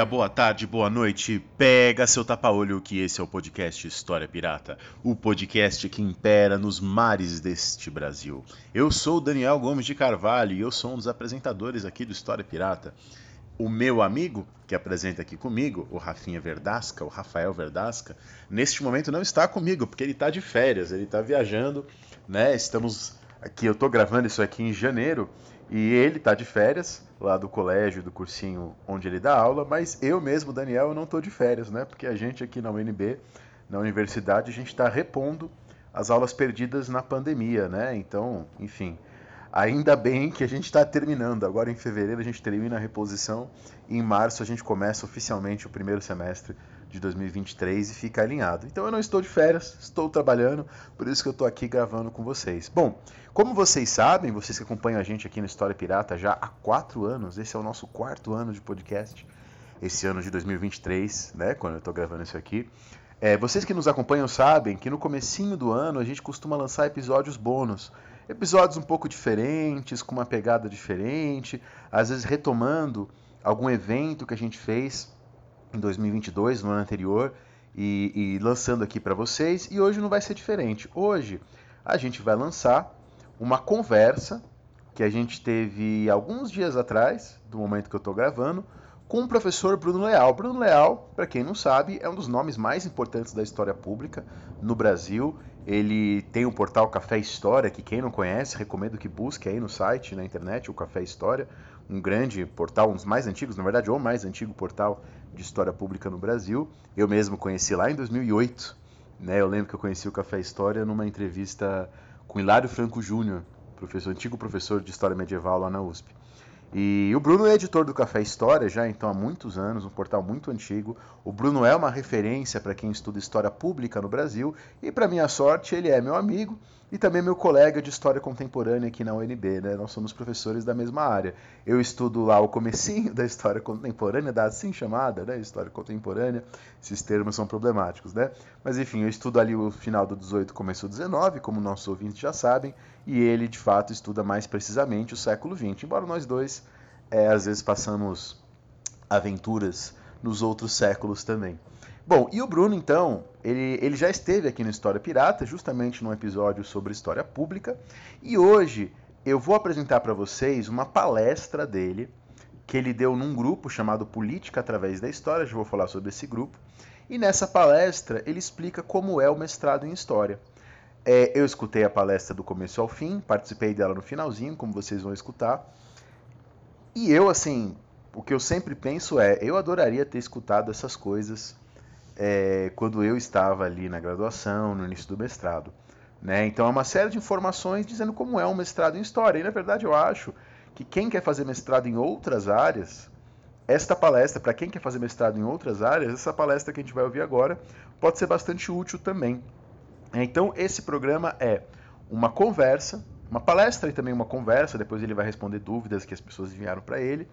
Dia, boa tarde, boa noite. Pega seu tapa-olho que esse é o podcast História Pirata, o podcast que impera nos mares deste Brasil. Eu sou o Daniel Gomes de Carvalho e eu sou um dos apresentadores aqui do História Pirata. O meu amigo, que apresenta aqui comigo, o Rafinha Verdasca, o Rafael Verdasca, neste momento não está comigo, porque ele está de férias, ele está viajando, né? Estamos aqui, eu estou gravando isso aqui em janeiro, e ele está de férias, lá do colégio, do cursinho onde ele dá aula, mas eu mesmo, Daniel, eu não estou de férias, né? Porque a gente aqui na UNB, na universidade, a gente está repondo as aulas perdidas na pandemia, né? Então, enfim, ainda bem que a gente está terminando. Agora em fevereiro a gente termina a reposição e em março a gente começa oficialmente o primeiro semestre de 2023 e fica alinhado. Então eu não estou de férias, estou trabalhando, por isso que eu estou aqui gravando com vocês. Bom, como vocês sabem, vocês que acompanham a gente aqui no História Pirata já há quatro anos, esse é o nosso quarto ano de podcast, esse ano de 2023, né, quando eu estou gravando isso aqui. É, vocês que nos acompanham sabem que no comecinho do ano a gente costuma lançar episódios bônus, episódios um pouco diferentes, com uma pegada diferente, às vezes retomando algum evento que a gente fez em 2022, no ano anterior, e, e lançando aqui para vocês. E hoje não vai ser diferente. Hoje a gente vai lançar uma conversa que a gente teve alguns dias atrás, do momento que eu estou gravando, com o professor Bruno Leal. Bruno Leal, para quem não sabe, é um dos nomes mais importantes da história pública no Brasil. Ele tem o portal Café História, que quem não conhece, recomendo que busque aí no site, na internet, o Café História, um grande portal, um dos mais antigos, na verdade, o mais antigo portal de história pública no Brasil. Eu mesmo conheci lá em 2008, né? Eu lembro que eu conheci o Café História numa entrevista com Hilário Franco Júnior, professor, antigo professor de História Medieval lá na USP. E o Bruno é editor do Café História já então há muitos anos, um portal muito antigo. O Bruno é uma referência para quem estuda história pública no Brasil e para minha sorte ele é meu amigo e também meu colega de história contemporânea aqui na UNB, né? Nós somos professores da mesma área. Eu estudo lá o comecinho da história contemporânea, da assim chamada, né, história contemporânea. Esses termos são problemáticos, né? Mas enfim, eu estudo ali o final do 18, começo do 19, como nossos ouvintes já sabem, e ele de fato estuda mais precisamente o século 20. Embora nós dois é, às vezes passamos aventuras nos outros séculos também. Bom, e o Bruno, então, ele, ele já esteve aqui no História Pirata, justamente num episódio sobre história pública, e hoje eu vou apresentar para vocês uma palestra dele que ele deu num grupo chamado Política através da História, já vou falar sobre esse grupo, e nessa palestra ele explica como é o mestrado em História. É, eu escutei a palestra do começo ao fim, participei dela no finalzinho, como vocês vão escutar, e eu, assim, o que eu sempre penso é, eu adoraria ter escutado essas coisas é, quando eu estava ali na graduação, no início do mestrado. Né? Então é uma série de informações dizendo como é um mestrado em História. E na verdade eu acho que quem quer fazer mestrado em outras áreas, esta palestra, para quem quer fazer mestrado em outras áreas, essa palestra que a gente vai ouvir agora pode ser bastante útil também. Então esse programa é uma conversa, uma palestra e também uma conversa, depois ele vai responder dúvidas que as pessoas enviaram para ele,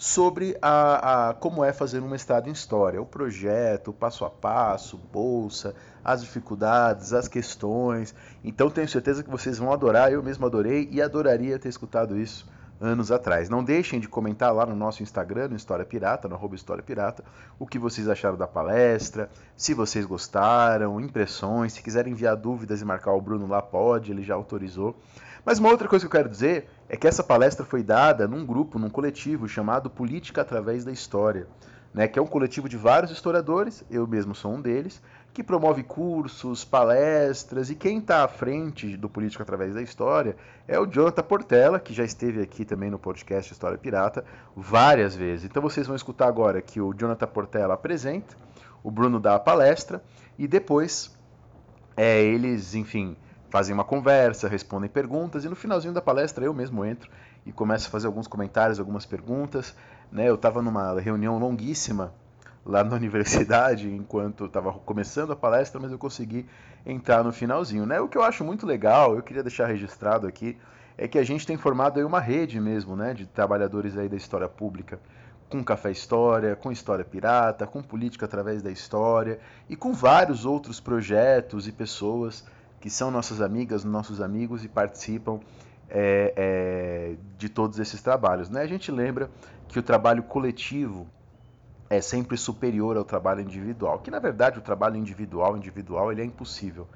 sobre a, a, como é fazer um mestrado em História, o projeto, o passo a passo, bolsa, as dificuldades, as questões. Então tenho certeza que vocês vão adorar, eu mesmo adorei e adoraria ter escutado isso anos atrás. Não deixem de comentar lá no nosso Instagram, no História Pirata, no arroba História Pirata, o que vocês acharam da palestra, se vocês gostaram, impressões, se quiserem enviar dúvidas e marcar o Bruno lá, pode, ele já autorizou. Mas uma outra coisa que eu quero dizer é que essa palestra foi dada num grupo, num coletivo chamado Política através da História, né, que é um coletivo de vários historiadores, eu mesmo sou um deles, que promove cursos, palestras, e quem está à frente do Política através da História é o Jonathan Portela, que já esteve aqui também no podcast História Pirata várias vezes. Então vocês vão escutar agora que o Jonathan Portela apresenta, o Bruno dá a palestra, e depois é, eles, enfim, fazem uma conversa, respondem perguntas e no finalzinho da palestra eu mesmo entro e começo a fazer alguns comentários, algumas perguntas. Né? Eu estava numa reunião longuíssima lá na universidade enquanto estava começando a palestra, mas eu consegui entrar no finalzinho. Né? O que eu acho muito legal, eu queria deixar registrado aqui, é que a gente tem formado aí uma rede mesmo né, de trabalhadores aí da história pública com Café História, com História Pirata, com Política através da História e com vários outros projetos e pessoas que são nossas amigas, nossos amigos e participam é, é, de todos esses trabalhos. Né? A gente lembra que o trabalho coletivo é sempre superior ao trabalho individual, que na verdade o trabalho individual, individual, ele é impossível.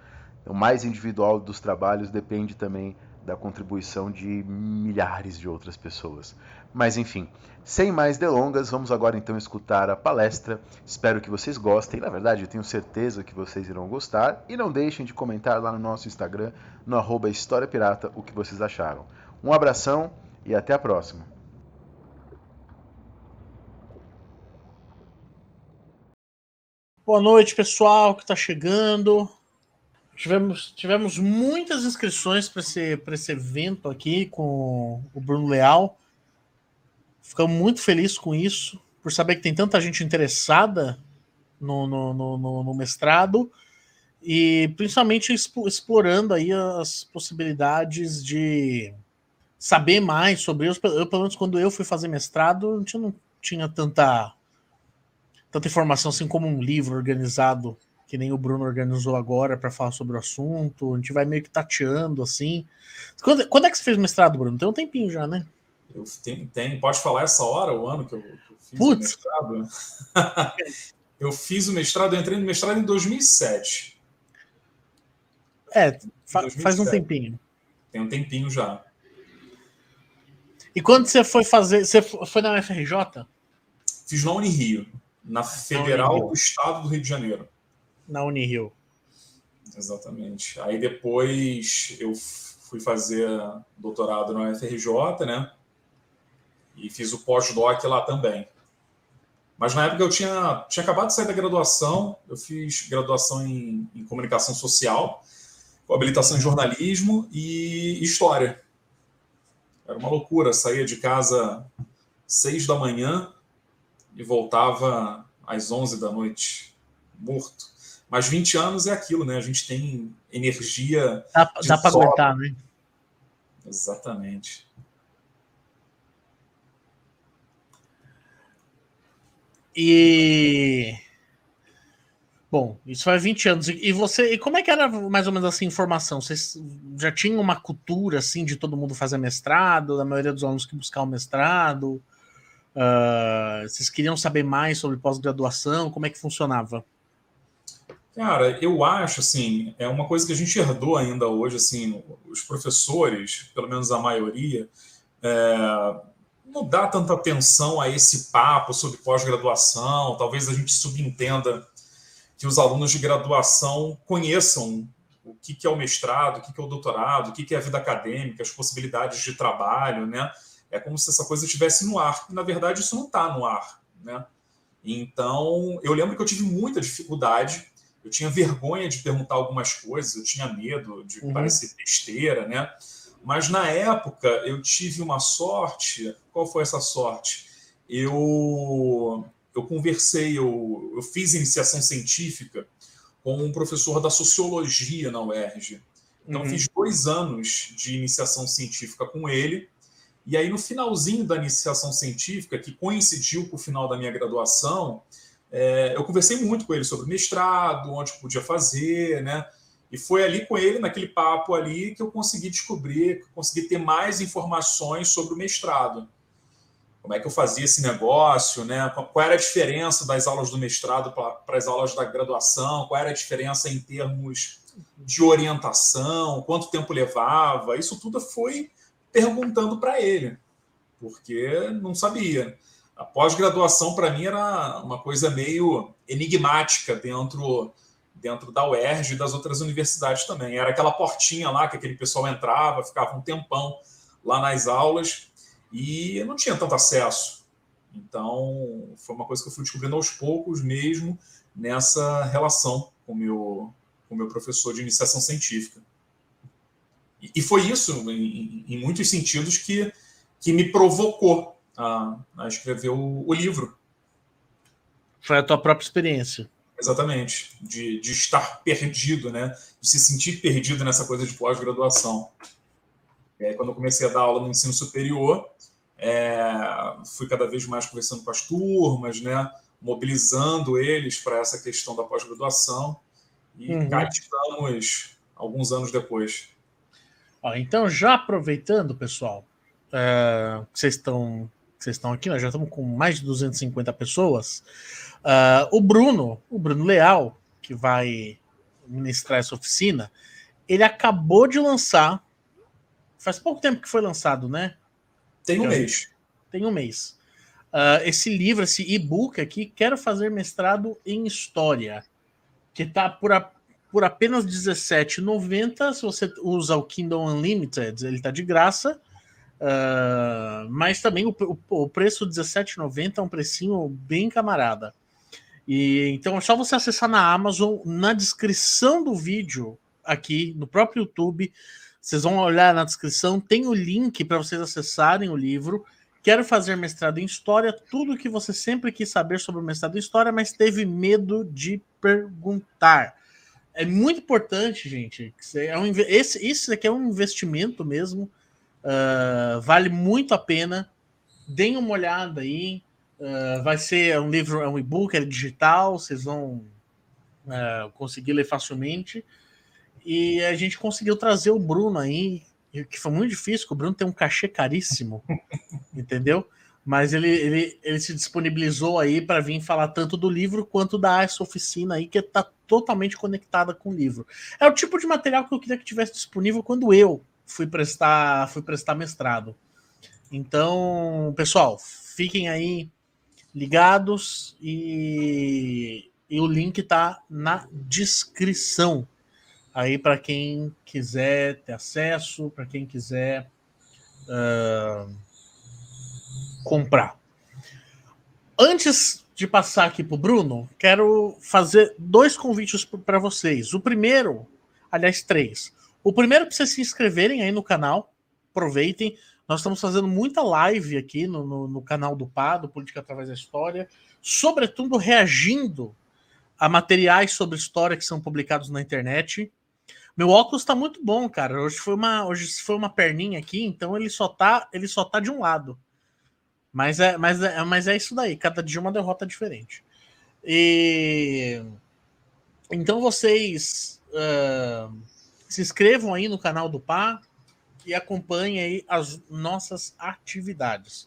O mais individual dos trabalhos depende também da contribuição de milhares de outras pessoas. Mas enfim, sem mais delongas, vamos agora então escutar a palestra. Espero que vocês gostem. Na verdade, eu tenho certeza que vocês irão gostar. E não deixem de comentar lá no nosso Instagram, no arroba História Pirata, o que vocês acharam. Um abração e até a próxima. Boa noite, pessoal que está chegando. Tivemos, tivemos muitas inscrições para esse, esse evento aqui com o Bruno Leal. Ficamos muito felizes com isso, por saber que tem tanta gente interessada no, no, no, no mestrado e principalmente explorando aí as possibilidades de saber mais sobre eu, eu pelo menos quando eu fui fazer mestrado, não tinha, não tinha tanta tanta informação assim como um livro organizado que nem o Bruno organizou agora para falar sobre o assunto. A gente vai meio que tateando assim. Quando, quando, é que você fez mestrado, Bruno? Tem um tempinho já, né? Eu tenho, tenho. Pode falar essa hora, o ano que eu, que eu fiz Putz. o mestrado? eu fiz o mestrado, eu entrei no mestrado em 2007. É, fa 2007. faz um tempinho. Tem um tempinho já. E quando você foi fazer, você foi na UFRJ? Fiz na Unirio, na Federal do Estado do Rio de Janeiro na Unirio. Exatamente. Aí depois eu fui fazer doutorado na UFRJ, né? E fiz o pós-doc lá também. Mas na época eu tinha, tinha acabado de sair da graduação, eu fiz graduação em, em comunicação social, com habilitação em jornalismo e história. Era uma loucura, saía de casa seis da manhã e voltava às onze da noite, morto. Mas 20 anos é aquilo, né? A gente tem energia. Dá, dá para aguentar, né? Exatamente. E. Bom, isso faz 20 anos. E você, e como é que era mais ou menos essa informação? Vocês já tinham uma cultura assim de todo mundo fazer mestrado, da maioria dos alunos que buscavam mestrado? Uh, vocês queriam saber mais sobre pós-graduação? Como é que funcionava? Cara, eu acho assim, é uma coisa que a gente herdou ainda hoje, assim, os professores, pelo menos a maioria, é, não dá tanta atenção a esse papo sobre pós-graduação. Talvez a gente subentenda que os alunos de graduação conheçam o que, que é o mestrado, o que, que é o doutorado, o que, que é a vida acadêmica, as possibilidades de trabalho, né? É como se essa coisa estivesse no ar. E, na verdade, isso não está no ar, né? Então, eu lembro que eu tive muita dificuldade eu tinha vergonha de perguntar algumas coisas, eu tinha medo de uhum. parecer besteira, né? Mas na época eu tive uma sorte. Qual foi essa sorte? Eu, eu conversei, eu, eu fiz iniciação científica com um professor da sociologia na UERJ. Então, uhum. fiz dois anos de iniciação científica com ele. E aí, no finalzinho da iniciação científica, que coincidiu com o final da minha graduação, é, eu conversei muito com ele sobre mestrado, onde podia fazer, né? E foi ali com ele, naquele papo ali, que eu consegui descobrir, consegui ter mais informações sobre o mestrado. Como é que eu fazia esse negócio, né? Qual era a diferença das aulas do mestrado para as aulas da graduação? Qual era a diferença em termos de orientação? Quanto tempo levava? Isso tudo foi perguntando para ele, porque não sabia a pós-graduação para mim era uma coisa meio enigmática dentro dentro da UERJ e das outras universidades também. Era aquela portinha lá que aquele pessoal entrava, ficava um tempão lá nas aulas e não tinha tanto acesso. Então, foi uma coisa que eu fui descobrindo aos poucos mesmo nessa relação com meu, o meu professor de iniciação científica. E, e foi isso, em, em muitos sentidos, que que me provocou a, a escrever o, o livro. Foi a tua própria experiência. Exatamente, de, de estar perdido, né? De se sentir perdido nessa coisa de pós-graduação. Aí, quando eu comecei a dar aula no ensino superior, é, fui cada vez mais conversando com as turmas, né? Mobilizando eles para essa questão da pós-graduação. E Uhum. cá estamos alguns anos depois. Ó, então, já aproveitando, pessoal, é, vocês estão vocês estão aqui, nós já estamos com mais de 250 pessoas. ah, o Bruno, o Bruno Leal, que vai ministrar essa oficina, ele acabou de lançar. Faz pouco tempo que foi lançado, né? Tem um Eu- mês. Tem um mês. Ah, esse livro, esse e-book aqui, Quero Fazer Mestrado em História, que tá por, a- por apenas R$17,90. Se você usa o Kindle Unlimited, ele tá de graça. Ah, mas também o, o, o preço R$17,90 é um precinho bem camarada. E então é só você acessar na Amazon, na descrição do vídeo aqui no próprio YouTube. Vocês vão olhar na descrição, tem o link para vocês acessarem o livro. Quero fazer mestrado em história, tudo que você sempre quis saber sobre o mestrado em história, mas teve medo de perguntar. É muito importante, gente. É um, esse, esse aqui é um investimento mesmo. Ah, vale muito a pena. Deem uma olhada aí. ah, vai ser um livro, é um e-book, é digital, vocês vão ah, conseguir ler facilmente. E a gente conseguiu trazer o Bruno aí, que foi muito difícil, o Bruno tem um cachê caríssimo, entendeu? Mas ele, ele, ele se disponibilizou aí para vir falar tanto do livro quanto da essa oficina aí, que está totalmente conectada com o livro. É o tipo de material que eu queria que tivesse disponível quando eu fui prestar, fui prestar mestrado. Então, pessoal, fiquem aí ligados e, e o link tá na descrição aí para quem quiser ter acesso, para quem quiser ah, comprar. Antes de passar aqui para o Bruno, quero fazer dois convites para vocês. O primeiro, aliás, três. O primeiro para vocês se inscreverem aí no canal, aproveitem. Nós estamos fazendo muita live aqui no, no, no canal do PA, do Política Através da História, sobretudo reagindo a materiais sobre história que são publicados na internet. Meu óculos está muito bom, cara. Hoje foi uma, hoje foi uma perninha aqui, então ele só tá, ele só tá de um lado. Mas é, mas é, mas é isso daí. Cada dia uma derrota diferente. E então vocês uh, se inscrevam aí no canal do PA e acompanhem aí as nossas atividades.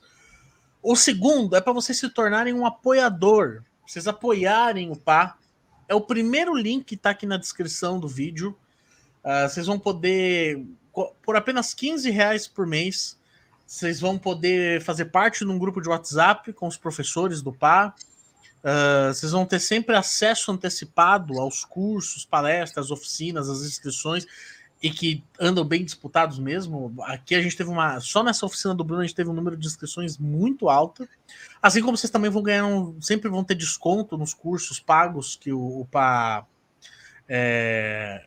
O segundo é para vocês se tornarem um apoiador, vocês apoiarem o PA. É o primeiro link que está aqui na descrição do vídeo. Uh, vocês vão poder, por apenas 15 reais por mês, vocês vão poder fazer parte de um grupo de WhatsApp com os professores do PA. Uh, vocês vão ter sempre acesso antecipado aos cursos, palestras, oficinas, as inscrições e que andam bem disputados mesmo. Aqui a gente teve uma. Só nessa oficina do Bruno a gente teve um número de inscrições muito alto. Assim como vocês também vão ganhar, um, sempre vão ter desconto nos cursos pagos que o, PA. É,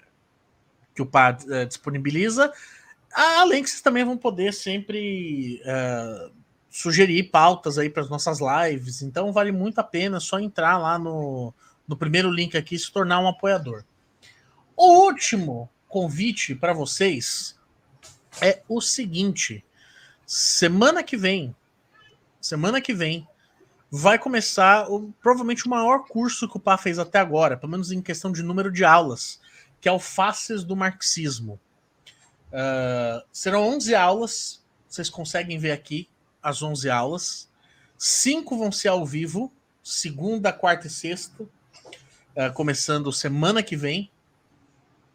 que o PA é, disponibiliza. Além que vocês também vão poder sempre uh, sugerir pautas aí para as nossas lives. Então vale muito a pena só entrar lá no, no primeiro link aqui e se tornar um apoiador. O último convite para vocês é o seguinte: semana que vem, semana que vem, vai começar o, provavelmente o maior curso que o PA fez até agora, pelo menos em questão de número de aulas, que é o Faces do Marxismo. Uh, serão 11 aulas, vocês conseguem ver aqui as 11 aulas. Cinco vão ser ao vivo, segunda, quarta e sexta, uh, começando semana que vem.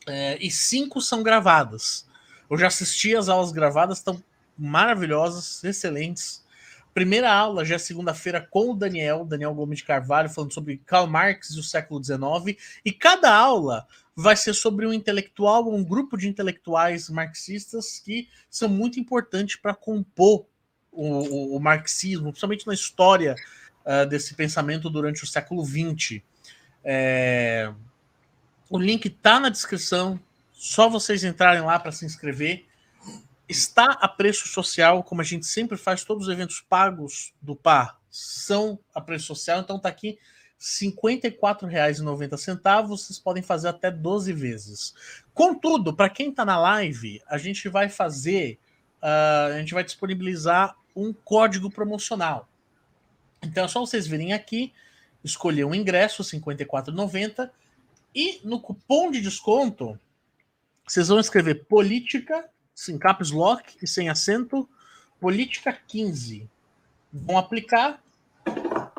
Uh, e cinco são gravadas. Eu já assisti as aulas gravadas, estão maravilhosas, excelentes. Primeira aula já é segunda-feira com o Daniel, Daniel Gomes de Carvalho, falando sobre Karl Marx e o século XIX. E cada aula vai ser sobre um intelectual, um grupo de intelectuais marxistas que são muito importantes para compor o, o, marxismo, principalmente na história uh, desse pensamento durante o século XX. É... O link está na descrição, só vocês entrarem lá para se inscrever. está a preço social, como a gente sempre faz, todos os eventos pagos do PAR são a preço social, então tá aqui R$ 54,90. Vocês podem fazer até 12 vezes. Contudo, para quem está na live, a gente vai fazer, uh, a gente vai disponibilizar um código promocional. Então é só vocês virem aqui, escolher um ingresso, R$ 54,90, e no cupom de desconto, vocês vão escrever política, sem caps lock e sem acento, política 15. Vão aplicar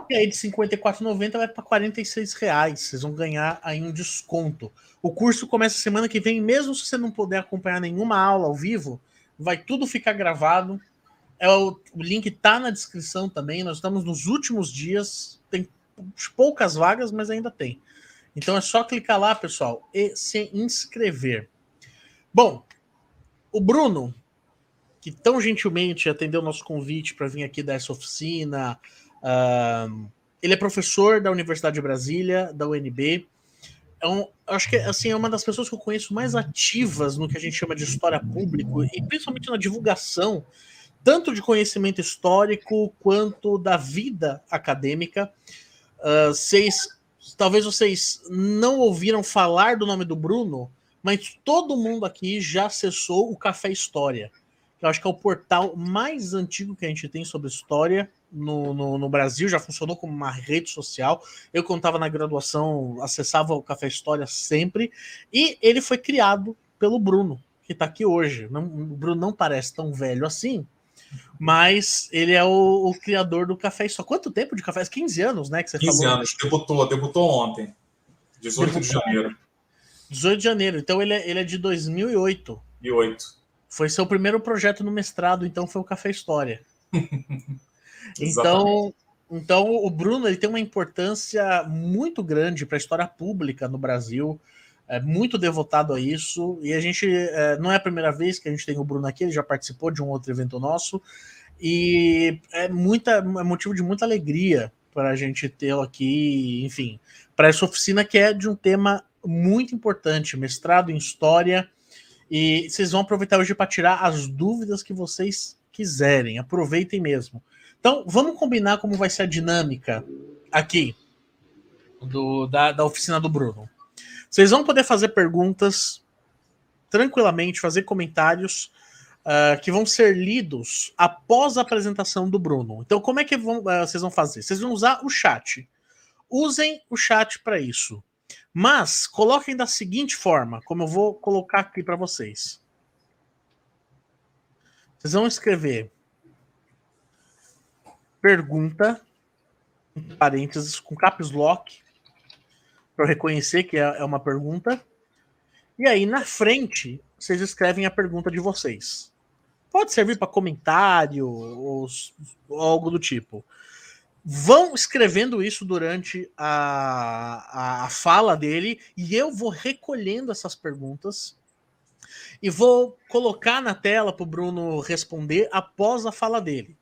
e aí de R$ 54,90 vai para R$ reais. Vocês vão ganhar aí um desconto. O curso começa semana que vem, mesmo se você não puder acompanhar nenhuma aula ao vivo, vai tudo ficar gravado. É o, o link está na descrição também. Nós estamos nos últimos dias, tem poucas vagas, mas ainda tem. Então é só clicar lá, pessoal, e se inscrever. Bom, o Bruno, que tão gentilmente atendeu nosso convite para vir aqui dar essa oficina, Uh, ele é professor da Universidade de Brasília, da UNB. É um, acho que assim, é uma das pessoas que eu conheço mais ativas no que a gente chama de história pública e principalmente na divulgação, tanto de conhecimento histórico quanto da vida acadêmica. Uh, vocês, talvez vocês não ouviram falar do nome do Bruno, mas todo mundo aqui já acessou o Café História. Eu acho que é o portal mais antigo que a gente tem sobre história no, no, no, Brasil, já funcionou como uma rede social. Eu, quando estava na graduação, acessava o Café História sempre. E ele foi criado pelo Bruno, que está aqui hoje. Não, o Bruno não parece tão velho assim, mas ele é o, o, criador do Café História. Quanto tempo de café? 15 anos, né? Que você 15 falou? anos, debutou, debutou ontem, 18 debutou. de janeiro. 18 de janeiro, então ele é, ele é de 2008. 2008. Foi seu primeiro projeto no mestrado, então foi o Café História. Então, então o Bruno ele tem uma importância muito grande para a história pública no Brasil. É muito devotado a isso. E a gente é, não é a primeira vez que a gente tem o Bruno aqui, ele já participou de um outro evento nosso. E é, muita, é motivo de muita alegria para a gente tê-lo aqui, enfim, para essa oficina que é de um tema muito importante, mestrado em história. E vocês vão aproveitar hoje para tirar as dúvidas que vocês quiserem. Aproveitem mesmo. Então, vamos combinar como vai ser a dinâmica aqui do, da, da oficina do Bruno. Vocês vão poder fazer perguntas tranquilamente, fazer comentários uh, que vão ser lidos após a apresentação do Bruno. Então, como é que vão, uh, vocês vão fazer? Vocês vão usar o chat. Usem o chat para isso. Mas coloquem da seguinte forma, como eu vou colocar aqui para vocês. Vocês vão escrever pergunta, parênteses, com caps lock, para reconhecer que é, é uma pergunta. E aí, na frente, vocês escrevem a pergunta de vocês. Pode servir para comentário ou, ou, algo do tipo. Vão escrevendo isso durante a, a, a fala dele e eu vou recolhendo essas perguntas e vou colocar na tela para o Bruno responder após a fala dele.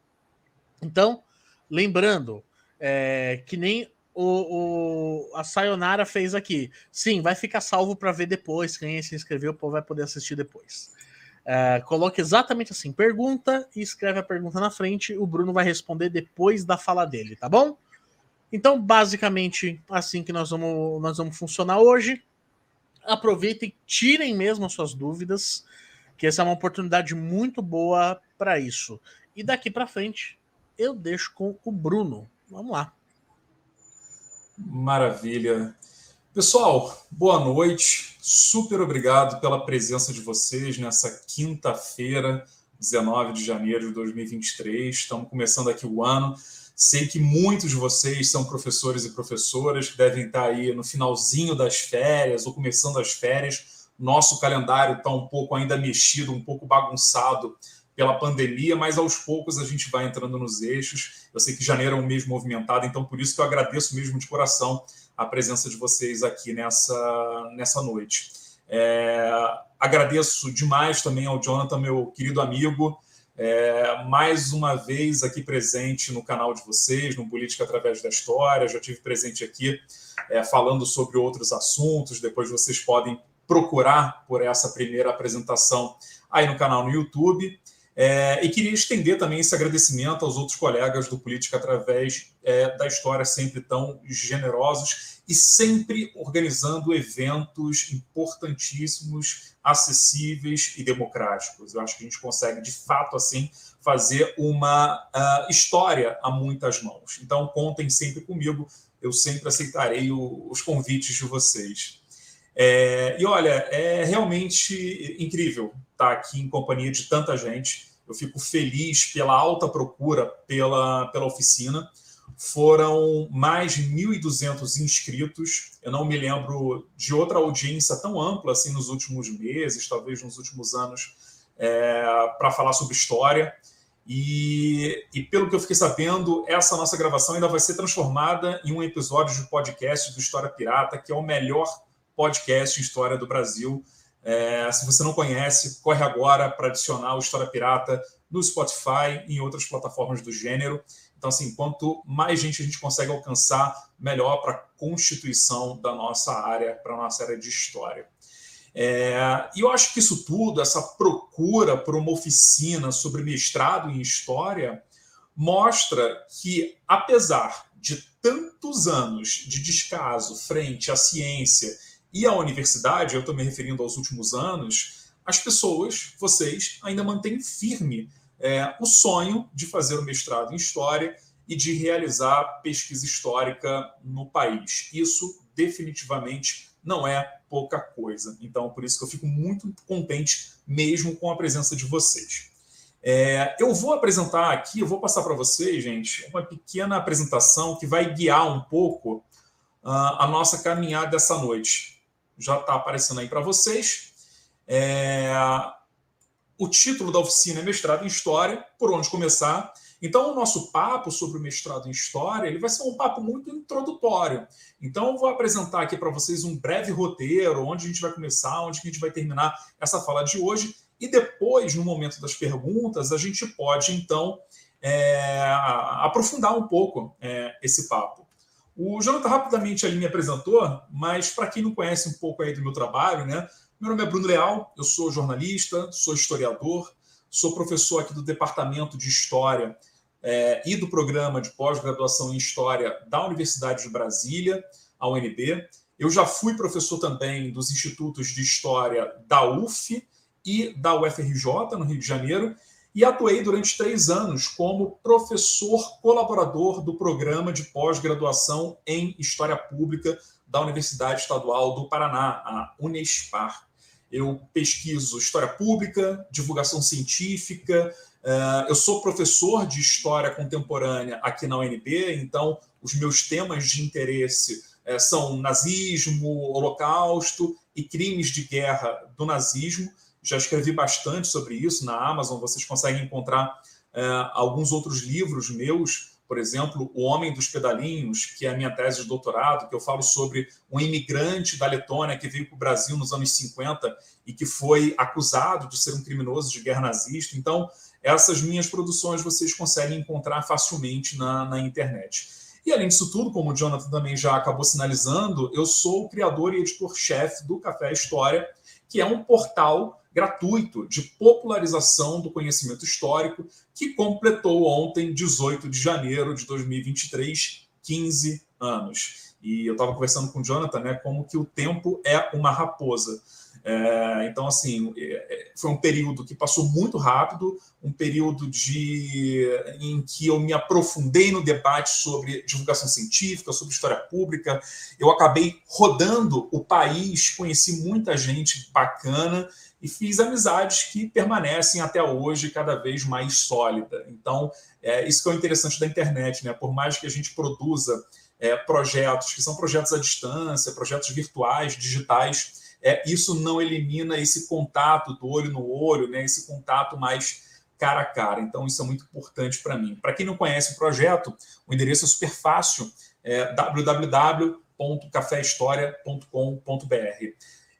Então, Lembrando, é, que nem o, o, a Sayonara fez aqui. Sim, vai ficar salvo para ver depois. Quem se inscreveu vai poder assistir depois. É, coloque exatamente assim: pergunta e escreve a pergunta na frente. O Bruno vai responder depois da fala dele, tá bom? Então, basicamente, assim que nós vamos, nós vamos funcionar hoje. Aproveitem, tirem mesmo as suas dúvidas, que essa é uma oportunidade muito boa para isso. E daqui para frente, eu deixo com o Bruno. Vamos lá. Maravilha. Pessoal, boa noite. Super obrigado pela presença de vocês nessa quinta-feira, 19 de janeiro de 2023. Estamos começando aqui o ano. Sei que muitos de vocês são professores e professoras que devem estar aí no finalzinho das férias ou começando as férias. Nosso calendário está um pouco ainda mexido, um pouco bagunçado pela pandemia, mas aos poucos a gente vai entrando nos eixos. Eu sei que janeiro é um mês movimentado, então por isso que eu agradeço mesmo de coração a presença de vocês aqui nessa, nessa noite. É, agradeço demais também ao Jonathan, meu querido amigo, é, mais uma vez aqui presente no canal de vocês, no Política Através da História. Já tive presente aqui é, falando sobre outros assuntos. Depois vocês podem procurar por essa primeira apresentação aí no canal no YouTube. É, e queria estender também esse agradecimento aos outros colegas do Política através é, da história, sempre tão generosos e sempre organizando eventos importantíssimos, acessíveis e democráticos. Eu acho que a gente consegue, de fato, assim, fazer uma uh, história a muitas mãos. Então, contem sempre comigo, eu sempre aceitarei o, os convites de vocês. É, e olha, é realmente incrível estar aqui em companhia de tanta gente. Eu fico feliz pela alta procura pela, pela oficina. Foram mais de 1.200 inscritos. Eu não me lembro de outra audiência tão ampla assim nos últimos meses, talvez nos últimos anos, é, para falar sobre história. E, e, pelo que eu fiquei sabendo, essa nossa gravação ainda vai ser transformada em um episódio de podcast do História Pirata, que é o melhor podcast em história do Brasil. É, se você não conhece, corre agora para adicionar o História Pirata no Spotify e em outras plataformas do gênero. Então, assim, quanto mais gente a gente consegue alcançar, melhor para a constituição da nossa área, para a nossa área de história. É, e eu acho que isso tudo, essa procura por uma oficina sobre mestrado em história, mostra que, apesar de tantos anos de descaso frente à ciência e à universidade, eu estou me referindo aos últimos anos, as pessoas, vocês, ainda mantêm firme é, o sonho de fazer o mestrado em história e de realizar pesquisa histórica no país. Isso definitivamente não é pouca coisa. Então, por isso que eu fico muito contente mesmo com a presença de vocês. É, eu vou apresentar aqui, eu vou passar para vocês, gente, uma pequena apresentação que vai guiar um pouco uh, a nossa caminhada dessa noite. Já está aparecendo aí para vocês. É, o título da oficina é Mestrado em História, por onde começar. Então, o nosso papo sobre o mestrado em História ele vai ser um papo muito introdutório. Então, vou apresentar aqui para vocês um breve roteiro, onde a gente vai começar, onde a gente vai terminar essa fala de hoje. E depois, no momento das perguntas, a gente pode, então, é, aprofundar um pouco é, esse papo. O Jonathan rapidamente ali me apresentou, mas para quem não conhece um pouco aí do meu trabalho, né? Meu nome é Bruno Leal, eu sou jornalista, sou historiador, sou professor aqui do Departamento de História é, e do programa de pós-graduação em História da Universidade de Brasília, a UNB. Eu já fui professor também dos institutos de História da UF e da UFRJ, no Rio de Janeiro, e atuei durante três anos como professor colaborador do programa de pós-graduação em História Pública da Universidade Estadual do Paraná, a Unespar. Eu pesquiso História Pública, divulgação científica, Uh, eu sou professor de História Contemporânea aqui na UNB, então os meus temas de interesse uh, são nazismo, holocausto e crimes de guerra do nazismo. Já escrevi bastante sobre isso na Amazon, vocês conseguem encontrar uh, alguns outros livros meus, por exemplo, O Homem dos Pedalinhos, que é a minha tese de doutorado, que eu falo sobre um imigrante da Letônia que veio para o Brasil nos anos 50 e que foi acusado de ser um criminoso de guerra nazista. Então, essas minhas produções vocês conseguem encontrar facilmente na, na internet. E além disso tudo, como o Jonathan também já acabou sinalizando, eu sou o criador e editor-chefe do Café História, que é um portal gratuito de popularização do conhecimento histórico que completou ontem, 18 de janeiro de 2023, 15 anos. E eu estava conversando com o Jonathan, né, como que o tempo é uma raposa. É, então, assim, é, é, foi um período que passou muito rápido, um período de, em que eu me aprofundei no debate sobre divulgação científica, sobre história pública. Eu acabei rodando o país, conheci muita gente bacana e fiz amizades que permanecem até hoje cada vez mais sólida. Então, é isso que é o interessante da internet, né? Por mais que a gente produza é, projetos que são projetos à distância, projetos virtuais, digitais, é, isso não elimina esse contato do olho no olho, né, esse contato mais cara a cara. Então, isso é muito importante para mim. Para quem não conhece o projeto, o endereço é super fácil, é www.caféhistoria.com.br.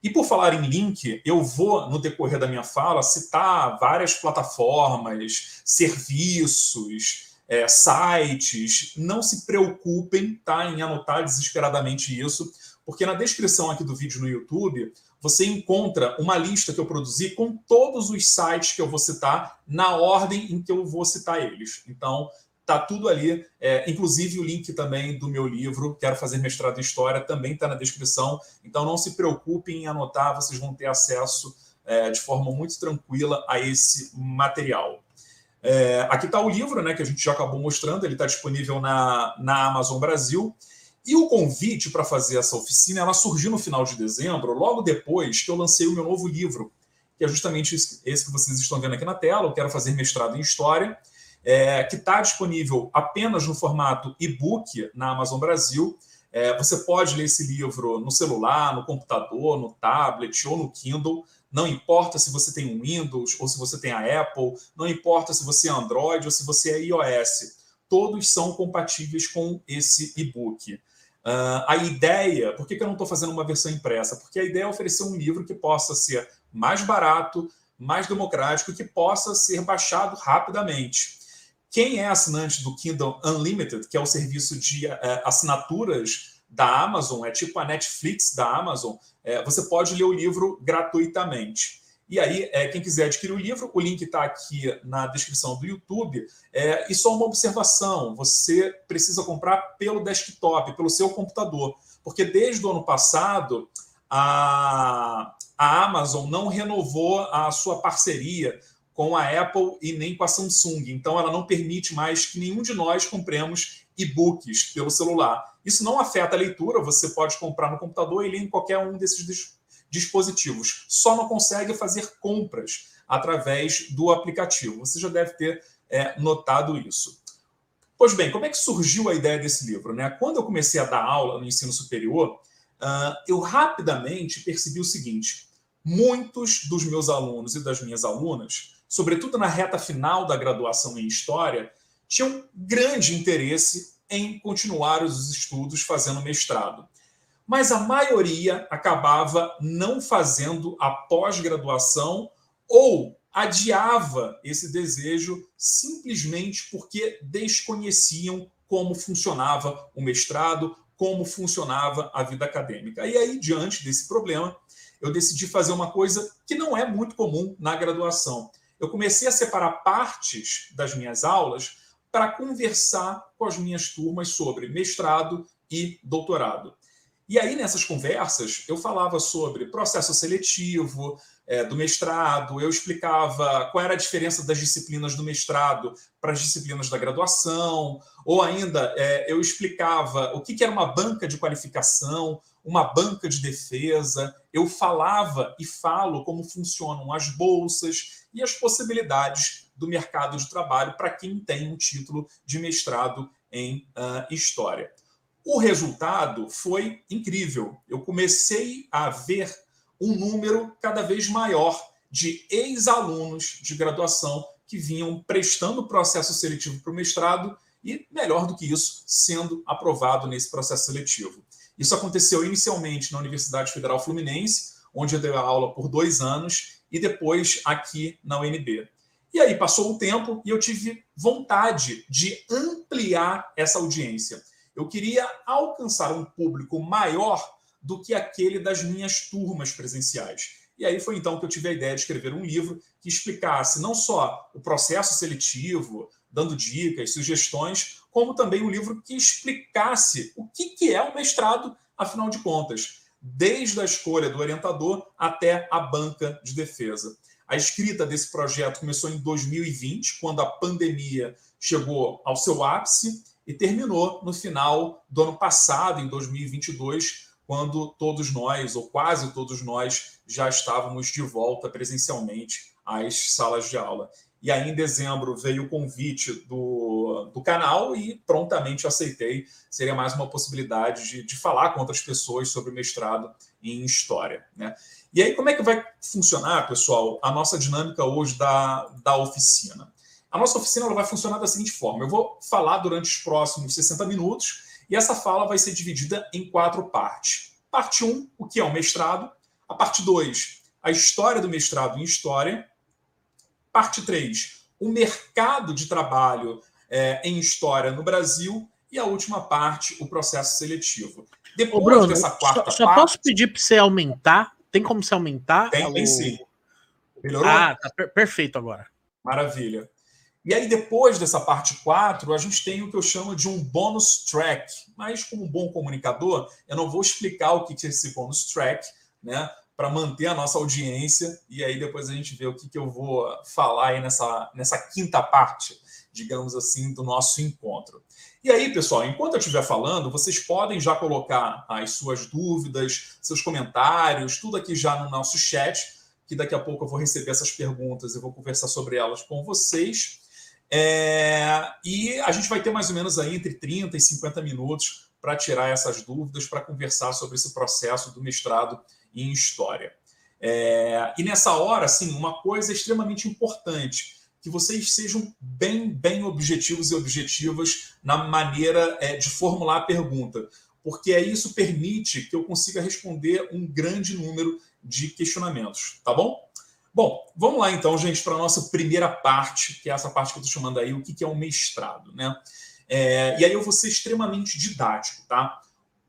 E por falar em link, eu vou, no decorrer da minha fala, citar várias plataformas, serviços, é, sites. Não se preocupem tá, em anotar desesperadamente isso, porque na descrição aqui do vídeo no YouTube você encontra uma lista que eu produzi com todos os sites que eu vou citar na ordem em que eu vou citar eles. Então, tá tudo ali, é, inclusive o link também do meu livro, Quero Fazer Mestrado em História, também está na descrição. Então, não se preocupem em anotar, vocês vão ter acesso é, de forma muito tranquila a esse material. É, aqui está o livro, né, que a gente já acabou mostrando, ele está disponível na, na Amazon Brasil. E o convite para fazer essa oficina ela surgiu no final de dezembro, logo depois que eu lancei o meu novo livro, que é justamente esse que vocês estão vendo aqui na tela. Eu quero fazer mestrado em História, é, que está disponível apenas no formato e-book na Amazon Brasil. É, você pode ler esse livro no celular, no computador, no tablet ou no Kindle. Não importa se você tem um Windows ou se você tem a Apple, não importa se você é Android ou se você é iOS. Todos são compatíveis com esse e-book. Uh, a ideia, por que, que eu não estou fazendo uma versão impressa? Porque a ideia é oferecer um livro que possa ser mais barato, mais democrático que possa ser baixado rapidamente. Quem é assinante do Kindle Unlimited, que é o serviço de uh, assinaturas da Amazon, é tipo a Netflix da Amazon, uh, você pode ler o livro gratuitamente. E aí, é, quem quiser adquirir o livro, o link está aqui na descrição do YouTube. É, e só uma observação: você precisa comprar pelo desktop, pelo seu computador, porque desde o ano passado a, a Amazon não renovou a sua parceria com a Apple e nem com a Samsung. Então, ela não permite mais que nenhum de nós compremos e-books pelo celular. Isso não afeta a leitura, você pode comprar no computador e ler em qualquer um desses dispositivos. Só não consegue fazer compras através do aplicativo. Você já deve ter é, notado isso. Pois bem, como é que surgiu a ideia desse livro? Né? Quando eu comecei a dar aula no ensino superior, uh, eu rapidamente percebi o seguinte: muitos dos meus alunos e das minhas alunas, sobretudo na reta final da graduação em História, tinham grande interesse em continuar os estudos fazendo mestrado mas a maioria acabava não fazendo a pós-graduação ou adiava esse desejo simplesmente porque desconheciam como funcionava o mestrado, como funcionava a vida acadêmica. E aí, diante desse problema, eu decidi fazer uma coisa que não é muito comum na graduação. Eu comecei a separar partes das minhas aulas para conversar com as minhas turmas sobre mestrado e doutorado. E aí, nessas conversas, eu falava sobre processo seletivo é, do mestrado, eu explicava qual era a diferença das disciplinas do mestrado para as disciplinas da graduação, ou ainda é, eu explicava o que, que era uma banca de qualificação, uma banca de defesa, eu falava e falo como funcionam as bolsas e as possibilidades do mercado de trabalho para quem tem um título de mestrado em uh, História. O resultado foi incrível. Eu comecei a ver um número cada vez maior de ex-alunos de graduação que vinham prestando o processo seletivo para o mestrado e, melhor do que isso, sendo aprovado nesse processo seletivo. Isso aconteceu inicialmente na Universidade Federal Fluminense, onde eu dei aula por dois anos, e depois aqui na UNB. E aí passou o tempo e eu tive vontade de ampliar essa audiência. Eu queria alcançar um público maior do que aquele das minhas turmas presenciais. E aí foi então que eu tive a ideia de escrever um livro que explicasse não só o processo seletivo, dando dicas, sugestões, como também um livro que explicasse o que é o mestrado, afinal de contas, desde a escolha do orientador até a banca de defesa. A escrita desse projeto começou em 2020, quando a pandemia chegou ao seu ápice e terminou no final do ano passado, em 2022, quando todos nós, ou quase todos nós, já estávamos de volta presencialmente às salas de aula. E aí, em dezembro, veio o convite do, do canal e prontamente aceitei. Seria mais uma possibilidade de, de falar com outras pessoas sobre o mestrado em História. Né? E aí, como é que vai funcionar, pessoal, a nossa dinâmica hoje da, da oficina? A nossa oficina vai funcionar da seguinte forma: eu vou falar durante os próximos 60 minutos e essa fala vai ser dividida em quatro partes. Parte 1, o que é o mestrado. A parte 2, a história do mestrado em História. Parte 3, o mercado de trabalho é, em História no Brasil. E a última parte, o processo seletivo. Depois Ô Bruno, dessa quarta só, só parte... posso pedir para você aumentar tem como se aumentar? Tem, tem sim. Melhorou? Ah, tá per perfeito agora. Maravilha. E aí, depois dessa parte 4, a gente tem o que eu chamo de um bônus track. Mas, como um bom comunicador, eu não vou explicar o que é esse bônus track, né? Para manter a nossa audiência. E aí, depois a gente vê o que, que eu vou falar aí nessa, nessa quinta parte, digamos assim, do nosso encontro. E aí, pessoal, enquanto eu estiver falando, vocês podem já colocar as suas dúvidas, seus comentários, tudo aqui já no nosso chat, que daqui a pouco eu vou receber essas perguntas e vou conversar sobre elas com vocês. É, e a gente vai ter mais ou menos aí entre 30 e 50 minutos para tirar essas dúvidas, para conversar sobre esse processo do mestrado em História. É, e nessa hora, assim, uma coisa extremamente importante, que vocês sejam bem, bem objetivos e objetivas na maneira é, de formular a pergunta, porque aí isso permite que eu consiga responder um grande número de questionamentos, tá bom? Bom, vamos lá então, gente, para a nossa primeira parte, que é essa parte que eu estou chamando aí, o que é um mestrado, né? É, e aí eu vou ser extremamente didático, tá?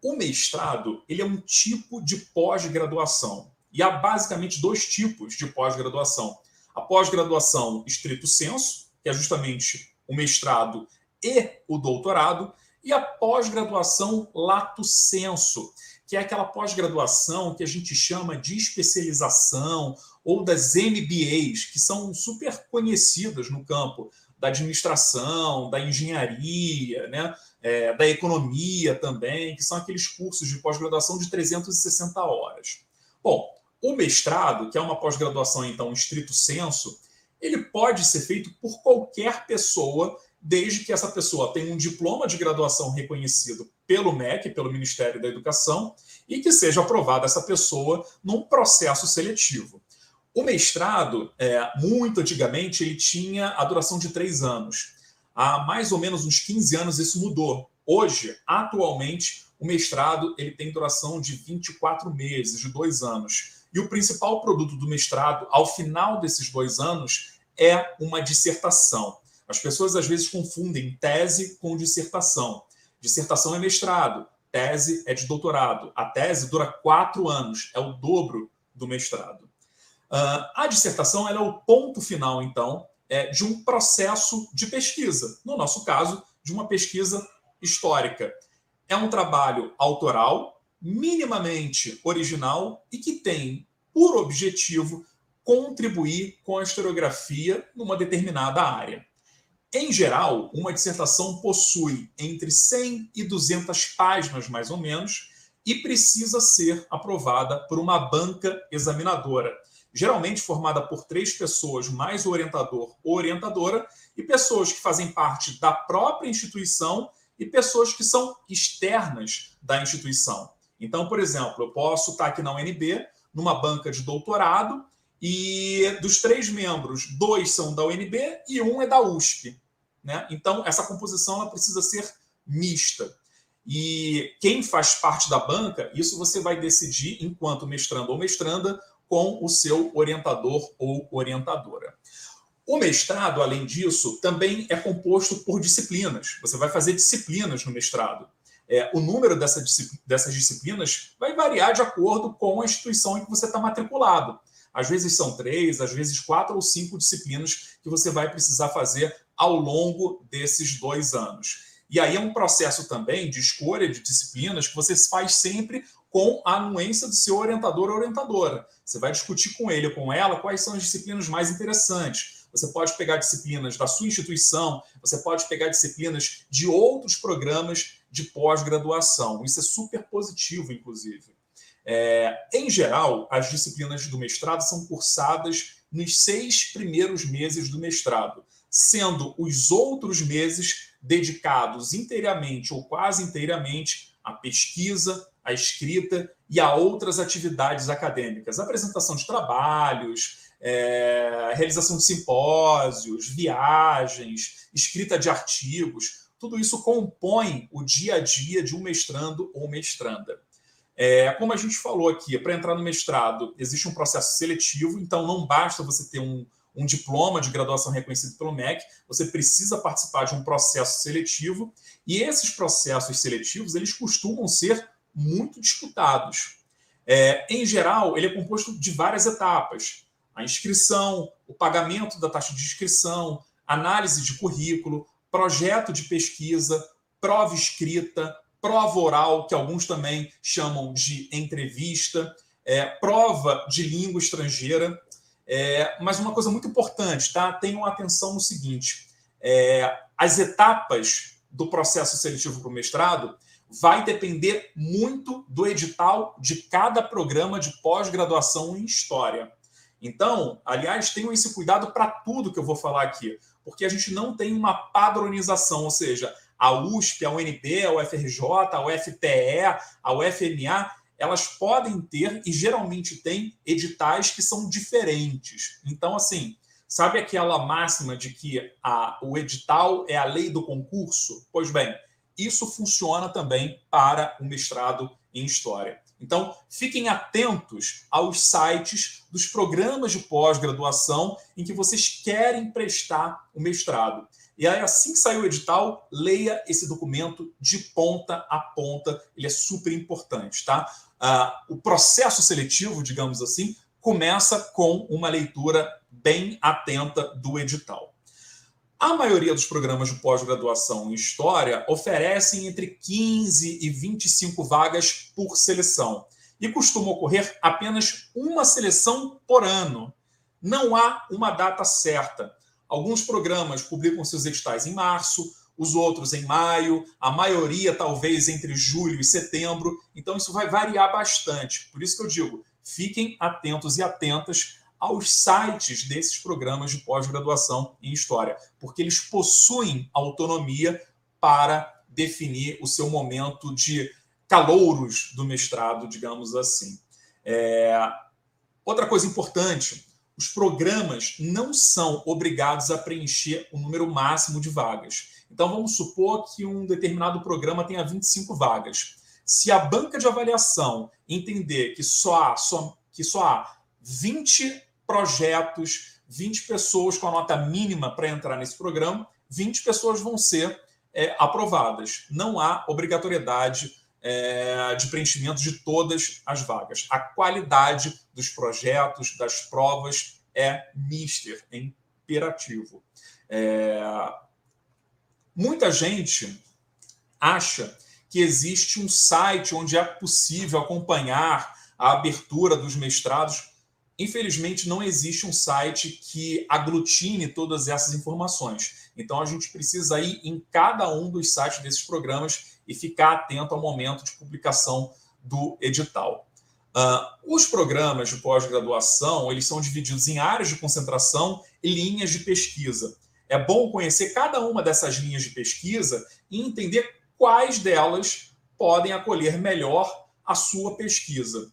O mestrado, ele é um tipo de pós-graduação. E há basicamente dois tipos de pós-graduação. A pós-graduação estrito senso, que é justamente o mestrado e o doutorado, e a pós-graduação lato senso, que é aquela pós-graduação que a gente chama de especialização ou das MBAs, que são super conhecidas no campo da administração, da engenharia, né? É, da economia também, que são aqueles cursos de pós-graduação de 360 horas. Bom, o mestrado, que é uma pós-graduação, então, estrito senso, ele pode ser feito por qualquer pessoa, desde que essa pessoa tenha um diploma de graduação reconhecido pelo MEC, pelo Ministério da Educação, e que seja aprovada essa pessoa num processo seletivo. O mestrado, é, muito antigamente, ele tinha a duração de três anos. Há mais ou menos uns 15 anos isso mudou. Hoje, atualmente, o mestrado ele tem duração de 24 meses, de dois anos. E o principal produto do mestrado, ao final desses dois anos, é uma dissertação. As pessoas às vezes confundem tese com dissertação. Dissertação é mestrado, tese é de doutorado. A tese dura quatro anos, é o dobro do mestrado. Uh, a dissertação é o ponto final, então, é, de um processo de pesquisa. No nosso caso, de uma pesquisa histórica. É um trabalho autoral, minimamente original e que tem por objetivo contribuir com a historiografia numa determinada área. Em geral, uma dissertação possui entre 100 e 200 páginas, mais ou menos, e precisa ser aprovada por uma banca examinadora, geralmente formada por três pessoas, mais o orientador ou orientadora, e pessoas que fazem parte da própria instituição e pessoas que são externas da instituição. Então, por exemplo, eu posso estar aqui na UNB, numa banca de doutorado, e dos três membros, dois são da UNB e um é da USP. Né? Então, essa composição ela precisa ser mista. E quem faz parte da banca, isso você vai decidir enquanto mestrando ou mestranda com o seu orientador ou orientadora. O mestrado, além disso, também é composto por disciplinas. Você vai fazer disciplinas no mestrado. É, o número dessa, dessas disciplinas vai variar de acordo com a instituição em que você está matriculado. Às vezes são três, às vezes quatro ou cinco disciplinas que você vai precisar fazer ao longo desses dois anos. E aí é um processo também de escolha de disciplinas que você faz sempre com a anuência do seu orientador ou orientadora. Você vai discutir com ele ou com ela quais são as disciplinas mais interessantes. Você pode pegar disciplinas da sua instituição, você pode pegar disciplinas de outros programas de pós-graduação. Isso é super positivo, inclusive. É, em geral, as disciplinas do mestrado são cursadas nos seis primeiros meses do mestrado, sendo os outros meses dedicados inteiramente ou quase inteiramente à pesquisa, à escrita e a outras atividades acadêmicas, apresentação de trabalhos, é, realização de simpósios, viagens, escrita de artigos, tudo isso compõe o dia a dia de um mestrando ou mestranda. É, como a gente falou aqui, para entrar no mestrado existe um processo seletivo, então não basta você ter um, um diploma de graduação reconhecido pelo MEC, você precisa participar de um processo seletivo, e esses processos seletivos eles costumam ser muito disputados. É, em geral, ele é composto de várias etapas: a inscrição, o pagamento da taxa de inscrição, análise de currículo, projeto de pesquisa, prova escrita, prova oral, que alguns também chamam de entrevista, é, prova de língua estrangeira. É, mas uma coisa muito importante, tá? Tenham atenção no seguinte: é, as etapas do processo seletivo para o mestrado vai depender muito do edital de cada programa de pós-graduação em História. Então, aliás, tenham esse cuidado para tudo que eu vou falar aqui, porque a gente não tem uma padronização, ou seja, a USP, a UNB, a UFRJ, a UFPE, a UFMA, elas podem ter e geralmente têm editais que são diferentes. Então, assim, sabe aquela máxima de que a, o edital é a lei do concurso? Pois bem, isso funciona também para o mestrado em História. Então, fiquem atentos aos sites dos programas de pós-graduação em que vocês querem prestar o mestrado. E aí, assim que sair o edital, leia esse documento de ponta a ponta, ele é super importante, tá? Uh, o processo seletivo, digamos assim, começa com uma leitura bem atenta do edital. A maioria dos programas de pós-graduação em História oferecem entre 15 e 25 vagas por seleção e costuma ocorrer apenas uma seleção por ano. Não há uma data certa. Alguns programas publicam seus editais em março, os outros em maio, a maioria talvez entre julho e setembro. Então isso vai variar bastante. Por isso que eu digo, fiquem atentos e atentas aos sites desses programas de pós-graduação em História, porque eles possuem autonomia para definir o seu momento de calouros do mestrado, digamos assim. É... Outra coisa importante: os programas não são obrigados a preencher o número máximo de vagas. Então, vamos supor que um determinado programa tenha 25 vagas. Se a banca de avaliação entender que só há, só, que só há 20 projetos, 20 pessoas com a nota mínima para entrar nesse programa, 20 pessoas vão ser é, aprovadas. Não há obrigatoriedade é, de preenchimento de todas as vagas. A qualidade dos projetos, das provas é mister, é imperativo. É... Muita gente acha que existe um site onde é possível acompanhar a abertura dos mestrados Infelizmente, não existe um site que aglutine todas essas informações. Então, a gente precisa ir em cada um dos sites desses programas e ficar atento ao momento de publicação do edital. Uh, os programas de pós-graduação eles são divididos em áreas de concentração e linhas de pesquisa. É bom conhecer cada uma dessas linhas de pesquisa e entender quais delas podem acolher melhor a sua pesquisa.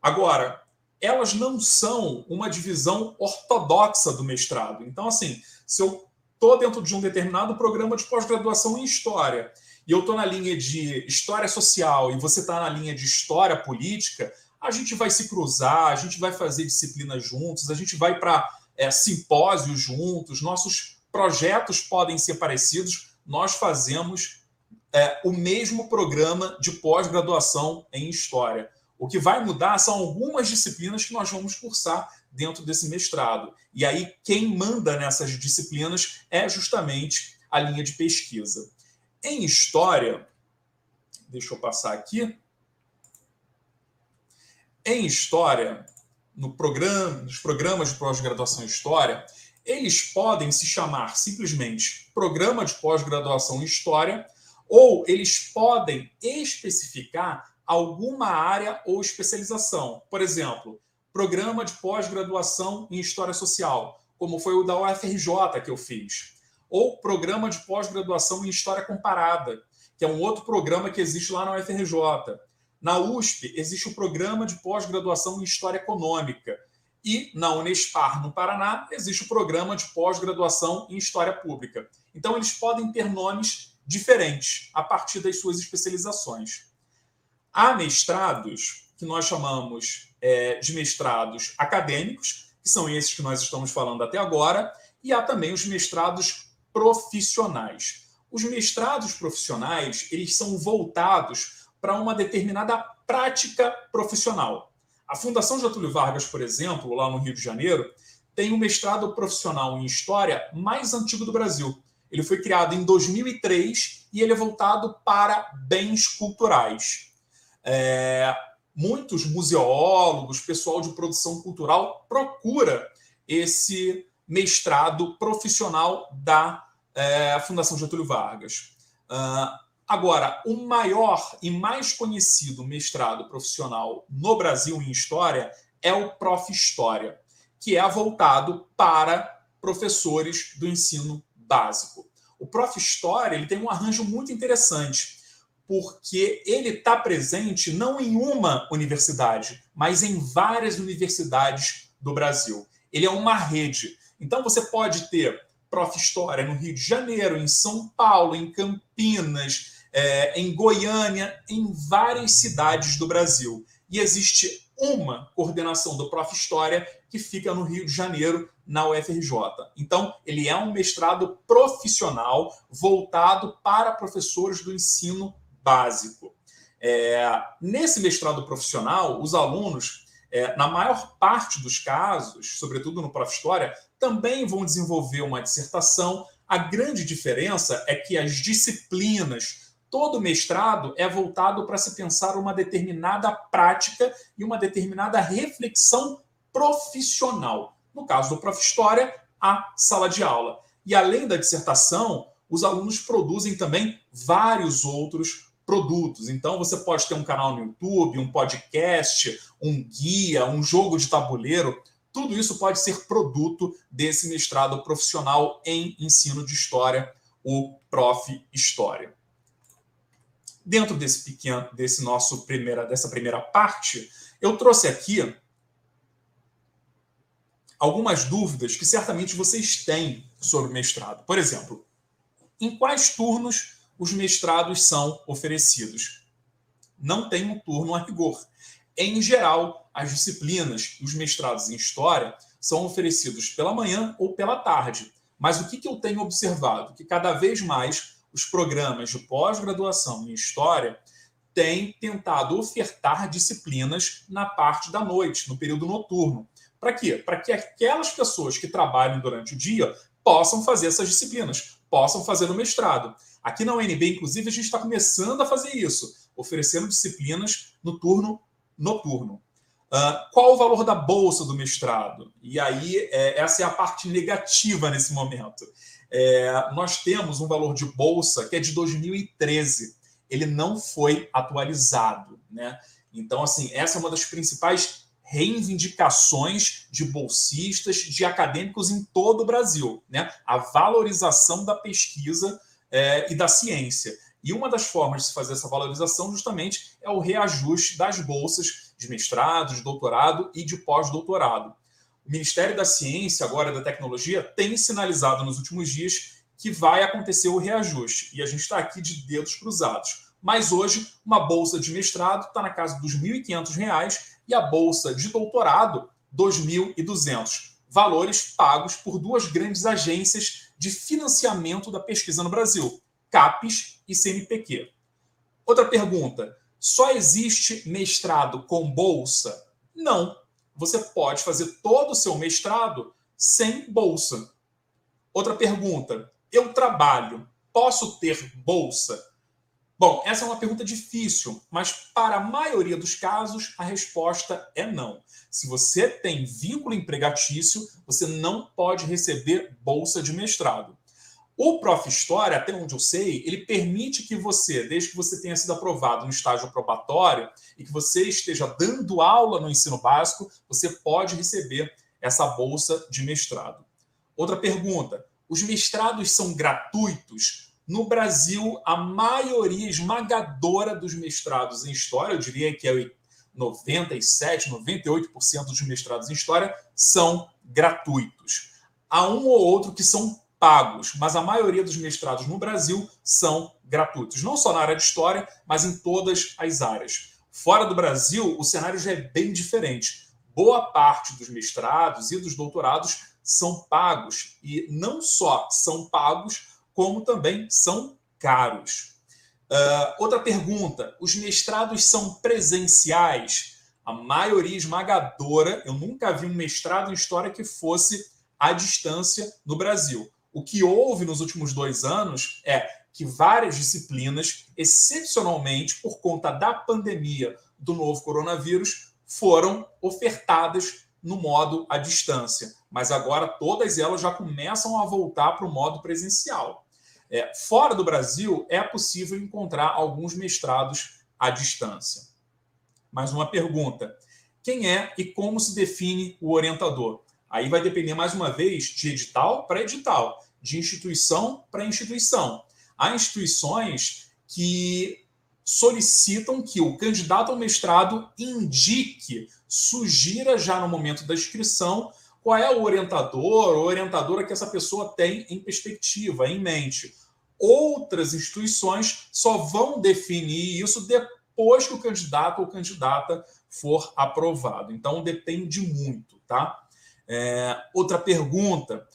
Agora, elas não são uma divisão ortodoxa do mestrado. Então, assim, se eu estou dentro de um determinado programa de pós-graduação em História e eu estou na linha de História Social e você está na linha de História Política, a gente vai se cruzar, a gente vai fazer disciplinas juntos, a gente vai para é, simpósios juntos, nossos projetos podem ser parecidos, nós fazemos é, o mesmo programa de pós-graduação em História. O que vai mudar são algumas disciplinas que nós vamos cursar dentro desse mestrado. E aí, quem manda nessas disciplinas é justamente a linha de pesquisa. Em História, deixa eu passar aqui. Em História, no programa, nos programas de pós-graduação em História, eles podem se chamar simplesmente Programa de Pós-Graduação em História, ou eles podem especificar alguma área ou especialização. Por exemplo, programa de pós-graduação em História Social, como foi o da UFRJ que eu fiz. Ou programa de pós-graduação em História Comparada, que é um outro programa que existe lá na UFRJ. Na USP, existe o programa de pós-graduação em História Econômica. E na Unespar, no Paraná, existe o programa de pós-graduação em História Pública. Então, eles podem ter nomes diferentes a partir das suas especializações. Há mestrados que nós chamamos é, de mestrados acadêmicos, que são esses que nós estamos falando até agora, e há também os mestrados profissionais. Os mestrados profissionais eles são voltados para uma determinada prática profissional. A Fundação Getúlio Vargas, por exemplo, lá no Rio de Janeiro, tem o mestrado profissional em História mais antigo do Brasil. Ele foi criado em 2003 e ele é voltado para bens culturais. É, muitos museólogos, pessoal de produção cultural, procura esse mestrado profissional da é, Fundação Getúlio Vargas. Uh, agora, o maior e mais conhecido mestrado profissional no Brasil em História é o Prof. História, que é voltado para professores do ensino básico. O Prof. História ele tem um arranjo muito interessante porque ele está presente não em uma universidade, mas em várias universidades do Brasil. Ele é uma rede. Então você pode ter Prof. História no Rio de Janeiro, em São Paulo, em Campinas, é, em Goiânia, em várias cidades do Brasil. E existe uma coordenação do Prof. História que fica no Rio de Janeiro, na UFRJ. Então, ele é um mestrado profissional voltado para professores do ensino básico. É, nesse mestrado profissional, os alunos, é, na maior parte dos casos, sobretudo no Prof. História, também vão desenvolver uma dissertação. A grande diferença é que as disciplinas, todo mestrado é voltado para se pensar uma determinada prática e uma determinada reflexão profissional. No caso do Prof. História, a sala de aula. E além da dissertação, os alunos produzem também vários outros produtos. Então, você pode ter um canal no YouTube, um podcast, um guia, um jogo de tabuleiro. Tudo isso pode ser produto desse mestrado profissional em ensino de história, o Prof. História. Dentro desse pequeno, desse nosso primeira, dessa primeira parte, eu trouxe aqui algumas dúvidas que certamente vocês têm sobre o mestrado. Por exemplo, em quais turnos os mestrados são oferecidos. Não tem um turno a rigor. Em geral, as disciplinas, os mestrados em História, são oferecidos pela manhã ou pela tarde. Mas o que, eu tenho observado? Que cada vez mais os programas de pós-graduação em História têm tentado ofertar disciplinas na parte da noite, no período noturno. Para quê? Para que aquelas pessoas que trabalham durante o dia possam fazer essas disciplinas, possam fazer o mestrado. Aqui na UNB, inclusive, a gente está começando a fazer isso, oferecendo disciplinas no turno noturno. Uh, qual o valor da bolsa do mestrado? E aí, é, essa é a parte negativa nesse momento. É, nós temos um valor de bolsa que é de 2013. Ele não foi atualizado. Né? Então, assim, essa é uma das principais reivindicações de bolsistas, de acadêmicos em todo o Brasil. Né? A valorização da pesquisa é, e da ciência. E uma das formas de se fazer essa valorização, justamente, é o reajuste das bolsas de mestrado, de doutorado e de pós-doutorado. O Ministério da Ciência, agora da Tecnologia, tem sinalizado nos últimos dias que vai acontecer o reajuste. E a gente está aqui de dedos cruzados. Mas hoje, uma bolsa de mestrado está na casa dos R$ 1.500 e a bolsa de doutorado, R$ 2.200. Valores pagos por duas grandes agências de financiamento da pesquisa no Brasil, CAPES e CNPq. Outra pergunta: só existe mestrado com bolsa? Não. Você pode fazer todo o seu mestrado sem bolsa. Outra pergunta: eu trabalho, posso ter bolsa? Bom, essa é uma pergunta difícil, mas para a maioria dos casos a resposta é não. Se você tem vínculo empregatício, você não pode receber bolsa de mestrado. O Prof. História, até onde eu sei, ele permite que você, desde que você tenha sido aprovado no estágio probatório e que você esteja dando aula no ensino básico, você pode receber essa bolsa de mestrado. Outra pergunta: os mestrados são gratuitos? No Brasil, a maioria esmagadora dos mestrados em História, eu diria que é 97, 98% dos mestrados em História, são gratuitos. Há um ou outro que são pagos, mas a maioria dos mestrados no Brasil são gratuitos. Não só na área de História, mas em todas as áreas. Fora do Brasil, o cenário já é bem diferente. Boa parte dos mestrados e dos doutorados são pagos. E não só são pagos, como também são caros. Uh, outra pergunta: os mestrados são presenciais? A maioria esmagadora, eu nunca vi um mestrado em história que fosse à distância no Brasil. O que houve nos últimos dois anos é que várias disciplinas, excepcionalmente por conta da pandemia do novo coronavírus, foram ofertadas no modo à distância. Mas agora todas elas já começam a voltar para o modo presencial. É, fora do Brasil, é possível encontrar alguns mestrados à distância. Mais uma pergunta: quem é e como se define o orientador? Aí vai depender, mais uma vez, de edital para edital, de instituição para instituição. Há instituições que solicitam que o candidato ao mestrado indique, sugira já no momento da inscrição qual é o orientador ou orientadora que essa pessoa tem em perspectiva, em mente. Outras instituições só vão definir isso depois que o candidato ou candidata for aprovado. Então depende muito, tá? É, outra pergunta: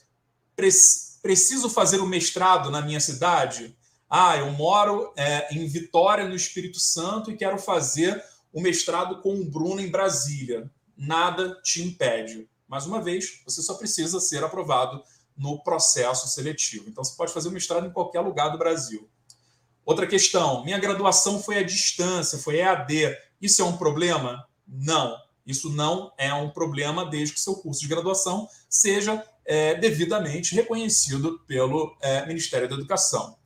preciso fazer o mestrado na minha cidade? Ah, eu moro é, em Vitória, no Espírito Santo, e quero fazer o mestrado com o Bruno em Brasília. Nada te impede. Mais uma vez, você só precisa ser aprovado no processo seletivo. Então, você pode fazer o mestrado em qualquer lugar do Brasil. Outra questão: minha graduação foi à distância, foi EAD. Isso é um problema? Não. Isso não é um problema desde que seu curso de graduação seja é, devidamente reconhecido pelo é, Ministério da Educação.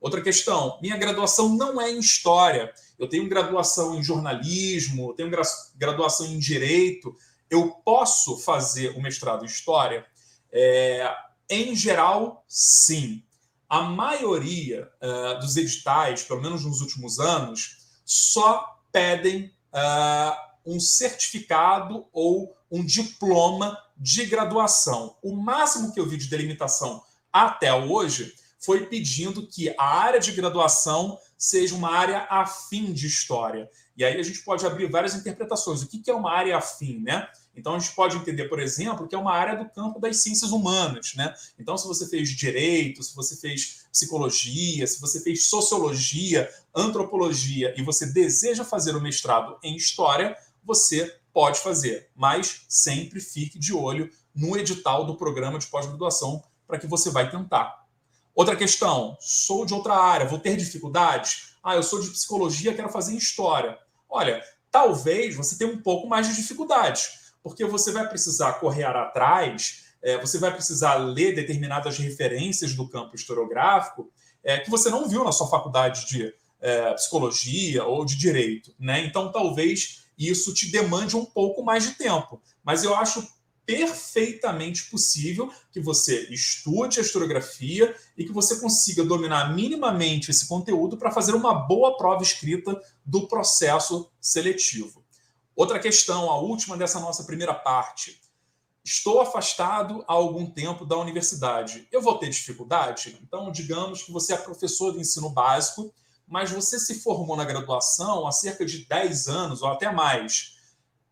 Outra questão: minha graduação não é em História. Eu tenho graduação em jornalismo, tenho graduação em Direito. Eu posso fazer o mestrado em História? É, em geral, sim. A maioria uh, dos editais, pelo menos nos últimos anos, só pedem uh, um certificado ou um diploma de graduação. O máximo que eu vi de delimitação até hoje foi pedindo que a área de graduação seja uma área afim de história. E aí a gente pode abrir várias interpretações. O que é uma área afim, né? Então a gente pode entender, por exemplo, que é uma área do campo das ciências humanas, né? Então, se você fez direito, se você fez psicologia, se você fez sociologia, antropologia e você deseja fazer o mestrado em história, você pode fazer, mas sempre fique de olho no edital do programa de pós-graduação para que você vai tentar. Outra questão, sou de outra área, vou ter dificuldades? Ah, eu sou de psicologia, quero fazer história. Olha, talvez você tenha um pouco mais de dificuldades, porque você vai precisar correr atrás, é, você vai precisar ler determinadas referências do campo historiográfico é, que você não viu na sua faculdade de é, psicologia ou de direito. Né? Então, talvez isso te demande um pouco mais de tempo. Mas eu acho perfeitamente possível que você estude a historiografia e que você consiga dominar minimamente esse conteúdo para fazer uma boa prova escrita do processo seletivo. Outra questão, a última dessa nossa primeira parte. Estou afastado há algum tempo da universidade. Eu vou ter dificuldade? Então, digamos que você é professor de ensino básico, mas você se formou na graduação há cerca de 10 anos ou até mais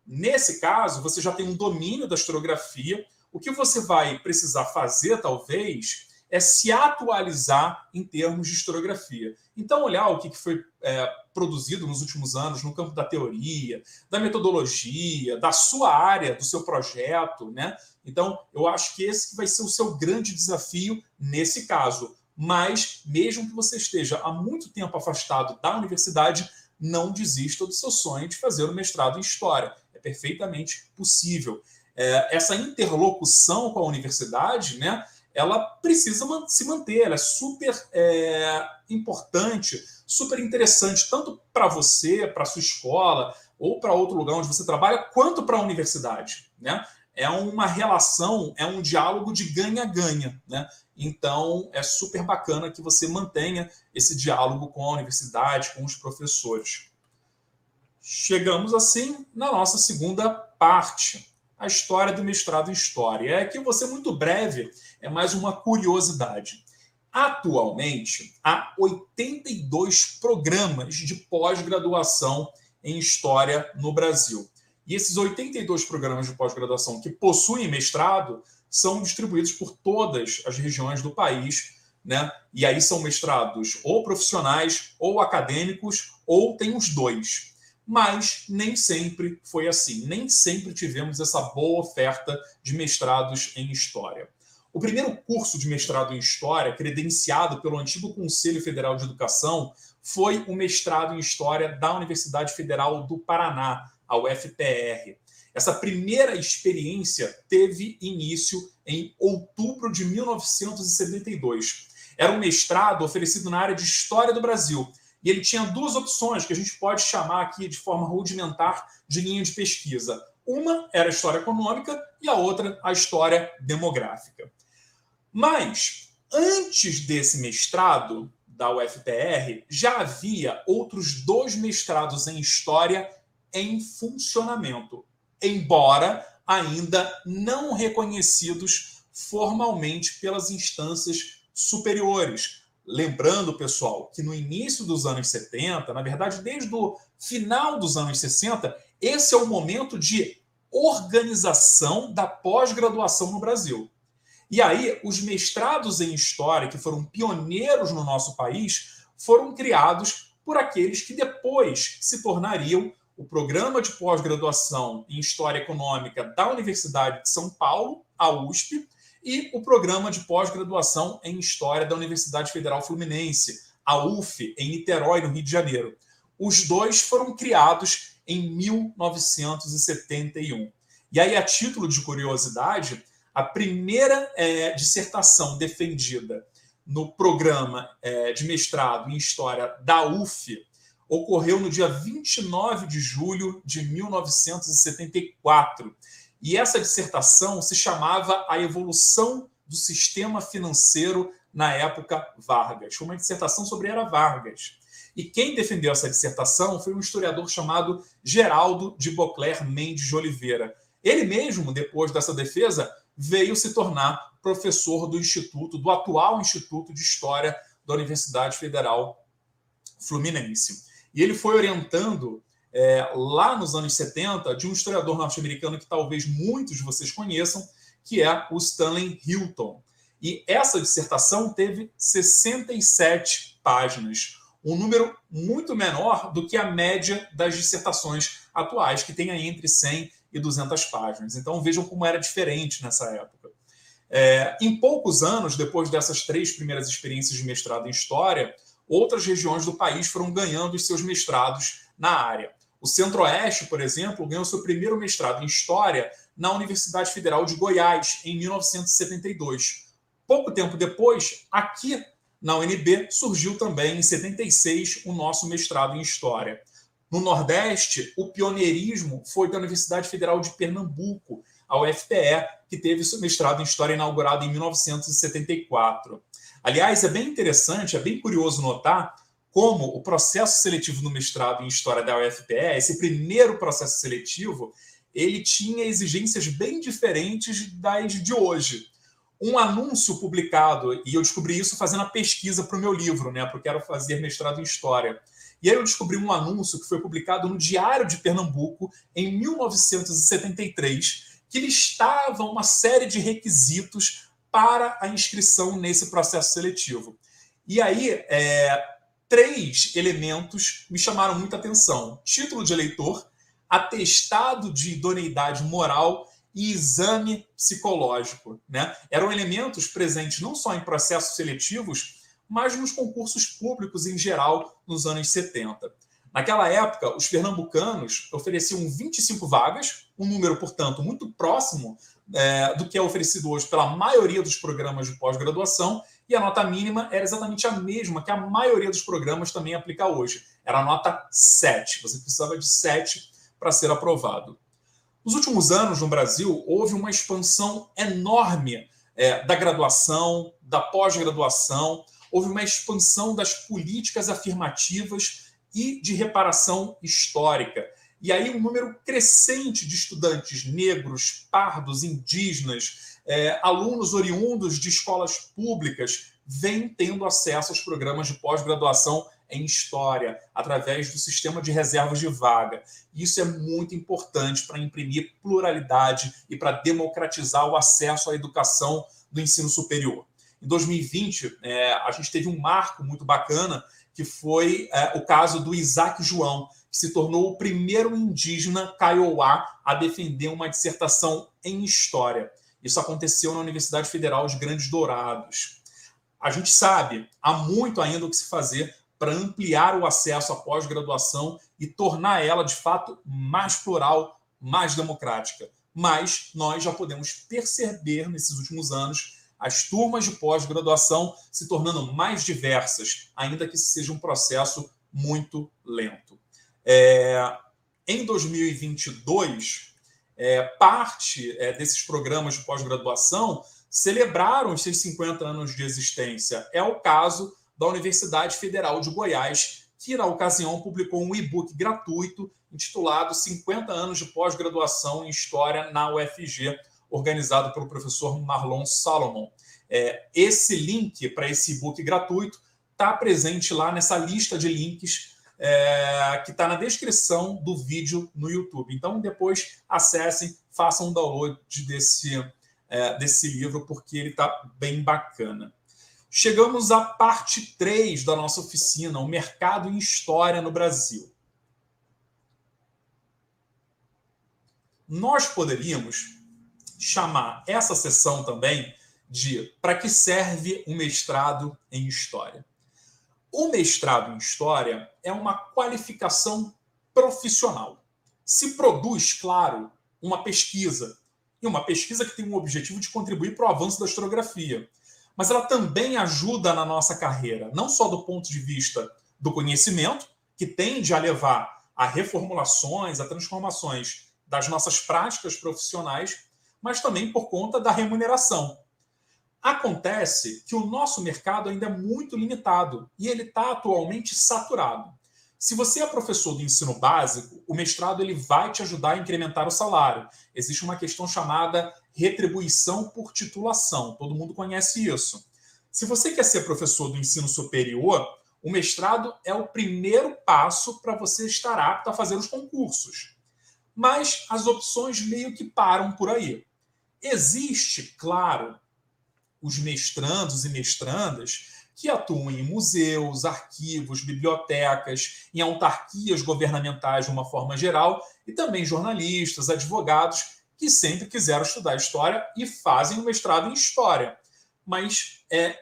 Nesse caso, você já tem um domínio da historiografia. O que você vai precisar fazer, talvez, é se atualizar em termos de historiografia. Então, olhar o que foi é, produzido nos últimos anos no campo da teoria, da metodologia, da sua área, do seu projeto, né? Então, eu acho que esse vai ser o seu grande desafio nesse caso. Mas, mesmo que você esteja há muito tempo afastado da universidade, não desista do seu sonho de fazer o mestrado em História perfeitamente possível. É, essa interlocução com a universidade, né, ela precisa se manter, ela é super é, importante, super interessante, tanto para você, para sua escola, ou para outro lugar onde você trabalha, quanto para a universidade. Né? É uma relação, é um diálogo de ganha-ganha. Né? Então, é super bacana que você mantenha esse diálogo com a universidade, com os professores. Chegamos assim na nossa segunda parte, a história do mestrado em História. É que você muito breve, é mais uma curiosidade. Atualmente, há 82 programas de pós-graduação em História no Brasil. E esses 82 programas de pós-graduação que possuem mestrado são distribuídos por todas as regiões do país né? E aí são mestrados ou profissionais ou acadêmicos ou tem os dois. Mas nem sempre foi assim, nem sempre tivemos essa boa oferta de mestrados em história. O primeiro curso de mestrado em História, credenciado pelo antigo Conselho Federal de Educação, foi o mestrado em História da Universidade Federal do Paraná, a UFPR. Essa primeira experiência teve início em outubro de 1972. Era um mestrado oferecido na área de História do Brasil. E ele tinha duas opções que a gente pode chamar aqui de forma rudimentar de linha de pesquisa. Uma era a história econômica e a outra a história demográfica. Mas, antes desse mestrado da UFPR, já havia outros dois mestrados em História em funcionamento, embora ainda não reconhecidos formalmente pelas instâncias superiores. Lembrando, pessoal, que no início dos anos 70, na verdade, desde o final dos anos 60, esse é o momento de organização da pós-graduação no Brasil. E aí, os mestrados em História, que foram pioneiros no nosso país, foram criados por aqueles que depois se tornariam o programa de pós-graduação em História Econômica da Universidade de São Paulo, a USP, e o programa de pós-graduação em História da Universidade Federal Fluminense, a UF, em Niterói, no Rio de Janeiro. Os dois foram criados em 1971. E aí, a título de curiosidade, a primeira é, dissertação defendida no programa é, de mestrado em História da UF ocorreu no dia 29 de julho de 1974. E essa dissertação se chamava A Evolução do Sistema Financeiro na Época Vargas. Foi uma dissertação sobre Era Vargas. E quem defendeu essa dissertação foi um historiador chamado Geraldo de Bocler Mendes de Oliveira. Ele mesmo, depois dessa defesa, veio se tornar professor do Instituto, do atual Instituto de História da Universidade Federal Fluminense. E ele foi orientando, é, lá nos anos 70, de um historiador norte-americano que talvez muitos de vocês conheçam, que é o Stanley Hilton. E essa dissertação teve 67 páginas, um número muito menor do que a média das dissertações atuais, que tem aí entre 100 e 200 páginas. Então vejam como era diferente nessa época. É, em poucos anos, depois dessas três primeiras experiências de mestrado em História, outras regiões do país foram ganhando os seus mestrados na área. O Centro-Oeste, por exemplo, ganhou seu primeiro mestrado em História na Universidade Federal de Goiás, em 1972. Pouco tempo depois, aqui na UNB, surgiu também, em 76, o nosso mestrado em História. No Nordeste, o pioneirismo foi da Universidade Federal de Pernambuco, a UFPE, que teve seu mestrado em História inaugurado em 1974. Aliás, é bem interessante, é bem curioso notar como o processo seletivo no mestrado em História da UFPE, esse primeiro processo seletivo, ele tinha exigências bem diferentes das de hoje. Um anúncio publicado, e eu descobri isso fazendo a pesquisa para o meu livro, né, porque quero fazer mestrado em História e aí eu descobri um anúncio que foi publicado no Diário de Pernambuco em 1973, que listava uma série de requisitos para a inscrição nesse processo seletivo. E aí, é, três elementos me chamaram muita atenção: título de eleitor, atestado de idoneidade moral e exame psicológico. Né? Eram elementos presentes não só em processos seletivos, mas nos concursos públicos em geral nos anos 70. Naquela época, os pernambucanos ofereciam 25 vagas, um número, portanto, muito próximo é, do que é oferecido hoje pela maioria dos programas de pós-graduação, e a nota mínima era exatamente a mesma que a maioria dos programas também aplica hoje. Era a nota 7. Você precisava de 7 para ser aprovado. Nos últimos anos, no Brasil, houve uma expansão enorme é, da graduação, da pós-graduação houve uma expansão das políticas afirmativas e de reparação histórica. E aí um número crescente de estudantes negros, pardos, indígenas, é, alunos oriundos de escolas públicas vem tendo acesso aos programas de pós-graduação em História, através do sistema de reservas de vaga. Isso é muito importante para imprimir pluralidade e para democratizar o acesso à educação do ensino superior. Em 2020, é, a gente teve um marco muito bacana, que foi é, o caso do Isaac João, que se tornou o primeiro indígena Kaiowá a defender uma dissertação em História. Isso aconteceu na Universidade Federal de Grandes Dourados. A gente sabe, há muito ainda o que se fazer para ampliar o acesso à pós-graduação e tornar ela, de fato, mais plural, mais democrática. Mas nós já podemos perceber nesses últimos anos as turmas de pós-graduação se tornando mais diversas, ainda que seja um processo muito lento. É, em 2022, é, parte é, desses programas de pós-graduação celebraram os seus 50 anos de existência. É o caso da Universidade Federal de Goiás, que, na ocasião, publicou um e-book gratuito intitulado 50 anos de pós-graduação em História na UFG, organizado pelo professor Marlon Salomon. É, esse link para esse e-book gratuito está presente lá nessa lista de links é, que está na descrição do vídeo no YouTube. Então, depois acessem, façam um download desse, é, desse livro, porque ele está bem bacana. Chegamos à parte 3 da nossa oficina, o mercado em história no Brasil. Nós poderíamos chamar essa sessão também de para que serve um mestrado em história. O mestrado em história é uma qualificação profissional. Se produz, claro, uma pesquisa, e uma pesquisa que tem o objetivo de contribuir para o avanço da historiografia. Mas ela também ajuda na nossa carreira, não só do ponto de vista do conhecimento, que tende a levar a reformulações, a transformações das nossas práticas profissionais, mas também por conta da remuneração. Acontece que o nosso mercado ainda é muito limitado e ele está atualmente saturado. Se você é professor do ensino básico, o mestrado ele vai te ajudar a incrementar o salário. Existe uma questão chamada retribuição por titulação. Todo mundo conhece isso. Se você quer ser professor do ensino superior, o mestrado é o primeiro passo para você estar apto a fazer os concursos. Mas as opções meio que param por aí. Existe, claro, os mestrandos e mestrandas que atuam em museus, arquivos, bibliotecas, em autarquias governamentais de uma forma geral, e também jornalistas, advogados que sempre quiseram estudar história e fazem um mestrado em história. Mas é,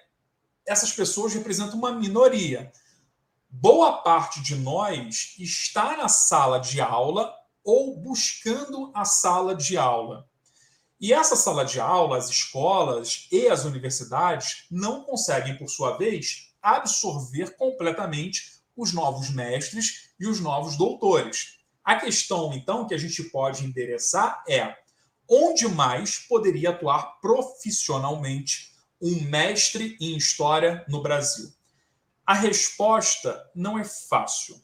essas pessoas representam uma minoria. Boa parte de nós está na sala de aula ou buscando a sala de aula. E essa sala de aula, as escolas e as universidades não conseguem, por sua vez, absorver completamente os novos mestres e os novos doutores. A questão, então, que a gente pode endereçar é onde mais poderia atuar profissionalmente um mestre em história no Brasil? A resposta não é fácil.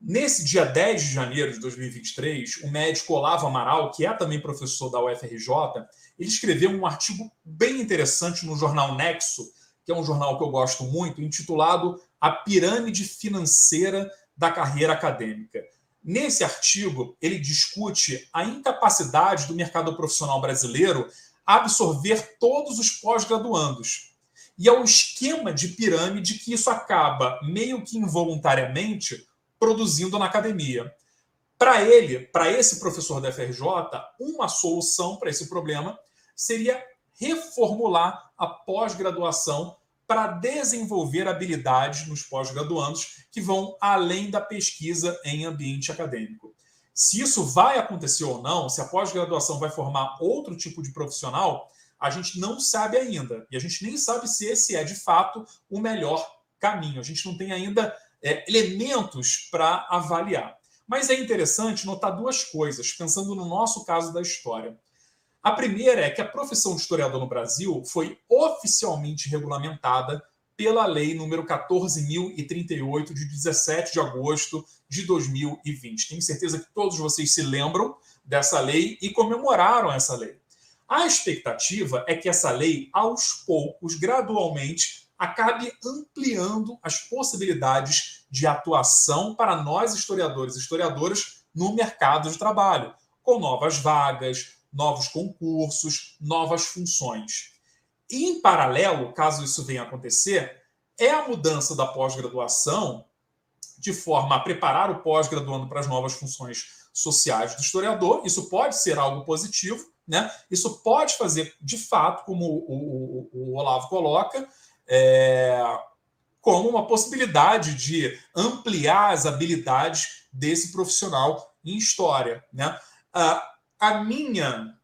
Nesse dia 10 de janeiro de 2023, o médico Olavo Amaral, que é também professor da UFRJ, ele escreveu um artigo bem interessante no jornal Nexo, que é um jornal que eu gosto muito, intitulado A Pirâmide Financeira da Carreira Acadêmica. Nesse artigo, ele discute a incapacidade do mercado profissional brasileiro absorver todos os pós-graduandos. E é o esquema de pirâmide que isso acaba, meio que involuntariamente, produzindo na academia. Para ele, para esse professor da FRJ, uma solução para esse problema seria reformular a pós-graduação para desenvolver habilidades nos pós-graduandos que vão além da pesquisa em ambiente acadêmico. Se isso vai acontecer ou não, se a pós-graduação vai formar outro tipo de profissional, a gente não sabe ainda. E a gente nem sabe se esse é de fato o melhor caminho. A gente não tem ainda é, elementos para avaliar. Mas é interessante notar duas coisas, pensando no nosso caso da história. A primeira é que a profissão de historiador no Brasil foi oficialmente regulamentada pela Lei número 14.038, de 17 de agosto de 2020. Tenho certeza que todos vocês se lembram dessa lei e comemoraram essa lei. A expectativa é que essa lei, aos poucos, gradualmente, acabe ampliando as possibilidades de atuação para nós, historiadores e historiadoras, no mercado de trabalho, com novas vagas, novos concursos, novas funções. E, em paralelo, caso isso venha a acontecer, é a mudança da pós-graduação de forma a preparar o pós-graduando para as novas funções sociais do historiador. Isso pode ser algo positivo, né? Isso pode fazer, de fato, como o, o, o Olavo coloca, é, como uma possibilidade de ampliar as habilidades desse profissional em história. Né? A, a minha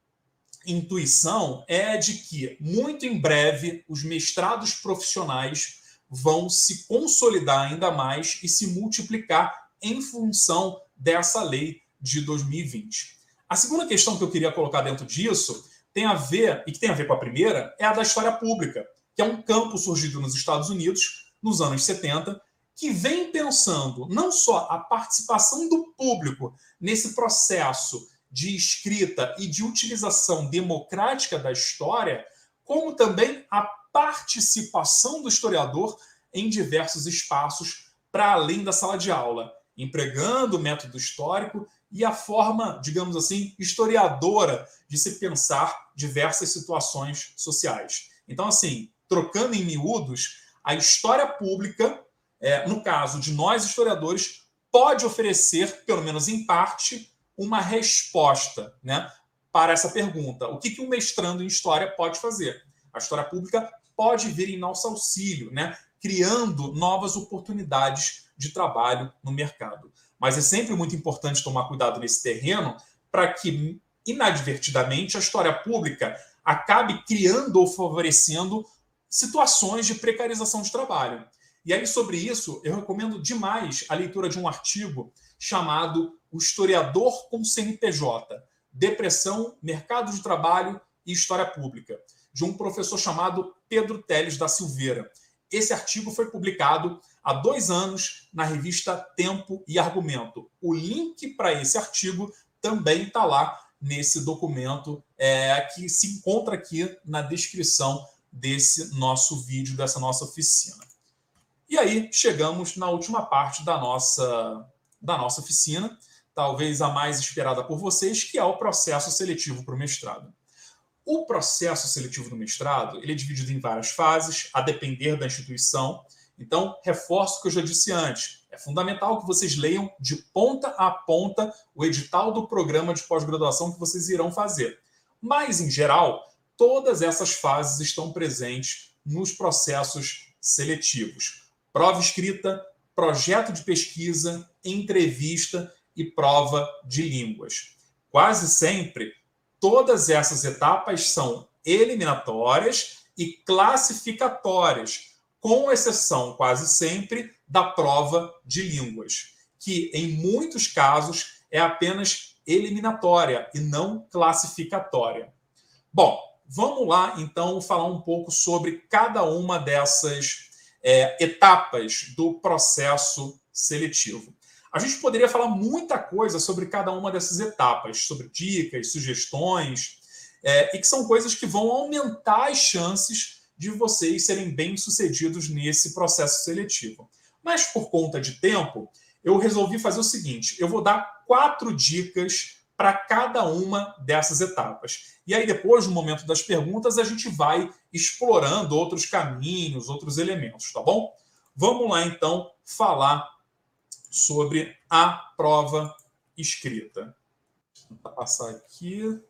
intuição é de que, muito em breve, os mestrados profissionais vão se consolidar ainda mais e se multiplicar em função dessa lei de 2020. A segunda questão que eu queria colocar dentro disso tem a ver, e que tem a ver com a primeira, é a da história pública, que é um campo surgido nos Estados Unidos nos anos 70, que vem pensando não só a participação do público nesse processo de escrita e de utilização democrática da história, como também a participação do historiador em diversos espaços para além da sala de aula, empregando o método histórico e a forma, digamos assim, historiadora de se pensar diversas situações sociais. Então, assim, trocando em miúdos, a história pública, é, no caso de nós historiadores, pode oferecer, pelo menos em parte, uma resposta né, para essa pergunta. O que, que um mestrando em história pode fazer? A história pública pode vir em nosso auxílio, né, criando novas oportunidades de trabalho no mercado. Mas é sempre muito importante tomar cuidado nesse terreno para que, inadvertidamente, a história pública acabe criando ou favorecendo situações de precarização de trabalho. E aí, sobre isso, eu recomendo demais a leitura de um artigo chamado O Historiador com CNPJ: Depressão, Mercado de Trabalho e História Pública, de um professor chamado Pedro Teles da Silveira. Esse artigo foi publicado há dois anos na revista Tempo e Argumento. O link para esse artigo também está lá nesse documento é, que se encontra aqui na descrição desse nosso vídeo, dessa nossa oficina. E aí chegamos na última parte da nossa, da nossa oficina, talvez a mais esperada por vocês, que é o processo seletivo para o mestrado. O processo seletivo do mestrado ele é dividido em várias fases, a depender da instituição. Então, reforço o que eu já disse antes. É fundamental que vocês leiam de ponta a ponta o edital do programa de pós-graduação que vocês irão fazer. Mas, em geral, todas essas fases estão presentes nos processos seletivos: prova escrita, projeto de pesquisa, entrevista e prova de línguas. Quase sempre, todas essas etapas são eliminatórias e classificatórias, com exceção quase sempre da prova de línguas, que em muitos casos é apenas eliminatória e não classificatória. Bom, Vamos lá, então, falar um pouco sobre cada uma dessas é, etapas do processo seletivo. A gente poderia falar muita coisa sobre cada uma dessas etapas, sobre dicas, sugestões, é, e que são coisas que vão aumentar as chances de vocês serem bem-sucedidos nesse processo seletivo. Mas por conta de tempo, eu resolvi fazer o seguinte: eu vou dar quatro dicas para cada uma dessas etapas. E aí, depois, no momento das perguntas, a gente vai explorando outros caminhos, outros elementos, tá bom? Vamos lá, então, falar sobre a prova escrita. Vou passar aqui.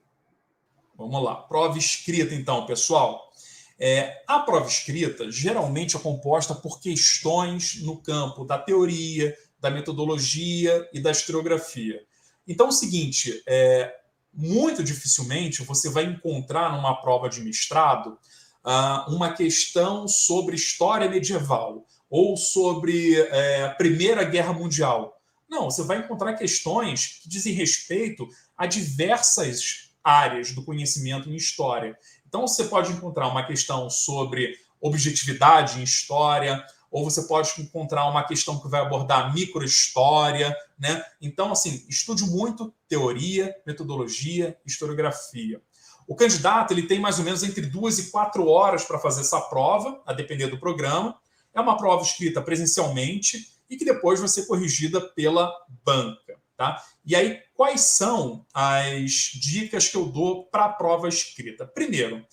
Vamos lá. Prova escrita, então, pessoal. É, a prova escrita geralmente é composta por questões no campo da teoria, da metodologia e da historiografia. Então, é o seguinte: é, muito dificilmente você vai encontrar numa prova de mestrado uh, uma questão sobre história medieval ou sobre é, a Primeira Guerra Mundial. Não, você vai encontrar questões que dizem respeito a diversas áreas do conhecimento em história. Então, você pode encontrar uma questão sobre objetividade em história, ou você pode encontrar uma questão que vai abordar microhistória, né? Então, assim, estude muito teoria, metodologia, historiografia. O candidato ele tem mais ou menos entre duas e quatro horas para fazer essa prova, a depender do programa. É uma prova escrita presencialmente e que depois vai ser corrigida pela banca. Tá? E aí, quais são as dicas que eu dou para a prova escrita? Primeiro,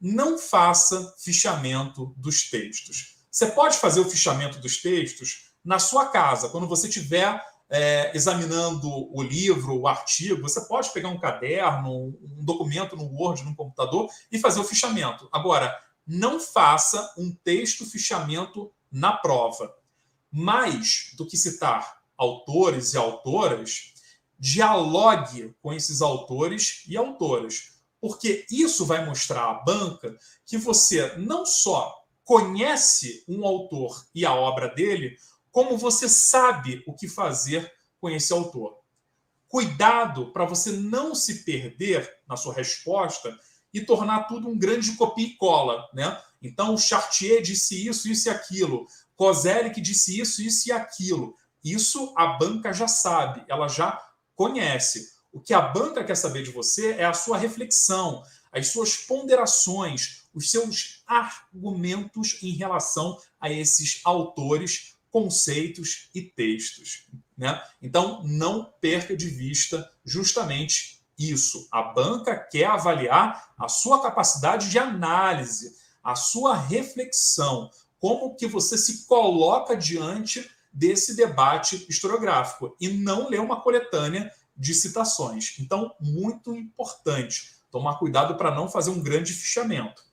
não faça fichamento dos textos. Você pode fazer o fichamento dos textos na sua casa, quando você estiver é, examinando o livro, o artigo, você pode pegar um caderno, um documento no Word, no computador e fazer o fichamento. Agora, não faça um texto fichamento na prova. Mais do que citar autores e autoras, dialogue com esses autores e autoras porque isso vai mostrar à banca que você não só conhece um autor e a obra dele, como você sabe o que fazer com esse autor. Cuidado para você não se perder na sua resposta e tornar tudo um grande copia e cola, né? Então, Chartier disse isso, isso e aquilo. Kozelik disse isso, isso e aquilo. Isso a banca já sabe, ela já conhece. O que a banca quer saber de você é a sua reflexão, as suas ponderações, os seus argumentos em relação a esses autores, conceitos e textos. Né? Então, não perca de vista justamente isso. A banca quer avaliar a sua capacidade de análise, a sua reflexão, como que você se coloca diante desse debate historiográfico e não ler uma coletânea de citações. Então, muito importante tomar cuidado para não fazer um grande fichamento.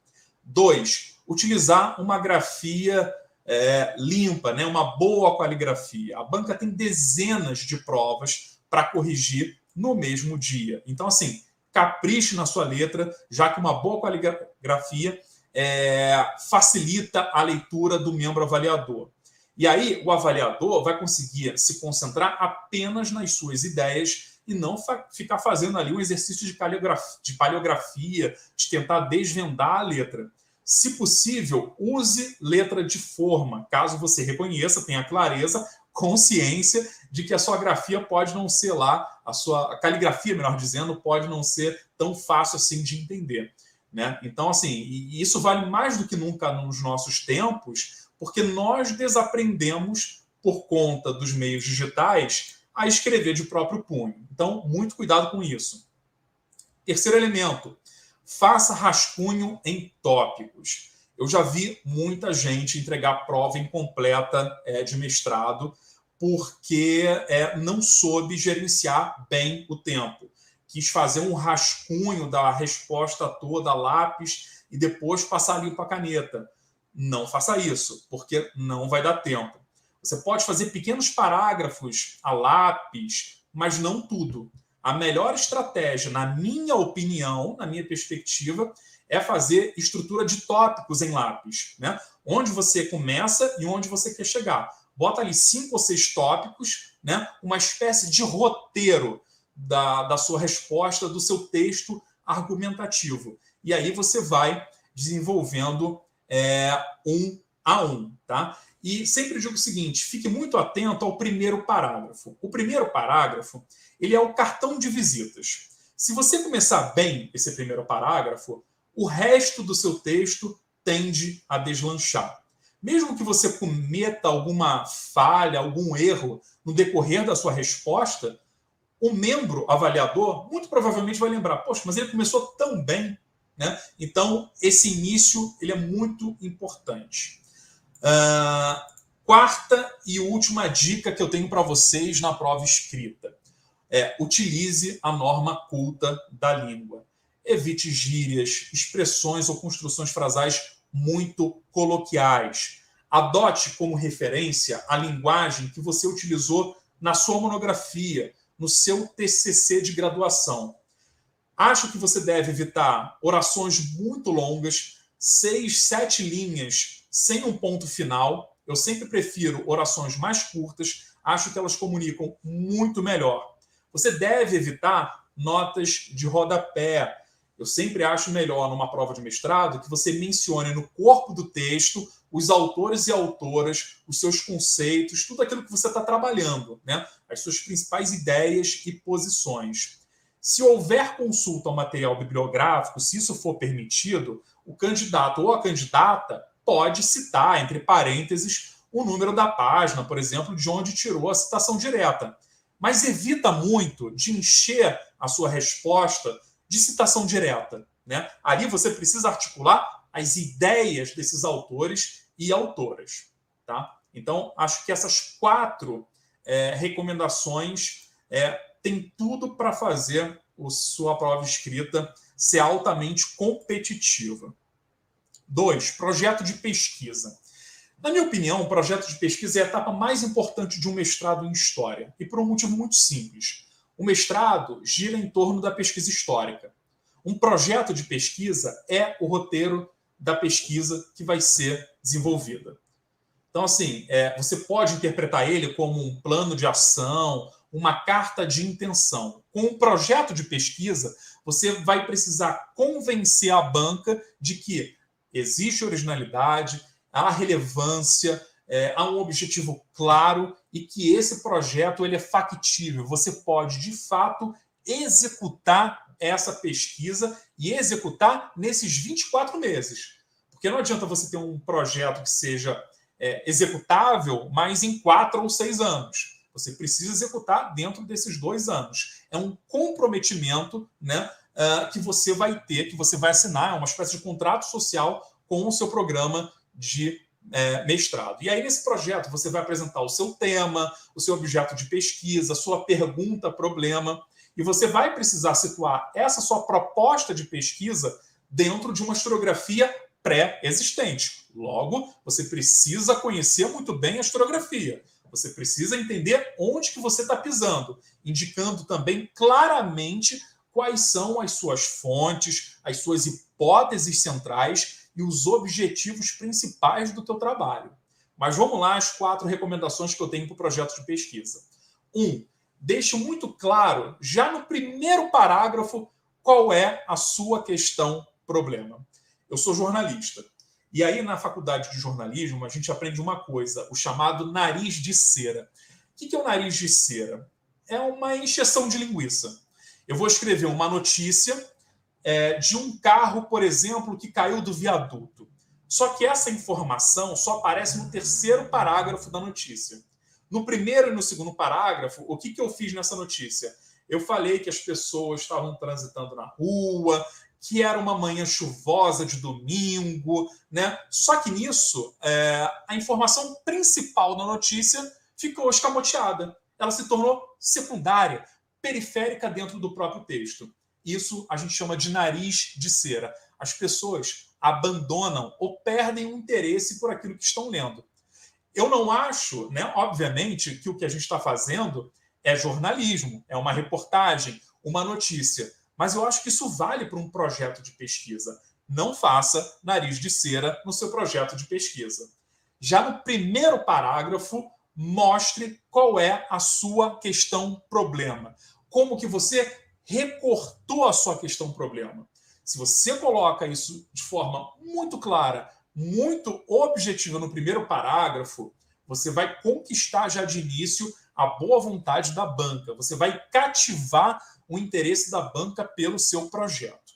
Dois, utilizar uma grafia é, limpa, né? uma boa qualigrafia. A banca tem dezenas de provas para corrigir no mesmo dia. Então, assim, capriche na sua letra, já que uma boa qualigrafia é, facilita a leitura do membro avaliador. E aí, o avaliador vai conseguir se concentrar apenas nas suas ideias e não ficar fazendo ali um exercício de, de paleografia, de tentar desvendar a letra. Se possível, use letra de forma, caso você reconheça, tenha clareza, consciência de que a sua grafia pode não ser lá, a sua a caligrafia, melhor dizendo, pode não ser tão fácil assim de entender. Né? Então, assim, isso vale mais do que nunca nos nossos tempos, porque nós desaprendemos por conta dos meios digitais a escrever de próprio punho. Então, muito cuidado com isso. Terceiro elemento, faça rascunho em tópicos. Eu já vi muita gente entregar prova incompleta é, de mestrado porque é, não soube gerenciar bem o tempo. Quis fazer um rascunho da resposta toda, lápis, e depois passar limpo a caneta. Não faça isso, porque não vai dar tempo. Você pode fazer pequenos parágrafos a lápis, mas não tudo. A melhor estratégia, na minha opinião, na minha perspectiva, é fazer estrutura de tópicos em lápis, né? Onde você começa e onde você quer chegar. Bota ali cinco ou seis tópicos, né? Uma espécie de roteiro da, da sua resposta, do seu texto argumentativo. E aí você vai desenvolvendo é, um a um, tá? E sempre digo o seguinte: fique muito atento ao primeiro parágrafo. O primeiro parágrafo ele é o cartão de visitas. Se você começar bem esse primeiro parágrafo, o resto do seu texto tende a deslanchar. Mesmo que você cometa alguma falha, algum erro no decorrer da sua resposta, o membro avaliador muito provavelmente vai lembrar: poxa, mas ele começou tão bem. Né? Então, esse início ele é muito importante. Uh, quarta e última dica que eu tenho para vocês na prova escrita é utilize a norma culta da língua. Evite gírias, expressões ou construções frasais muito coloquiais. Adote como referência a linguagem que você utilizou na sua monografia, no seu TCC de graduação. Acho que você deve evitar orações muito longas, seis, sete linhas sem um ponto final. Eu sempre prefiro orações mais curtas, acho que elas comunicam muito melhor. Você deve evitar notas de rodapé. Eu sempre acho melhor numa prova de mestrado que você mencione no corpo do texto os autores e autoras, os seus conceitos, tudo aquilo que você está trabalhando, né? as suas principais ideias e posições. Se houver consulta ao material bibliográfico, se isso for permitido, o candidato ou a candidata pode citar, entre parênteses, o número da página, por exemplo, de onde tirou a citação direta. Mas evita muito de encher a sua resposta de citação direta. Né? Ali você precisa articular as ideias desses autores e autoras. Tá? Então, acho que essas quatro é, recomendações é, têm tudo para fazer a sua prova escrita ser altamente competitiva. Dois, projeto de pesquisa. Na minha opinião, o projeto de pesquisa é a etapa mais importante de um mestrado em História, e por um motivo muito simples. O mestrado gira em torno da pesquisa histórica. Um projeto de pesquisa é o roteiro da pesquisa que vai ser desenvolvida. Então, assim, é, você pode interpretar ele como um plano de ação, uma carta de intenção. Com um projeto de pesquisa, você vai precisar convencer a banca de que existe originalidade, há relevância, é, há um objetivo claro e que esse projeto ele é factível. Você pode, de fato, executar essa pesquisa e executar nesses 24 meses. Porque não adianta você ter um projeto que seja é, executável, mas em quatro ou seis anos. Você precisa executar dentro desses dois anos. É um comprometimento né, uh, que você vai ter, que você vai assinar, é uma espécie de contrato social com o seu programa de é, mestrado. E aí, nesse projeto, você vai apresentar o seu tema, o seu objeto de pesquisa, sua pergunta, problema, e você vai precisar situar essa sua proposta de pesquisa dentro de uma historiografia pré-existente. Logo, você precisa conhecer muito bem a historiografia. Você precisa entender onde que você está pisando, indicando também claramente quais são as suas fontes, as suas hipóteses centrais e os objetivos principais do teu trabalho. Mas vamos lá as quatro recomendações que eu tenho para o projeto de pesquisa. Um, deixe muito claro, já no primeiro parágrafo, qual é a sua questão problema. Eu sou jornalista. E aí, na faculdade de jornalismo, a gente aprende uma coisa, o chamado nariz de cera. O que é o nariz de cera? É uma encheção de linguiça. Eu vou escrever uma notícia é, de um carro, por exemplo, que caiu do viaduto. Só que essa informação só aparece no terceiro parágrafo da notícia. No primeiro e no segundo parágrafo, o que, que eu fiz nessa notícia? Eu falei que as pessoas estavam transitando na rua, que era uma manhã chuvosa de domingo, né? Só que nisso, é, a informação principal da notícia ficou escamoteada. Ela se tornou secundária, periférica dentro do próprio texto. Isso a gente chama de nariz de cera. As pessoas abandonam ou perdem o interesse por aquilo que estão lendo. Eu não acho, né, obviamente, que o que a gente está fazendo é jornalismo, é uma reportagem, uma notícia mas eu acho que isso vale para um projeto de pesquisa. Não faça nariz de cera no seu projeto de pesquisa. Já no primeiro parágrafo, mostre qual é a sua questão problema. Como que você recortou a sua questão problema. Se você coloca isso de forma muito clara, muito objetiva no primeiro parágrafo, você vai conquistar já de início a boa vontade da banca. Você vai cativar o interesse da banca pelo seu projeto.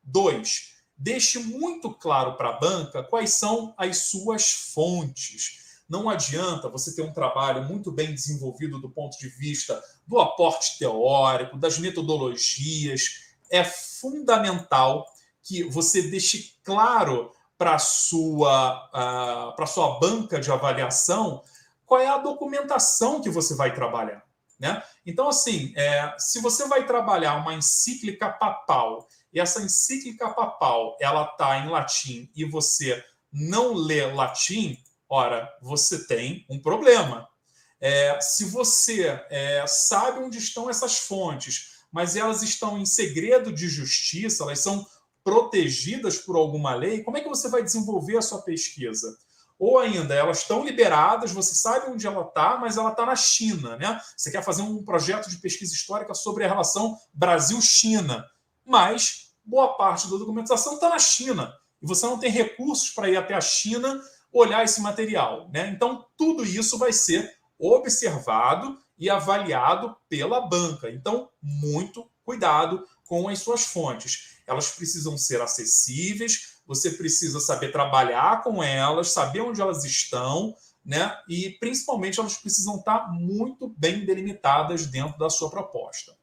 Dois, deixe muito claro para a banca quais são as suas fontes. Não adianta você ter um trabalho muito bem desenvolvido do ponto de vista do aporte teórico, das metodologias. É fundamental que você deixe claro para sua, uh, para sua banca de avaliação qual é a documentação que você vai trabalhar. Né? Então, assim, é, se você vai trabalhar uma encíclica papal e essa encíclica papal ela está em latim e você não lê latim, ora, você tem um problema. É, se você é, sabe onde estão essas fontes, mas elas estão em segredo de justiça, elas são protegidas por alguma lei, como é que você vai desenvolver a sua pesquisa? ou ainda elas estão liberadas, você sabe onde ela está, mas ela está na China, né? Você quer fazer um projeto de pesquisa histórica sobre a relação Brasil-China, mas boa parte da documentação está na China e você não tem recursos para ir até a China olhar esse material, né? Então tudo isso vai ser observado e avaliado pela banca. Então muito cuidado com as suas fontes. Elas precisam ser acessíveis, você precisa saber trabalhar com elas, saber onde elas estão, né? E principalmente elas precisam estar muito bem delimitadas dentro da sua proposta.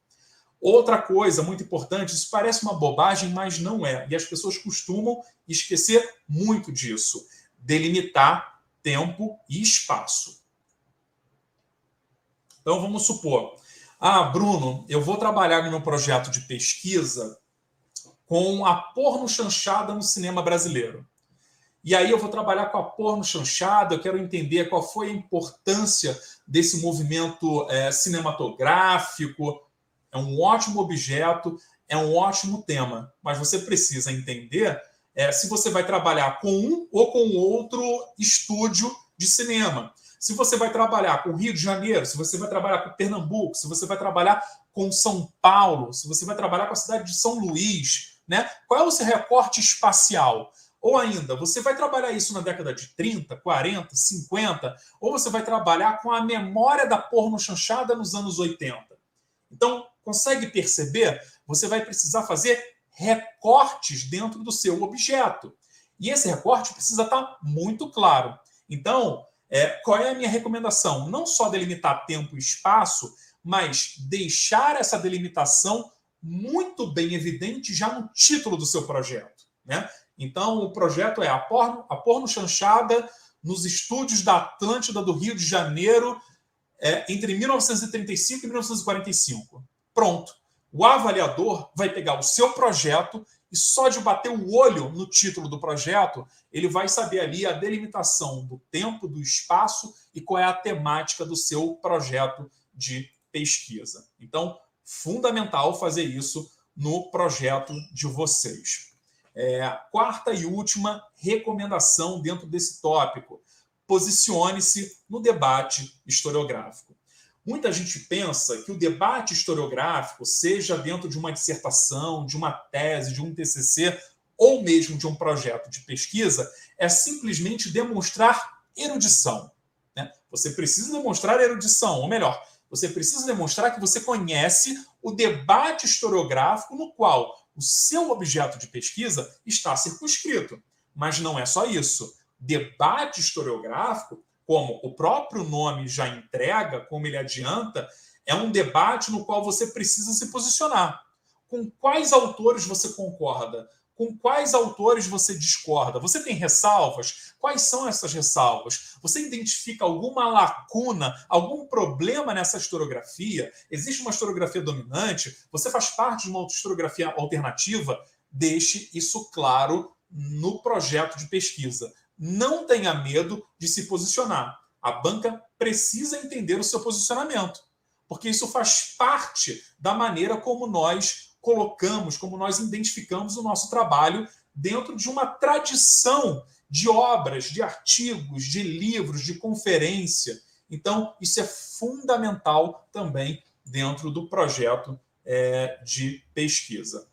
Outra coisa muito importante, isso parece uma bobagem, mas não é. E as pessoas costumam esquecer muito disso. Delimitar tempo e espaço. Então vamos supor, ah, Bruno, eu vou trabalhar no meu projeto de pesquisa com a porno chanchada no cinema brasileiro. E aí eu vou trabalhar com a porno chanchada, eu quero entender qual foi a importância desse movimento é, cinematográfico. É um ótimo objeto, é um ótimo tema, mas você precisa entender é, se você vai trabalhar com um ou com outro estúdio de cinema. Se você vai trabalhar com o Rio de Janeiro, se você vai trabalhar com Pernambuco, se você vai trabalhar com São Paulo, se você vai trabalhar com a cidade de São Luís, né? Qual é o seu recorte espacial? Ou ainda, você vai trabalhar isso na década de 30, 40, 50, ou você vai trabalhar com a memória da porno chanchada nos anos 80. Então, consegue perceber? Você vai precisar fazer recortes dentro do seu objeto. E esse recorte precisa estar muito claro. Então, é, qual é a minha recomendação? Não só delimitar tempo e espaço, mas deixar essa delimitação muito bem evidente já no título do seu projeto. Né? Então, o projeto é a porno, a porno chanchada nos estúdios da Atlântida do Rio de Janeiro é, entre 1935 e 1945. Pronto. O avaliador vai pegar o seu projeto e só de bater o olho no título do projeto, ele vai saber ali a delimitação do tempo, do espaço e qual é a temática do seu projeto de pesquisa. Então, fundamental fazer isso no projeto de vocês. É, quarta e última recomendação dentro desse tópico: posicione-se no debate historiográfico. Muita gente pensa que o debate historiográfico, seja dentro de uma dissertação, de uma tese, de um TCC ou mesmo de um projeto de pesquisa, é simplesmente demonstrar erudição. Né? Você precisa demonstrar erudição, ou melhor, você precisa demonstrar que você conhece o debate historiográfico no qual o seu objeto de pesquisa está circunscrito. Mas não é só isso. Debate historiográfico, como o próprio nome já entrega, como ele adianta, é um debate no qual você precisa se posicionar. Com quais autores você concorda? Com quais autores você discorda? Você tem ressalvas? Quais são essas ressalvas? Você identifica alguma lacuna, algum problema nessa historiografia? Existe uma historiografia dominante? Você faz parte de uma historiografia alternativa? Deixe isso claro no projeto de pesquisa. Não tenha medo de se posicionar. A banca precisa entender o seu posicionamento, porque isso faz parte da maneira como nós colocamos, como nós identificamos o nosso trabalho dentro de uma tradição de obras, de artigos, de livros, de conferência. Então, isso é fundamental também dentro do projeto é, de pesquisa.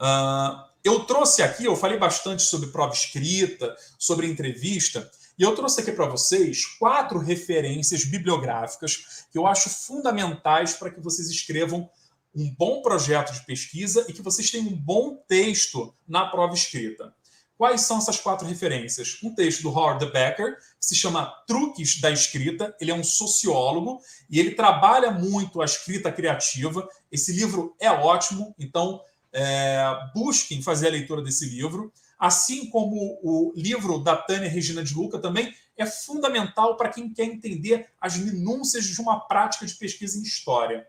Uh, eu trouxe aqui, eu falei bastante sobre prova escrita, sobre entrevista, e eu trouxe aqui para vocês quatro referências bibliográficas que eu acho fundamentais para que vocês escrevam um bom projeto de pesquisa e que vocês tenham um bom texto na prova escrita. Quais são essas quatro referências? Um texto do Howard Becker, que se chama Truques da Escrita. Ele é um sociólogo e ele trabalha muito a escrita criativa. Esse livro é ótimo, então é, busquem fazer a leitura desse livro. Assim como o livro da Tânia Regina de Luca também é fundamental para quem quer entender as minúcias de uma prática de pesquisa em história.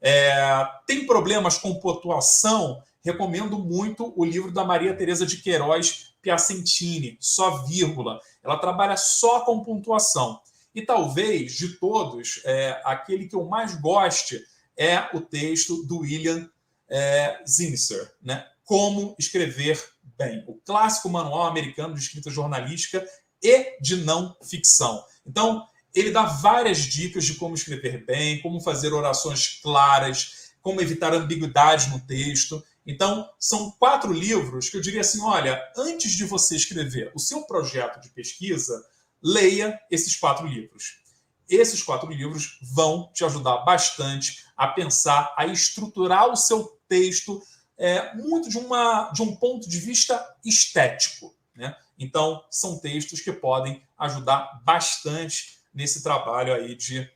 É, tem problemas com pontuação? Recomendo muito o livro da Maria Tereza de Queiroz Piacentini, só vírgula. Ela trabalha só com pontuação. E talvez, de todos, é, aquele que eu mais goste é o texto do William é, Zinser, né? Como escrever bem. O clássico manual americano de escrita jornalística e de não ficção. Então, ele dá várias dicas de como escrever bem, como fazer orações claras, como evitar ambiguidade no texto. Então, são quatro livros que eu diria assim: olha, antes de você escrever o seu projeto de pesquisa, leia esses quatro livros. Esses quatro livros vão te ajudar bastante a pensar, a estruturar o seu texto é, muito de, uma, de um ponto de vista estético. Né? Então, são textos que podem ajudar bastante nesse trabalho aí de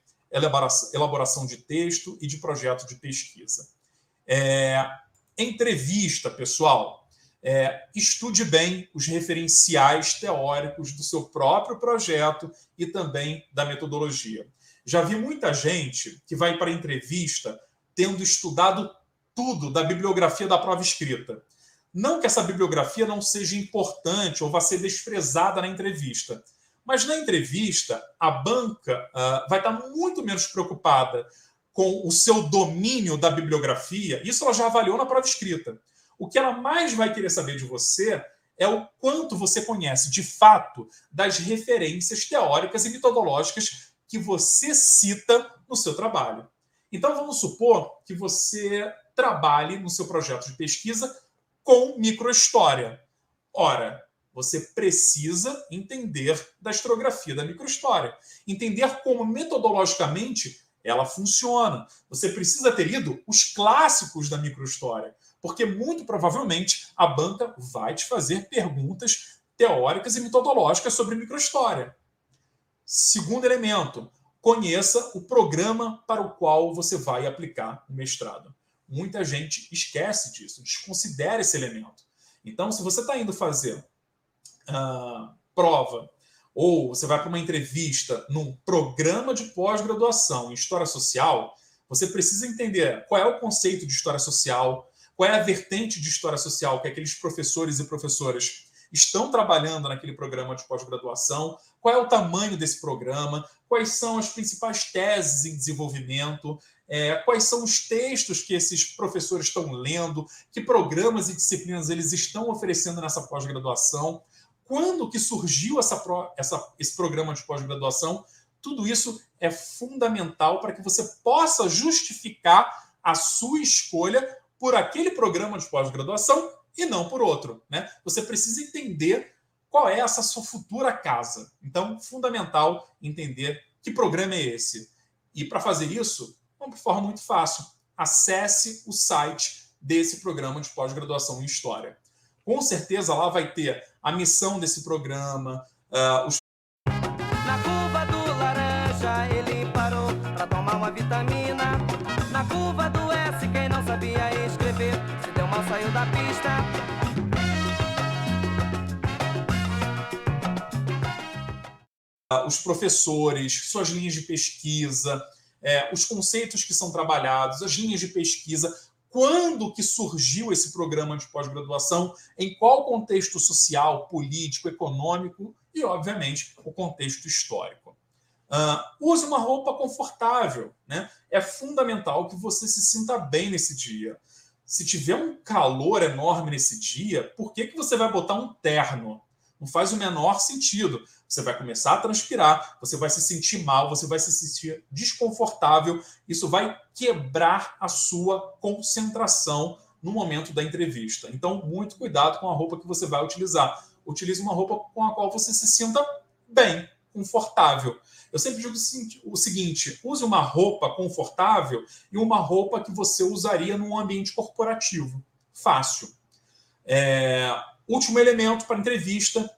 elaboração de texto e de projeto de pesquisa. É, entrevista, pessoal. É, estude bem os referenciais teóricos do seu próprio projeto e também da metodologia. Já vi muita gente que vai para entrevista tendo estudado tudo da bibliografia da prova escrita. Não que essa bibliografia não seja importante ou vá ser desprezada na entrevista, mas na entrevista a banca uh, vai estar muito menos preocupada com o seu domínio da bibliografia. Isso ela já avaliou na prova escrita. O que ela mais vai querer saber de você é o quanto você conhece de fato das referências teóricas e metodológicas que você cita no seu trabalho. Então vamos supor que você trabalhe no seu projeto de pesquisa com microhistória. Ora, você precisa entender da historiografia da microhistória, entender como metodologicamente ela funciona. Você precisa ter lido os clássicos da microhistória, porque muito provavelmente a banca vai te fazer perguntas teóricas e metodológicas sobre microhistória. Segundo elemento, conheça o programa para o qual você vai aplicar o mestrado. Muita gente esquece disso, desconsidera esse elemento. Então, se você está indo fazer uh, prova ou você vai para uma entrevista num programa de pós-graduação em História Social, você precisa entender qual é o conceito de História Social, qual é a vertente de História Social que aqueles professores e professoras estão trabalhando naquele programa de pós-graduação, qual é o tamanho desse programa, quais são as principais teses em desenvolvimento, é, quais são os textos que esses professores estão lendo, que programas e disciplinas eles estão oferecendo nessa pós-graduação, quando que surgiu essa, essa, esse programa de pós-graduação, tudo isso é fundamental para que você possa justificar a sua escolha por aquele programa de pós-graduação e não por outro. Né? Você precisa entender qual é essa sua futura casa. Então, fundamental entender que programa é esse. E para fazer isso, de forma muito fácil. Acesse o site desse programa de pós-graduação em História. Com certeza lá vai ter a missão desse programa, uh, os na curva do laranja ele parou para tomar uma vitamina. Na curva do S quem não sabia escrever se deu mal saiu da pista. os professores, suas linhas de pesquisa, é, os conceitos que são trabalhados, as linhas de pesquisa, quando que surgiu esse programa de pós-graduação, em qual contexto social, político, econômico e, obviamente, o contexto histórico. Uh, use uma roupa confortável. Né? É fundamental que você se sinta bem nesse dia. Se tiver um calor enorme nesse dia, por que, que você vai botar um terno? Não faz o menor sentido. Você vai começar a transpirar, você vai se sentir mal, você vai se sentir desconfortável. Isso vai quebrar a sua concentração no momento da entrevista. Então, muito cuidado com a roupa que você vai utilizar. Utilize uma roupa com a qual você se sinta bem, confortável. Eu sempre digo o seguinte: use uma roupa confortável e uma roupa que você usaria num ambiente corporativo. Fácil. É... Último elemento para entrevista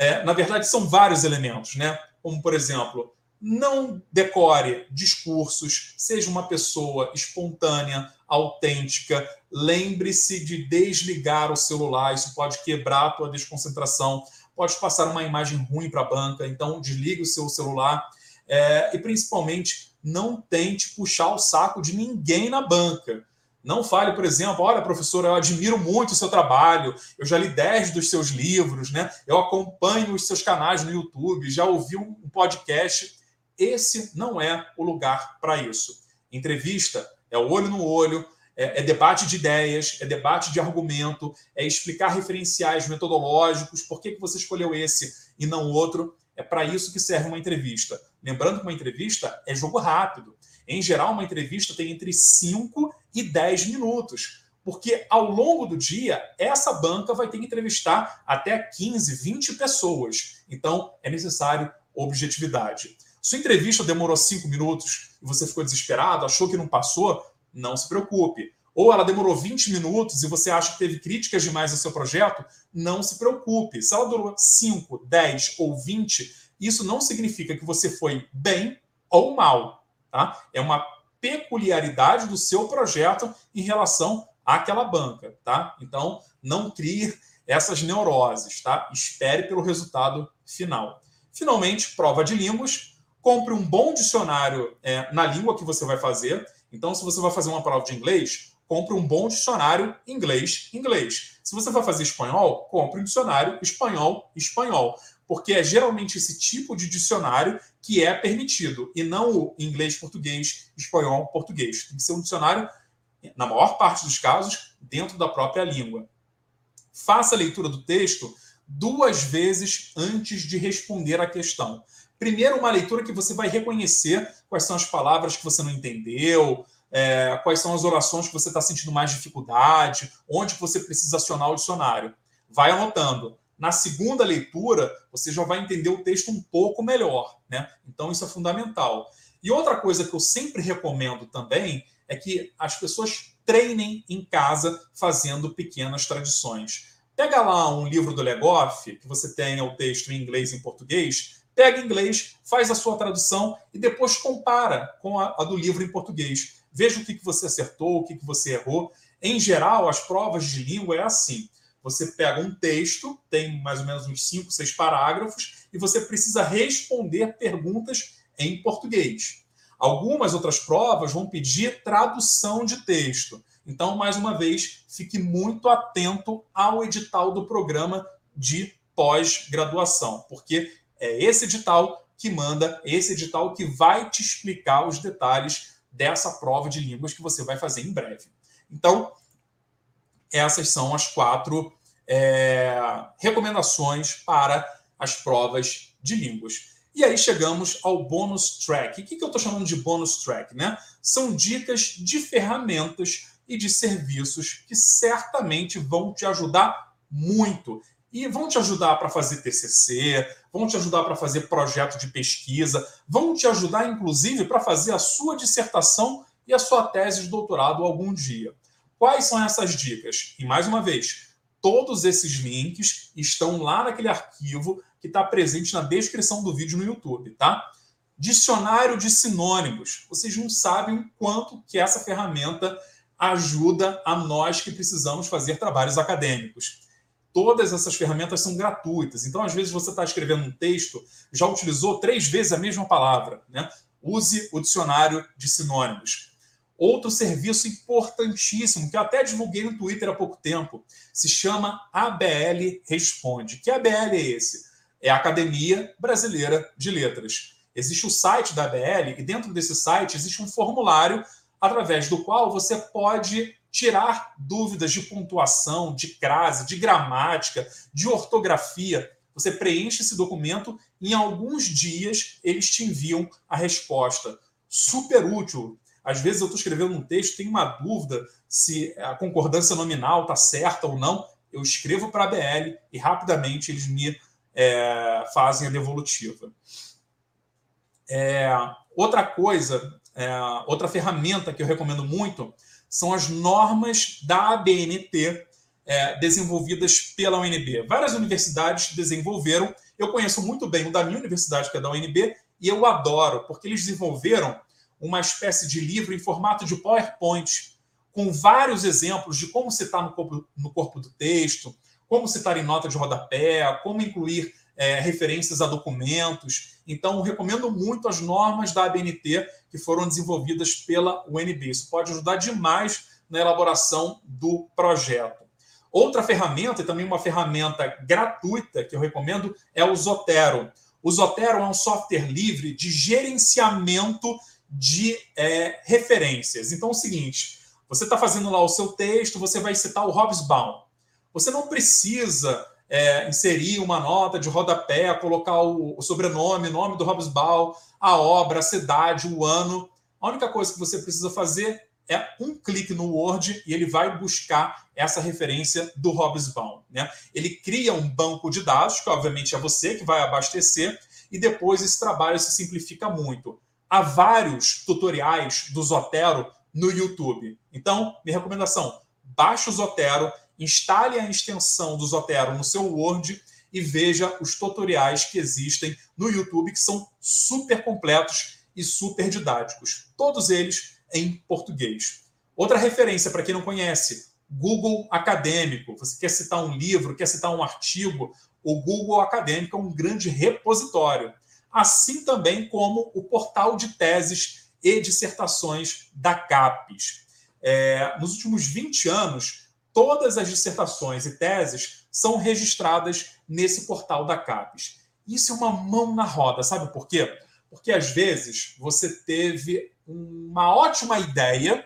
é, na verdade, são vários elementos, né? Como, por exemplo, não decore discursos, seja uma pessoa espontânea, autêntica. Lembre-se de desligar o celular, isso pode quebrar a tua desconcentração, pode passar uma imagem ruim para a banca, então desligue o seu celular. É, e principalmente, não tente puxar o saco de ninguém na banca. Não fale, por exemplo, olha, professor, eu admiro muito o seu trabalho, eu já li 10 dos seus livros, né? eu acompanho os seus canais no YouTube, já ouvi um podcast. Esse não é o lugar para isso. Entrevista é olho no olho, é, é, debate de ideias, é debate de argumento, é explicar referenciais metodológicos, por que, que você escolheu esse e não outro. É para isso que serve uma entrevista. Lembrando que uma entrevista é jogo rápido. Em geral, uma entrevista tem entre 5 e 10 minutos, porque ao longo do dia, essa banca vai ter que entrevistar até 15, 20 pessoas. Então, é necessário objetividade. Sua entrevista demorou 5 minutos e você ficou desesperado, achou que não passou, não se preocupe. Ou ela demorou 20 minutos e você acha que teve críticas demais ao seu projeto, não se preocupe. Se ela durou 5, 10 ou 20, isso não significa que você foi bem ou mal tá? É uma peculiaridade do seu projeto em relação àquela banca, tá? Então, não crie essas neuroses, tá? Espere pelo resultado final. Finalmente, prova de línguas. Compre um bom dicionário é, na língua que você vai fazer. Então, se você vai fazer uma prova de inglês, compre um bom dicionário inglês-inglês. Se você vai fazer espanhol, compre um dicionário espanhol-espanhol. Porque é geralmente esse tipo de dicionário que é permitido, e não o inglês-português, espanhol-português. Tem que ser um dicionário, na maior parte dos casos, dentro da própria língua. Faça a leitura do texto duas vezes antes de responder a questão. Primeiro, uma leitura que você vai reconhecer quais são as palavras que você não entendeu, é, quais são as orações que você está sentindo mais dificuldade, onde você precisa acionar o dicionário. Vai anotando. Na segunda leitura, você já vai entender o texto um pouco melhor, né? Então, isso é fundamental. E outra coisa que eu sempre recomendo também é que as pessoas treinem em casa fazendo pequenas tradições. Pega lá um livro do Legoff, que você tenha o texto em inglês e em português, pega em inglês, faz a sua tradução e depois compara com a, a do livro em português. Veja o que, que você acertou, o que, que você errou. Em geral, as provas de língua é assim. Você pega um texto, tem mais ou menos uns 5, 6 parágrafos, e você precisa responder perguntas em português. Algumas outras provas vão pedir tradução de texto. Então, mais uma vez, fique muito atento ao edital do programa de pós-graduação, porque é esse edital que manda, esse edital que vai te explicar os detalhes dessa prova de línguas que você vai fazer em breve. Então, essas são as quatro é, recomendações para as provas de línguas. E aí chegamos ao bônus track. O que, que eu estou chamando de bônus track? Né? São dicas de ferramentas e de serviços que certamente vão te ajudar muito. E vão te ajudar para fazer TCC, vão te ajudar para fazer projeto de pesquisa, vão te ajudar, inclusive, para fazer a sua dissertação e a sua tese de doutorado algum dia. Quais são essas dicas? E mais uma vez, todos esses links estão lá naquele arquivo que está presente na descrição do vídeo no YouTube, tá? Dicionário de sinônimos. Vocês não sabem o quanto que essa ferramenta ajuda a nós que precisamos fazer trabalhos acadêmicos. Todas essas ferramentas são gratuitas. Então, às vezes, você está escrevendo um texto, já utilizou três vezes a mesma palavra. Né? Use o dicionário de sinônimos. Outro serviço importantíssimo, que eu até divulguei no Twitter há pouco tempo, se chama ABL Responde. Que ABL é esse? É a Academia Brasileira de Letras. Existe o site da ABL e dentro desse site existe um formulário através do qual você pode tirar dúvidas de pontuação, de crase, de gramática, de ortografia. Você preenche esse documento e em alguns dias eles te enviam a resposta. Super útil. Às vezes eu estou escrevendo um texto, tenho uma dúvida se a concordância nominal está certa ou não. Eu escrevo para a BL e rapidamente eles me é, fazem a devolutiva. É, outra coisa, é, outra ferramenta que eu recomendo muito são as normas da ABNT é, desenvolvidas pela UNB. Várias universidades desenvolveram. Eu conheço muito bem o da minha universidade, que é da UNB, e eu adoro, porque eles desenvolveram uma espécie de livro em formato de PowerPoint, com vários exemplos de como citar no corpo, no corpo do texto, como citar em nota de rodapé, como incluir é, referências a documentos. Então, recomendo muito as normas da ABNT que foram desenvolvidas pela UNB. Isso pode ajudar demais na elaboração do projeto. Outra ferramenta, e também uma ferramenta gratuita que eu recomendo, é o Zotero. O Zotero é um software livre de gerenciamento de é, referências. Então, é o seguinte: você está fazendo lá o seu texto, você vai citar o Hobsbawm. Você não precisa é, inserir uma nota de rodapé, colocar o, o sobrenome, nome do Hobsbawm, a obra, a cidade, o ano. A única coisa que você precisa fazer é um clique no Word e ele vai buscar essa referência do Hobsbawm. Né? Ele cria um banco de dados, que obviamente é você que vai abastecer, e depois esse trabalho se simplifica muito. Há vários tutoriais do Zotero no YouTube. Então, minha recomendação, baixe o Zotero, instale a extensão do Zotero no seu Word e veja os tutoriais que existem no YouTube, que são super completos e super didáticos, todos eles em português. Outra referência para quem não conhece, Google Acadêmico. Você quer citar um livro, quer citar um artigo, o Google Acadêmico é um grande repositório, assim também como o portal de teses e dissertações da CAPES. É, nos últimos 20 anos, todas as dissertações e teses são registradas nesse portal da CAPES. Isso é uma mão na roda, sabe por quê? Porque às vezes você teve uma ótima ideia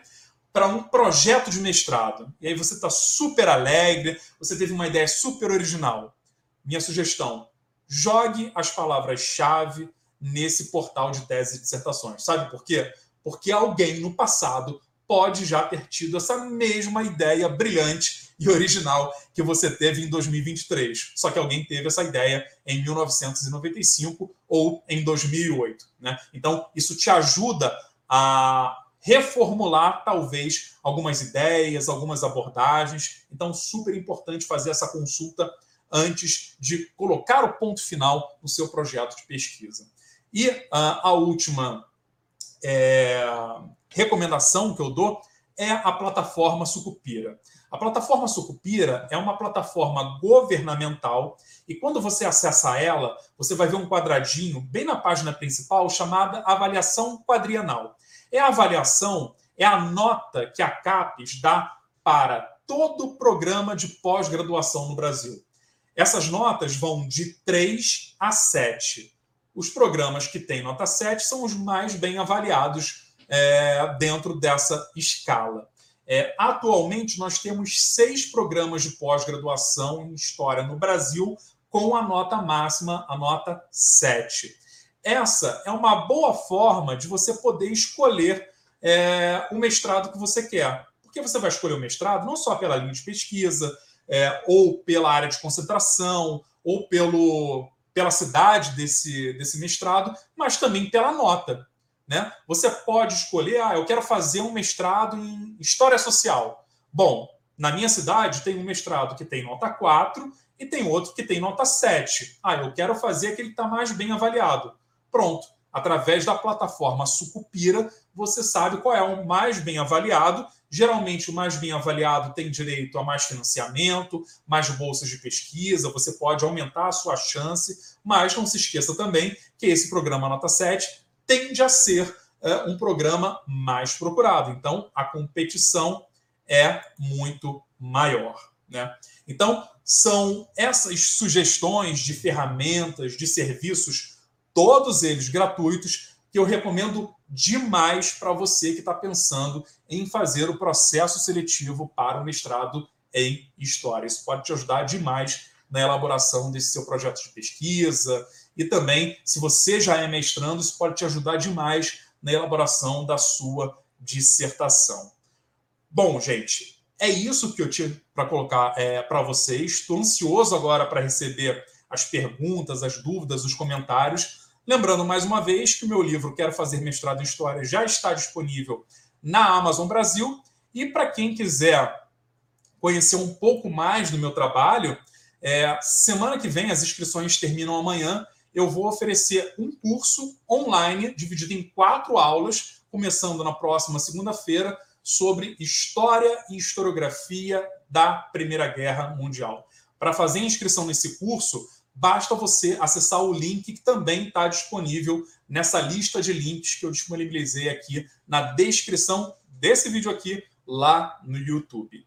para um projeto de mestrado. E aí você está super alegre, você teve uma ideia super original. Minha sugestão: jogue as palavras-chave nesse portal de tese e dissertações. Sabe por quê? Porque alguém no passado pode já ter tido essa mesma ideia brilhante e original que você teve em 2023. Só que alguém teve essa ideia em 1995 ou em 2008. Né? Então, isso te ajuda a reformular, talvez, algumas ideias, algumas abordagens. Então, super importante fazer essa consulta antes de colocar o ponto final no seu projeto de pesquisa. E uh, a última é, recomendação que eu dou é a plataforma Sucupira. A plataforma Sucupira é uma plataforma governamental e quando você acessa ela, você vai ver um quadradinho bem na página principal chamada avaliação quadrienal. É a avaliação, é a nota que a CAPES dá para todo o programa de pós-graduação no Brasil. Essas notas vão de 3 a 7. Os programas que têm nota 7 são os mais bem avaliados é, dentro dessa escala. É, atualmente, nós temos seis programas de pós-graduação em História no Brasil com a nota máxima, a nota 7. Essa é uma boa forma de você poder escolher é, o mestrado que você quer. Porque você vai escolher o mestrado não só pela linha de pesquisa, é, ou pela área de concentração, ou pelo, pela cidade desse, desse mestrado, mas também pela nota. Né? Você pode escolher, ah, eu quero fazer um mestrado em História Social. Bom, na minha cidade tem um mestrado que tem nota 4 e tem outro que tem nota 7. Ah, eu quero fazer aquele que está mais bem avaliado. Pronto. Através da plataforma Sucupira, você sabe qual é o mais bem avaliado Geralmente, o mais bem avaliado tem direito a mais financiamento, mais bolsas de pesquisa, você pode aumentar a sua chance, mas não se esqueça também que esse programa Nota 7 tende a ser é, um programa mais procurado. Então, a competição é muito maior. Né? Então, são essas sugestões de ferramentas, de serviços, todos eles gratuitos, que eu recomendo demais para você que está pensando em fazer o processo seletivo para o mestrado em História. Isso pode te ajudar demais na elaboração desse seu projeto de pesquisa e também, se você já é mestrando, isso pode te ajudar demais na elaboração da sua dissertação. Bom, gente, é isso que eu tinha para colocar é, para vocês. Estou ansioso agora para receber as perguntas, as dúvidas, os comentários. Lembrando mais uma vez que o meu livro Quero Fazer Mestrado em História já está disponível na Amazon Brasil. E para quem quiser conhecer um pouco mais do meu trabalho, é, semana que vem, as inscrições terminam amanhã, eu vou oferecer um curso online dividido em quatro aulas, começando na próxima segunda-feira, sobre história e historiografia da Primeira Guerra Mundial. Para fazer inscrição nesse curso, basta você acessar o link que também está disponível nessa lista de links que eu disponibilizei aqui na descrição desse vídeo aqui lá no YouTube.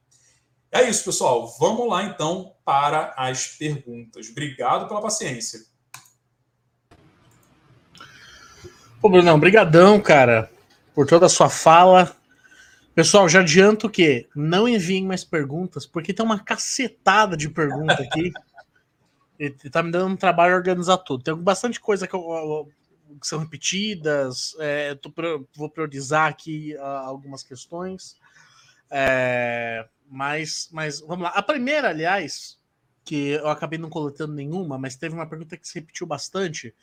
É isso, pessoal. Vamos lá então para as perguntas. Obrigado pela paciência. Pô, Brunão, brigadão, cara, por toda a sua fala. Pessoal, já adianto que não enviem mais perguntas, porque tem uma cacetada de perguntas aqui. Ele tá me dando um trabalho organizar tudo. Tem bastante coisa que, eu, que são repetidas. É, tô, vou priorizar aqui uh, algumas questões. É, mas, mas vamos lá. A primeira, aliás, que eu acabei não coletando nenhuma, mas teve uma pergunta que se repetiu bastante,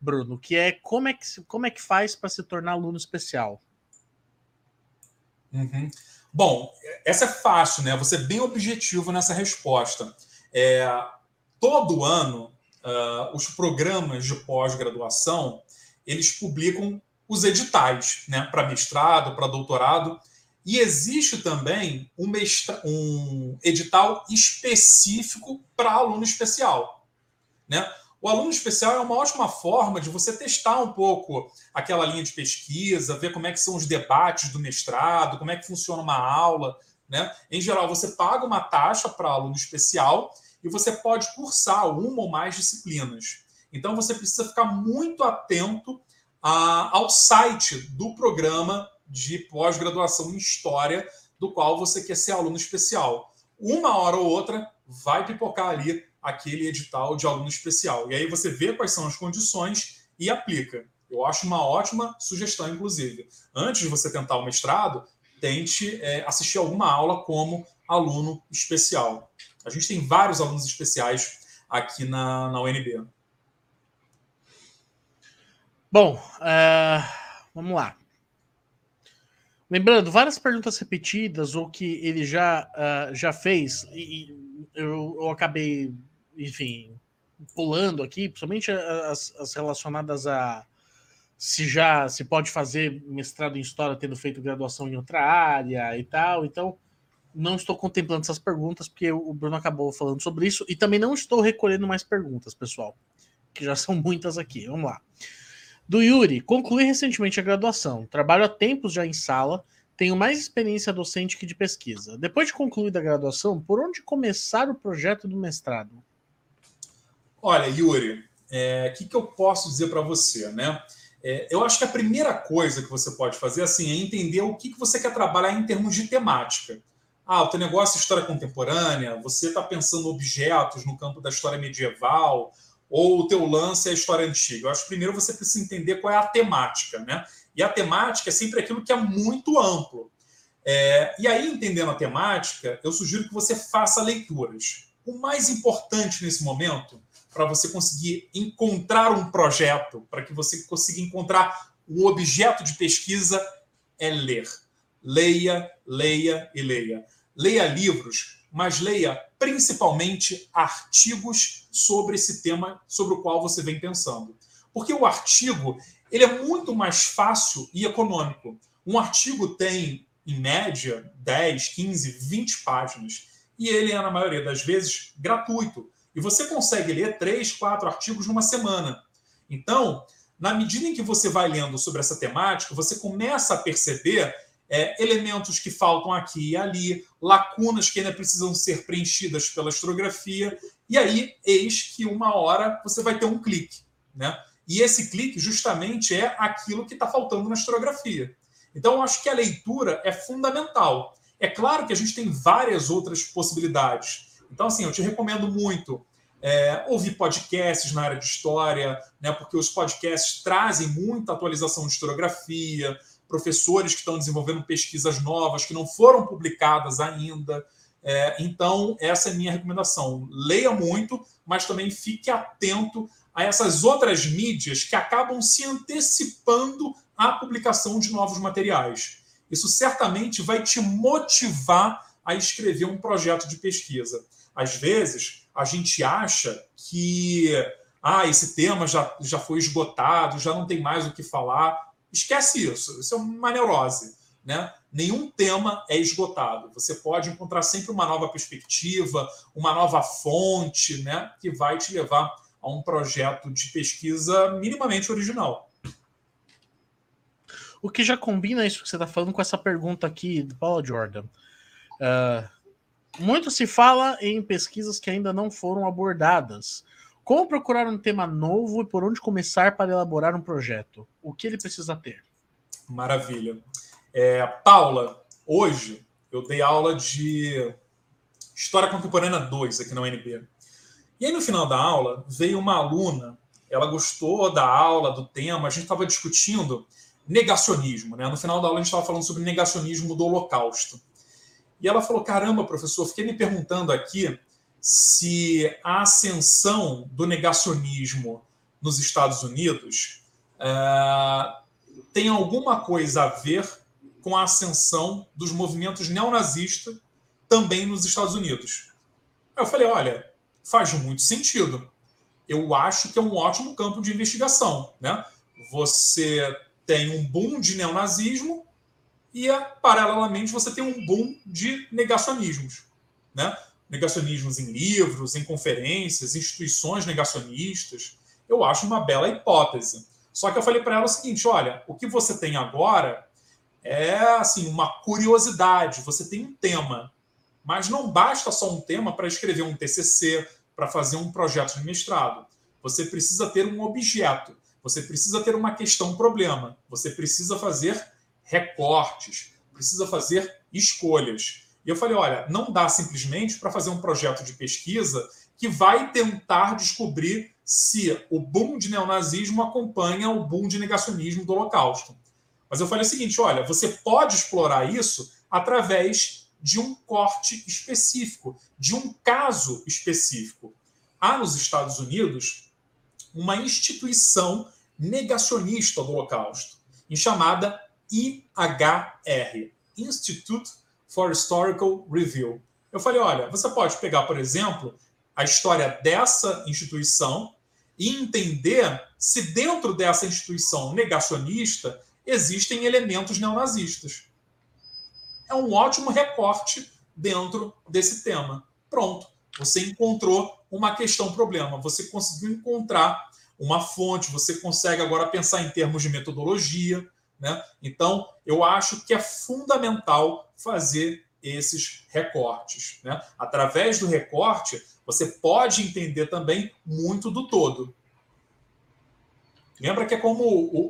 Bruno, que é como é que, como é que faz para se tornar aluno especial? Uhum. Bom, essa é fácil, né? Você é bem objetivo nessa resposta. É, todo ano, uh, os programas de pós-graduação eles publicam os editais, né, para mestrado, para doutorado. E existe também um, mestra... um edital específico para aluno especial. Né? O aluno especial é uma ótima forma de você testar um pouco aquela linha de pesquisa, ver como é que são os debates do mestrado, como é que funciona uma aula. Né? Em geral, você paga uma taxa para aluno especial e você pode cursar uma ou mais disciplinas. Então, você precisa ficar muito atento a, ao site do programa de pós-graduação em História, do qual você quer ser aluno especial. Uma hora ou outra vai pipocar ali aquele edital de aluno especial. E aí você vê quais são as condições e aplica. Eu acho uma ótima sugestão, inclusive. Antes de você tentar o mestrado, tente é, assistir alguma aula como aluno especial. A gente tem vários alunos especiais aqui na, na UNB. Bom, uh, vamos lá. Lembrando, várias perguntas repetidas ou que ele já, uh, já fez, e, e eu, eu, acabei, enfim, pulando aqui, principalmente as, as, relacionadas a se já se pode fazer mestrado em história tendo feito graduação em outra área e tal. Então, não estou contemplando essas perguntas, porque o Bruno acabou falando sobre isso, e também não estou recolhendo mais perguntas, pessoal, que já são muitas aqui. Vamos lá. Do Yuri, concluí recentemente a graduação. Trabalho há tempos já em sala, tenho mais experiência docente que de pesquisa. Depois de concluída a graduação, por onde começar o projeto do mestrado? Olha, Yuri, o é, que, que eu posso dizer para você, né? É, eu acho que a primeira coisa que você pode fazer assim, é entender o que, que você quer trabalhar em termos de temática. Ah, o teu negócio é história contemporânea, você está pensando objetos no campo da história medieval, ou o teu lance é a história antiga? Eu acho que primeiro você precisa entender qual é a temática, né? E a temática é sempre aquilo que é muito amplo. É, e aí, entendendo a temática, eu sugiro que você faça leituras. O mais importante nesse momento, para você conseguir encontrar um projeto, para que você consiga encontrar um objeto de pesquisa, é ler. Leia, leia e leia. Leia livros mas leia principalmente artigos sobre esse tema sobre o qual você vem pensando. Porque o artigo ele é muito mais fácil e econômico. Um artigo tem, em média, 10, 15, 20 páginas. E ele é, na maioria das vezes, gratuito. E você consegue ler três, quatro artigos numa semana. Então, na medida em que você vai lendo sobre essa temática, você começa a perceber é, elementos que faltam aqui e ali, lacunas que ainda precisam ser preenchidas pela historiografia, e aí eis que uma hora você vai ter um clique. Né? E esse clique justamente é aquilo que está faltando na historiografia. Então, eu acho que a leitura é fundamental. É claro que a gente tem várias outras possibilidades. Então, assim, eu te recomendo muito é, ouvir podcasts na área de história, né, porque os podcasts trazem muita atualização de historiografia, professores que estão desenvolvendo pesquisas novas que não foram publicadas ainda. É, então, essa é a minha recomendação. Leia muito, mas também fique atento a essas outras mídias que acabam se antecipando à publicação de novos materiais. Isso certamente vai te motivar a escrever um projeto de pesquisa. Às vezes, a gente acha que ah, esse tema já, já foi esgotado, já não tem mais o que falar. Esquece isso. Isso é uma neurose. Né? Nenhum tema é esgotado. Você pode encontrar sempre uma nova perspectiva, uma nova fonte, né? que vai te levar a um projeto de pesquisa minimamente original. O que já combina isso que você está falando com essa pergunta aqui do Paulo Jordan. Uh, muito se fala em pesquisas que ainda não foram abordadas. Como procurar um tema novo e por onde começar para elaborar um projeto? O que ele precisa ter? Maravilha. É, Paula, hoje eu dei aula de História Contemporânea 2 aqui na UNB. E aí, no final da aula, veio uma aluna, ela gostou da aula, do tema, a gente estava discutindo negacionismo. Né? No final da aula, a gente estava falando sobre negacionismo do Holocausto. E ela falou: Caramba, professor, fiquei me perguntando aqui se a ascensão do negacionismo nos Estados Unidos é, tem alguma coisa a ver com a ascensão dos movimentos neonazistas também nos Estados Unidos. Eu falei, olha, faz muito sentido. Eu acho que é um ótimo campo de investigação, né? Você tem um boom de neonazismo e, paralelamente, você tem um boom de negacionismos. Né? Negacionismos em livros, em conferências, instituições negacionistas. Eu acho uma bela hipótese. Só que eu falei para ela o seguinte: olha, o que você tem agora é assim uma curiosidade. Você tem um tema, mas não basta só um tema para escrever um TCC, para fazer um projeto de mestrado. Você precisa ter um objeto. Você precisa ter uma questão, problema. Você precisa fazer recortes, precisa fazer escolhas. E eu falei: olha, não dá simplesmente para fazer um projeto de pesquisa que vai tentar descobrir se o boom de neonazismo acompanha o boom de negacionismo do Holocausto. Mas eu falei o seguinte: olha, você pode explorar isso através de um corte específico, de um caso específico. Há nos Estados Unidos uma instituição negacionista do Holocausto, chamada IHR Institute for Historical Review. Eu falei: olha, você pode pegar, por exemplo, a história dessa instituição e entender se dentro dessa instituição negacionista existem elementos neonazistas. É um ótimo recorte dentro desse tema. Pronto, você encontrou uma questão problema, você conseguiu encontrar uma fonte, você consegue agora pensar em termos de metodologia, né? Então, eu acho que é fundamental fazer esses recortes. Né? Através do recorte, você pode entender também muito do todo. Lembra que é como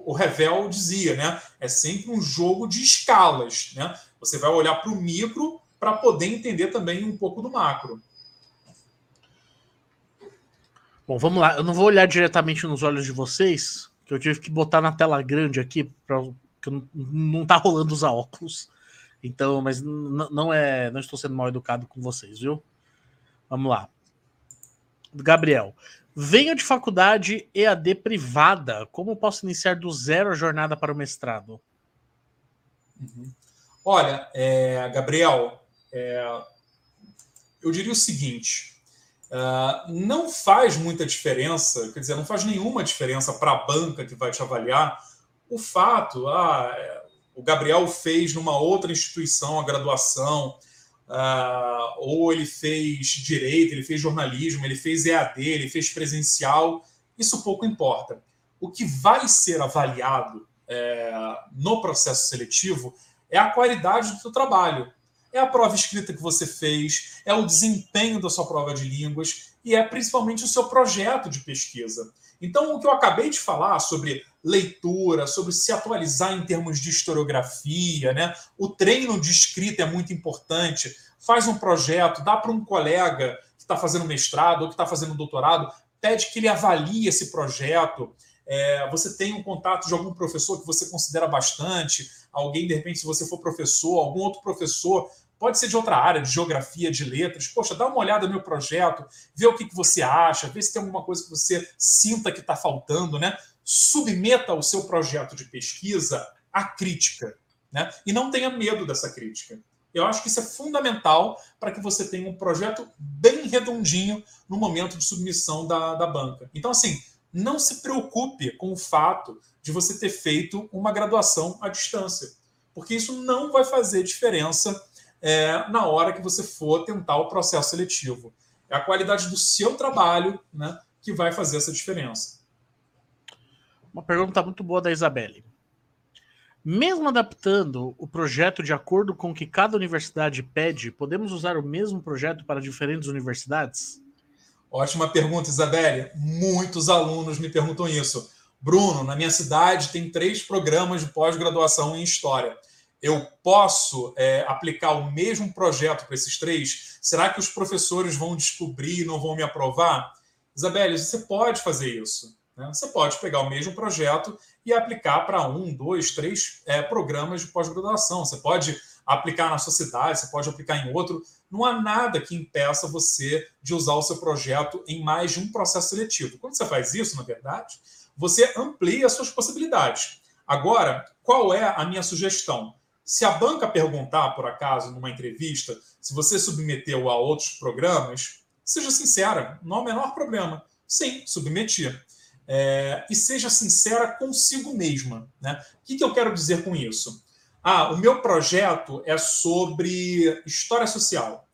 o, Revel dizia, né? É sempre um jogo de escalas, né? Você vai olhar para o micro para poder entender também um pouco do macro. Bom, vamos lá. Eu não vou olhar diretamente nos olhos de vocês, que eu tive que botar na tela grande aqui, para que não, não tá rolando usar óculos. Então, mas não é, não estou sendo mal educado com vocês, viu? Vamos lá. Gabriel, venho de faculdade EAD privada. Como posso iniciar do zero a jornada para o mestrado? Uhum. Olha, é, Gabriel, é, eu diria o seguinte: uh, não faz muita diferença, quer dizer, não faz nenhuma diferença para a banca que vai te avaliar o fato, ah, é, o Gabriel fez numa outra instituição a graduação, ah, ou ele fez direito, ele fez jornalismo, ele fez EAD, ele fez presencial, isso pouco importa. O que vai ser avaliado é, no processo seletivo é a qualidade do seu trabalho. É a prova escrita que você fez, é o desempenho da sua prova de línguas e é principalmente o seu projeto de pesquisa. Então, o que eu acabei de falar sobre leitura, sobre se atualizar em termos de historiografia, né? O treino de escrita é muito importante. Faz um projeto, dá para um colega que está fazendo mestrado ou que está fazendo doutorado, pede que ele avalie esse projeto. É, você tem um contato de algum professor que você considera bastante, alguém, de repente, se você for professor, algum outro professor Pode ser de outra área, de geografia, de letras. Poxa, dá uma olhada no meu projeto, vê o que, que você acha, vê se tem alguma coisa que você sinta que está faltando, né? Submeta o seu projeto de pesquisa à crítica, né? E não tenha medo dessa crítica. Eu acho que isso é fundamental para que você tenha um projeto bem redondinho no momento de submissão da, da banca. Então, assim, não se preocupe com o fato de você ter feito uma graduação à distância, porque isso não vai fazer diferença é, na hora que você for tentar o processo seletivo. É a qualidade do seu trabalho né, que vai fazer essa diferença. Uma pergunta muito boa da Isabelle. Mesmo adaptando o projeto de acordo com o que cada universidade pede, podemos usar o mesmo projeto para diferentes universidades? Ótima pergunta, Isabelle. Muitos alunos me perguntam isso. Bruno, na minha cidade tem três programas de pós-graduação em História eu posso é, aplicar o mesmo projeto para esses três? Será que os professores vão descobrir e não vão me aprovar? Isabelle, você pode fazer isso. Né? Você pode pegar o mesmo projeto e aplicar para um, dois, três é, programas de pós-graduação. Você pode aplicar na sua cidade, você pode aplicar em outro. Não há nada que impeça você de usar o seu projeto em mais de um processo seletivo. Quando você faz isso, na verdade, você amplia as suas possibilidades. Agora, qual é a minha sugestão? Se a banca perguntar, por acaso, numa entrevista, se você submeteu a outros programas, seja sincera, não há o menor problema. Sim, submeti. É, e seja sincera consigo mesma. Né? O que, que eu quero dizer com isso? Ah, o meu projeto é sobre história social.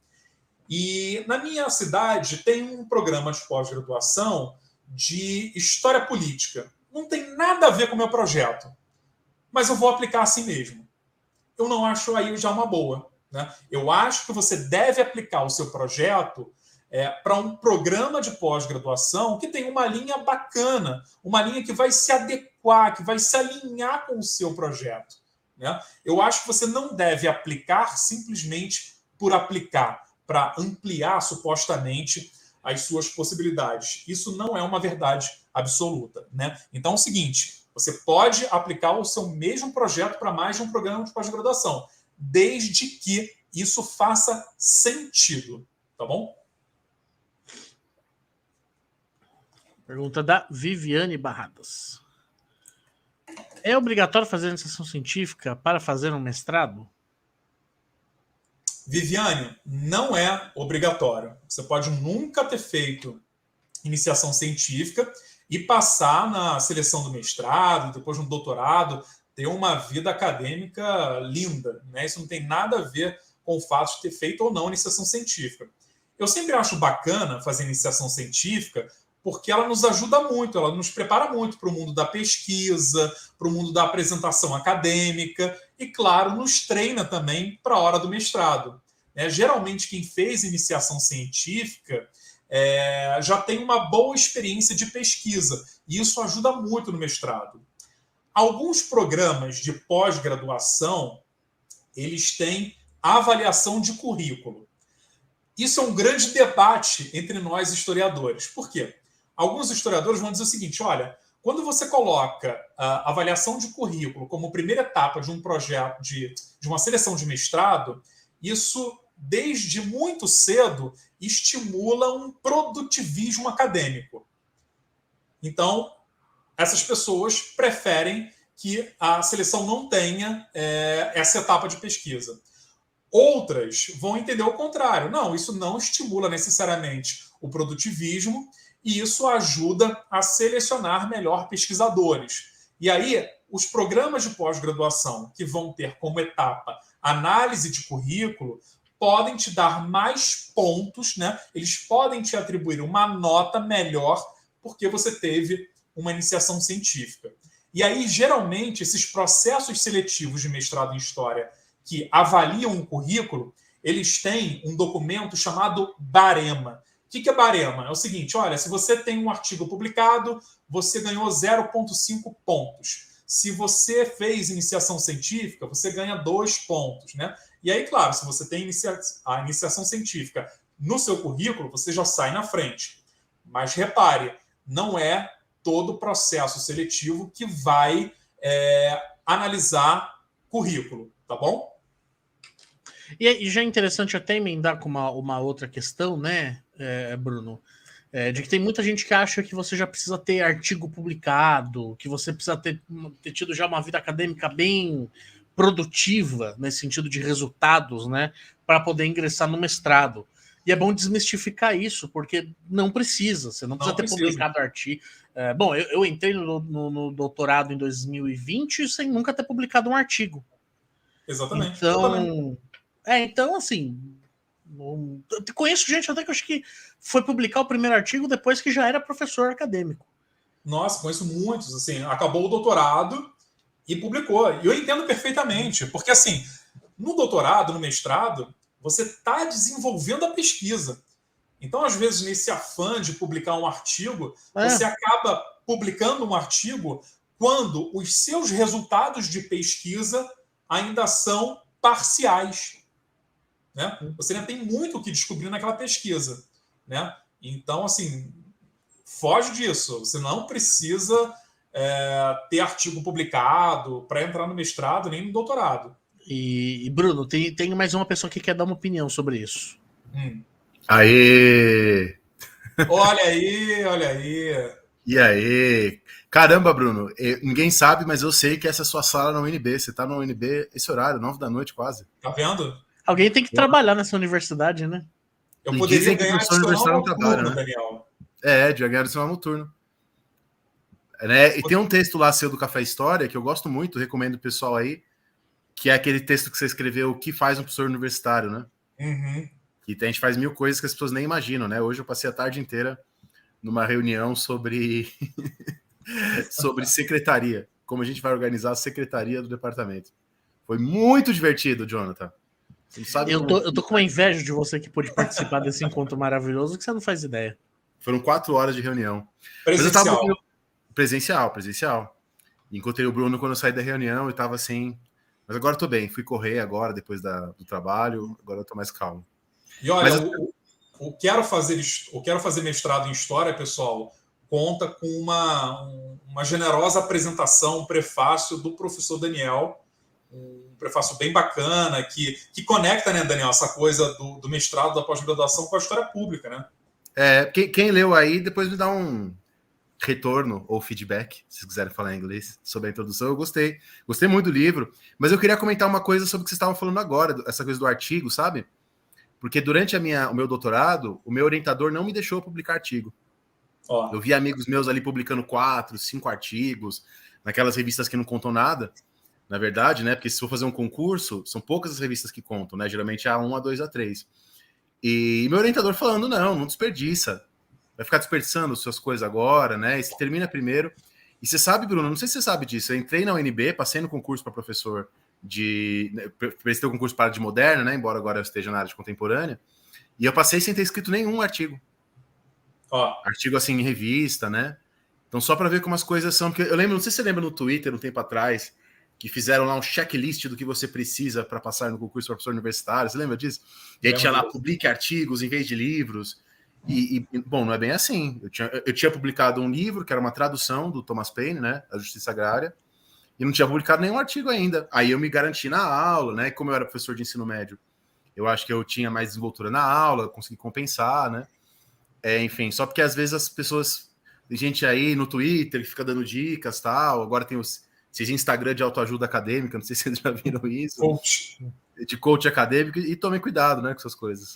E na minha cidade tem um programa de pós-graduação de história política. Não tem nada a ver com o meu projeto, mas eu vou aplicar assim mesmo. Eu não acho aí já uma boa. Né? Eu acho que você deve aplicar o seu projeto é, para um programa de pós-graduação que tem uma linha bacana, uma linha que vai se adequar, que vai se alinhar com o seu projeto. Né? Eu acho que você não deve aplicar simplesmente por aplicar, para ampliar supostamente as suas possibilidades. Isso não é uma verdade absoluta. Né? Então é o seguinte: você pode aplicar o seu mesmo projeto para mais de um programa de pós-graduação, desde que isso faça sentido. Tá bom? Pergunta da Viviane Barradas. É obrigatório fazer iniciação científica para fazer um mestrado? Viviane, não é obrigatório. Você pode nunca ter feito iniciação científica e passar na seleção do mestrado, depois no doutorado, ter uma vida acadêmica linda. Né? Isso não tem nada a ver com o fato de ter feito ou não iniciação científica. Eu sempre acho bacana fazer iniciação científica porque ela nos ajuda muito, ela nos prepara muito para o mundo da pesquisa, para o mundo da apresentação acadêmica e, claro, nos treina também para a hora do mestrado. É, geralmente, quem fez iniciação científica é, já tem uma boa experiência de pesquisa e isso ajuda muito no mestrado. Alguns programas de pós-graduação eles têm avaliação de currículo. Isso é um grande debate entre nós historiadores. Por quê? Alguns historiadores vão dizer o seguinte: olha, quando você coloca a avaliação de currículo como primeira etapa de um projeto de, de uma seleção de mestrado, isso desde muito cedo estimula um produtivismo acadêmico. Então, essas pessoas preferem que a seleção não tenha é, essa etapa de pesquisa. Outras vão entender o contrário. Não, isso não estimula necessariamente o produtivismo e isso ajuda a selecionar melhor pesquisadores. E aí, os programas de pós-graduação que vão ter como etapa análise de currículo podem te dar mais pontos, né? Eles podem te atribuir uma nota melhor porque você teve uma iniciação científica. E aí, geralmente, esses processos seletivos de mestrado em história que avaliam um currículo, eles têm um documento chamado barema, que, que é barema? É o seguinte: olha, se você tem um artigo publicado, você ganhou 0,5 pontos. Se você fez iniciação científica, você ganha dois pontos, né? E aí, claro, se você tem inicia a iniciação científica no seu currículo, você já sai na frente. Mas repare, não é todo o processo seletivo que vai é, analisar currículo, tá bom? E, e já é interessante até emendar com uma, uma outra questão, né, é, Bruno? É, de que tem muita gente que acha que você já precisa ter artigo publicado, que você precisa ter, ter tido já uma vida acadêmica bem produtiva, nesse sentido de resultados, né, para poder ingressar no mestrado. E é bom desmistificar isso, porque não precisa, você não precisa não ter precisa. publicado artigo. É, bom, eu, eu entrei no, no, no, doutorado em 2020 sem nunca ter publicado um artigo. Exatamente. Então, Exatamente. É, então, assim. Um, conheço gente até que acho que foi publicar o primeiro artigo depois que já era professor acadêmico. Nossa, conheço muitos. Assim, acabou o doutorado e publicou. E eu entendo perfeitamente, porque assim, no doutorado, no mestrado, você está desenvolvendo a pesquisa. Então, às vezes, nesse afã de publicar um artigo, é. você acaba publicando um artigo quando os seus resultados de pesquisa ainda são parciais. Né? Você ainda tem muito o que descobrir naquela pesquisa. Né? Então, assim, foge disso. Você não precisa é, ter artigo publicado para entrar no mestrado nem no doutorado. E, e, Bruno, tem, tem mais uma pessoa que quer dar uma opinião sobre isso. Hum. Aê! Olha aí, olha aí. E aí? Caramba, Bruno, ninguém sabe, mas eu sei que essa é a sua sala na UNB. Você está na UNB esse horário, nove da noite quase. Tá vendo? Alguém tem que trabalhar nessa universidade, né? Eu e poderia ganhar adicional noturno, né? Daniel. É, de ganhar adicional noturno. Né? E tem um texto lá seu do Café História que eu gosto muito, recomendo o pessoal aí, que é aquele texto que você escreveu, o que faz um professor universitário, né? Uhum. Que a gente faz mil coisas que as pessoas nem imaginam, né? Hoje eu passei a tarde inteira numa reunião sobre sobre secretaria, como a gente vai organizar a secretaria do departamento. Foi muito divertido, Jonathan. Eu como- tô, eu tô com uma inveja de você que pôde participar desse encontro maravilhoso que você não faz ideia. Foram quatro horas de reunião. Mas eu tava Presencial. presencial, presencial. Encontrei o Bruno quando eu saí da reunião e tava assim. Mas agora eu tô bem. Fui correr agora, depois da- do trabalho. Agora eu tô mais calmo. E olha, Mas- o, o quero fazer o quero fazer mestrado em história, pessoal, conta com uma, um- uma generosa apresentação, um prefácio do professor Daniel, um prefácio bem bacana que, que conecta, né, Daniel, essa coisa do, do mestrado da pós-graduação com a história pública, né? É, quem, quem leu aí, depois me dá um retorno ou feedback, se quiserem falar em inglês, sobre a introdução. Eu gostei. Gostei muito do livro. Mas eu queria comentar uma coisa sobre o que vocês estavam falando agora, essa coisa do artigo, sabe? Porque durante a minha, o meu doutorado, o meu orientador não me deixou publicar artigo. Ó, Eu vi amigos meus ali publicando quatro, cinco artigos, naquelas revistas que não contam nada, na verdade, né? Porque se for fazer um concurso, são poucas as revistas que contam, né? Geralmente é A1, A2, A3. E meu orientador falando: não, não desperdiça. Vai ficar desperdiçando suas coisas agora, né? E você termina primeiro. E você sabe, Bruno, não sei se você sabe disso. Eu entrei na UNB, passei no concurso para professor de. né, Prestei o concurso para a de moderna, né? Embora agora eu esteja na área de contemporânea. E eu passei sem ter escrito nenhum artigo ó, artigo assim em revista, né? Então, só para ver como as coisas são. Porque eu lembro, não sei se você lembra no Twitter, um tempo atrás, que fizeram lá um checklist do que você precisa para passar no concurso para professor universitário. Você lembra disso? E aí tinha lá, publique artigos em vez de livros. E, e, bom, não é bem assim. Eu tinha, eu tinha publicado um livro que era uma tradução do Thomas Paine, né? A Justiça Agrária, e não tinha publicado nenhum artigo ainda. Aí eu me garanti na aula, né? Como eu era professor de ensino médio, eu acho que eu tinha mais desenvoltura na aula, consegui compensar, né? É, enfim, só porque às vezes as pessoas. Tem gente aí no Twitter que fica dando dicas tal. Agora tem os. Vocês Instagram de autoajuda acadêmica, não sei se vocês já viram isso. coach. De coach acadêmico, e tomem cuidado, né, com essas coisas.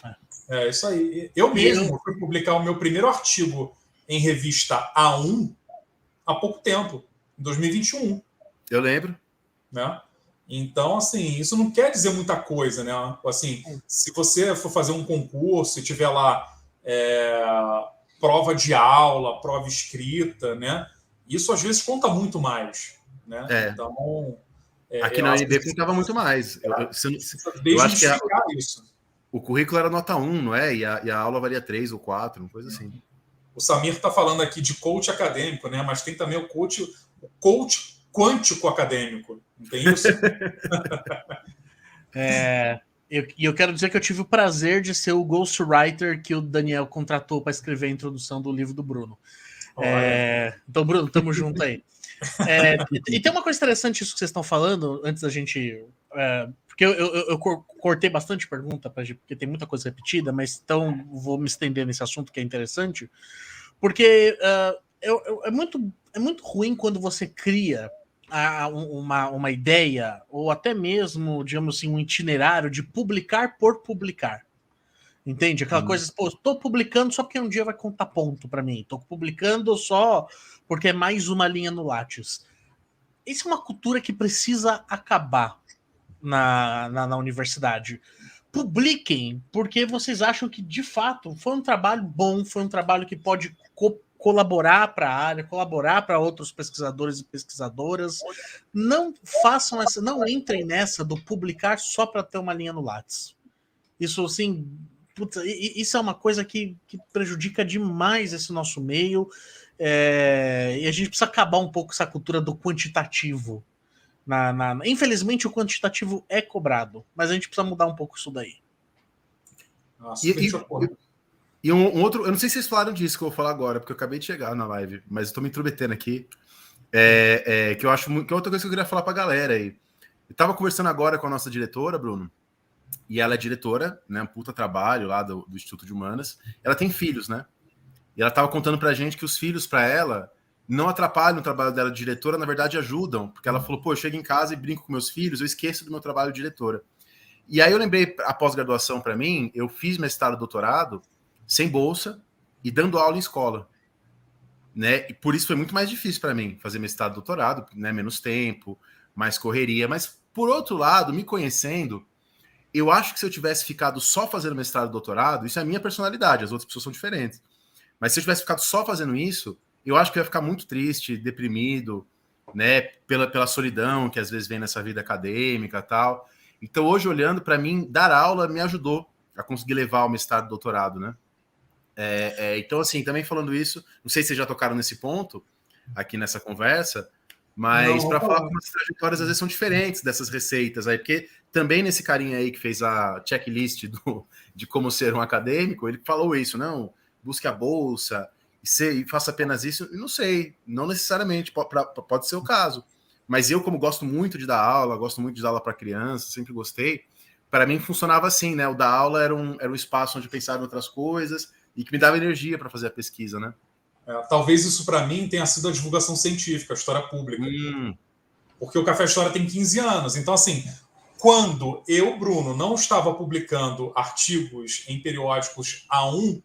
É isso aí. Eu mesmo fui publicar o meu primeiro artigo em revista A1 há pouco tempo, em 2021. Eu lembro. né? Então, assim, isso não quer dizer muita coisa, né? Assim, se você for fazer um concurso e tiver lá é, prova de aula, prova escrita, né? Isso às vezes conta muito mais, né? É. Então, é, Aqui eu na UNB contava muito mais. Eu- eu- você não- precisa eu acho que a- isso. o currículo era nota 1, não é? E a, e a aula valia 3 ou 4, uma coisa assim. O Samir está falando aqui de coach acadêmico, né? Mas tem também o coach, o coach quântico acadêmico, não tem isso? É, eu- E eu, quero dizer que eu tive o prazer de ser o ghostwriter que o Daniel contratou para escrever a introdução do livro do Bruno. É, então, Bruno, tamo junto aí. É, e, tem uma coisa interessante isso que vocês estão falando, antes da gente. é, porque eu, eu- eu cor- cortei bastante pergunta, pra porque tem muita coisa repetida, mas então vou me estender nesse assunto que é interessante. Porque é, eu- é, muito, é muito ruim quando você cria a- um- uma, uma ideia, ou até mesmo, digamos assim, um itinerário de publicar por publicar. Entende? Aquela Hum. coisa, pô, estou publicando só porque um dia vai contar ponto para mim. Estou publicando só porque é mais uma linha no Lattes. Isso é uma cultura que precisa acabar na, na, na universidade. Publiquem, porque vocês acham que de fato foi um trabalho bom, foi um trabalho que pode co- colaborar para a área, colaborar para outros pesquisadores e pesquisadoras. Não façam essa, não entrem nessa do publicar só para ter uma linha no Lattes. Isso assim, puta, isso é uma coisa que, que prejudica demais esse nosso meio. é, e a gente precisa acabar um pouco essa cultura do quantitativo. Na, na- Infelizmente, o quantitativo é cobrado, mas a gente precisa mudar um pouco isso daí. Ah, E- e-. E um, um outro, eu não sei se vocês falaram disso que eu vou falar agora, porque eu acabei de chegar na live, mas eu tô me intrometendo aqui. É, é, que eu acho muito, que é outra coisa que eu queria falar pra galera aí. Eu tava conversando agora com a nossa diretora, Bruno, e ela é diretora, né? Um puta trabalho lá do, do Instituto de Humanas. Ela tem filhos, né? E ela tava contando pra gente que os filhos, pra ela, não atrapalham o trabalho dela de diretora, na verdade ajudam, porque ela falou, pô, eu chego em casa e brinco com meus filhos, eu esqueço do meu trabalho de diretora. E aí eu lembrei, a pós-graduação para mim, eu fiz mestrado doutorado sem bolsa e dando aula em escola. né? E por isso foi muito mais difícil para mim fazer mestrado, doutorado, né? Menos tempo, mais correria. Mas por outro lado, me conhecendo, eu acho que se eu tivesse ficado só fazendo mestrado, doutorado, isso é a minha personalidade. As outras pessoas são diferentes. Mas se eu tivesse ficado só fazendo isso, eu acho que eu ia ficar muito triste, deprimido, né? Pela, pela solidão que às vezes vem nessa vida acadêmica tal. Então, hoje, olhando para mim, dar aula me ajudou a conseguir levar o mestrado doutorado, né? É, é, então, assim, também falando isso, não sei se vocês já tocaram nesse ponto aqui nessa conversa, mas para falar como as trajetórias às vezes são diferentes dessas receitas aí, porque também nesse carinha aí que fez a checklist do, de como ser um acadêmico, ele falou isso, não, busque a bolsa e, ser, e faça apenas isso, não sei, não necessariamente, pode, pode ser o caso, mas eu, como gosto muito de dar aula, gosto muito de dar aula para criança, sempre gostei, para mim funcionava assim, né? O da aula era um, era um espaço onde pensar em outras coisas, e que me dava energia para fazer a pesquisa, né? É, talvez isso para mim tenha sido a divulgação científica, a história pública. Hum. Porque o Café História tem 15 anos. Então, assim, quando eu, Bruno, não estava publicando artigos em periódicos A1,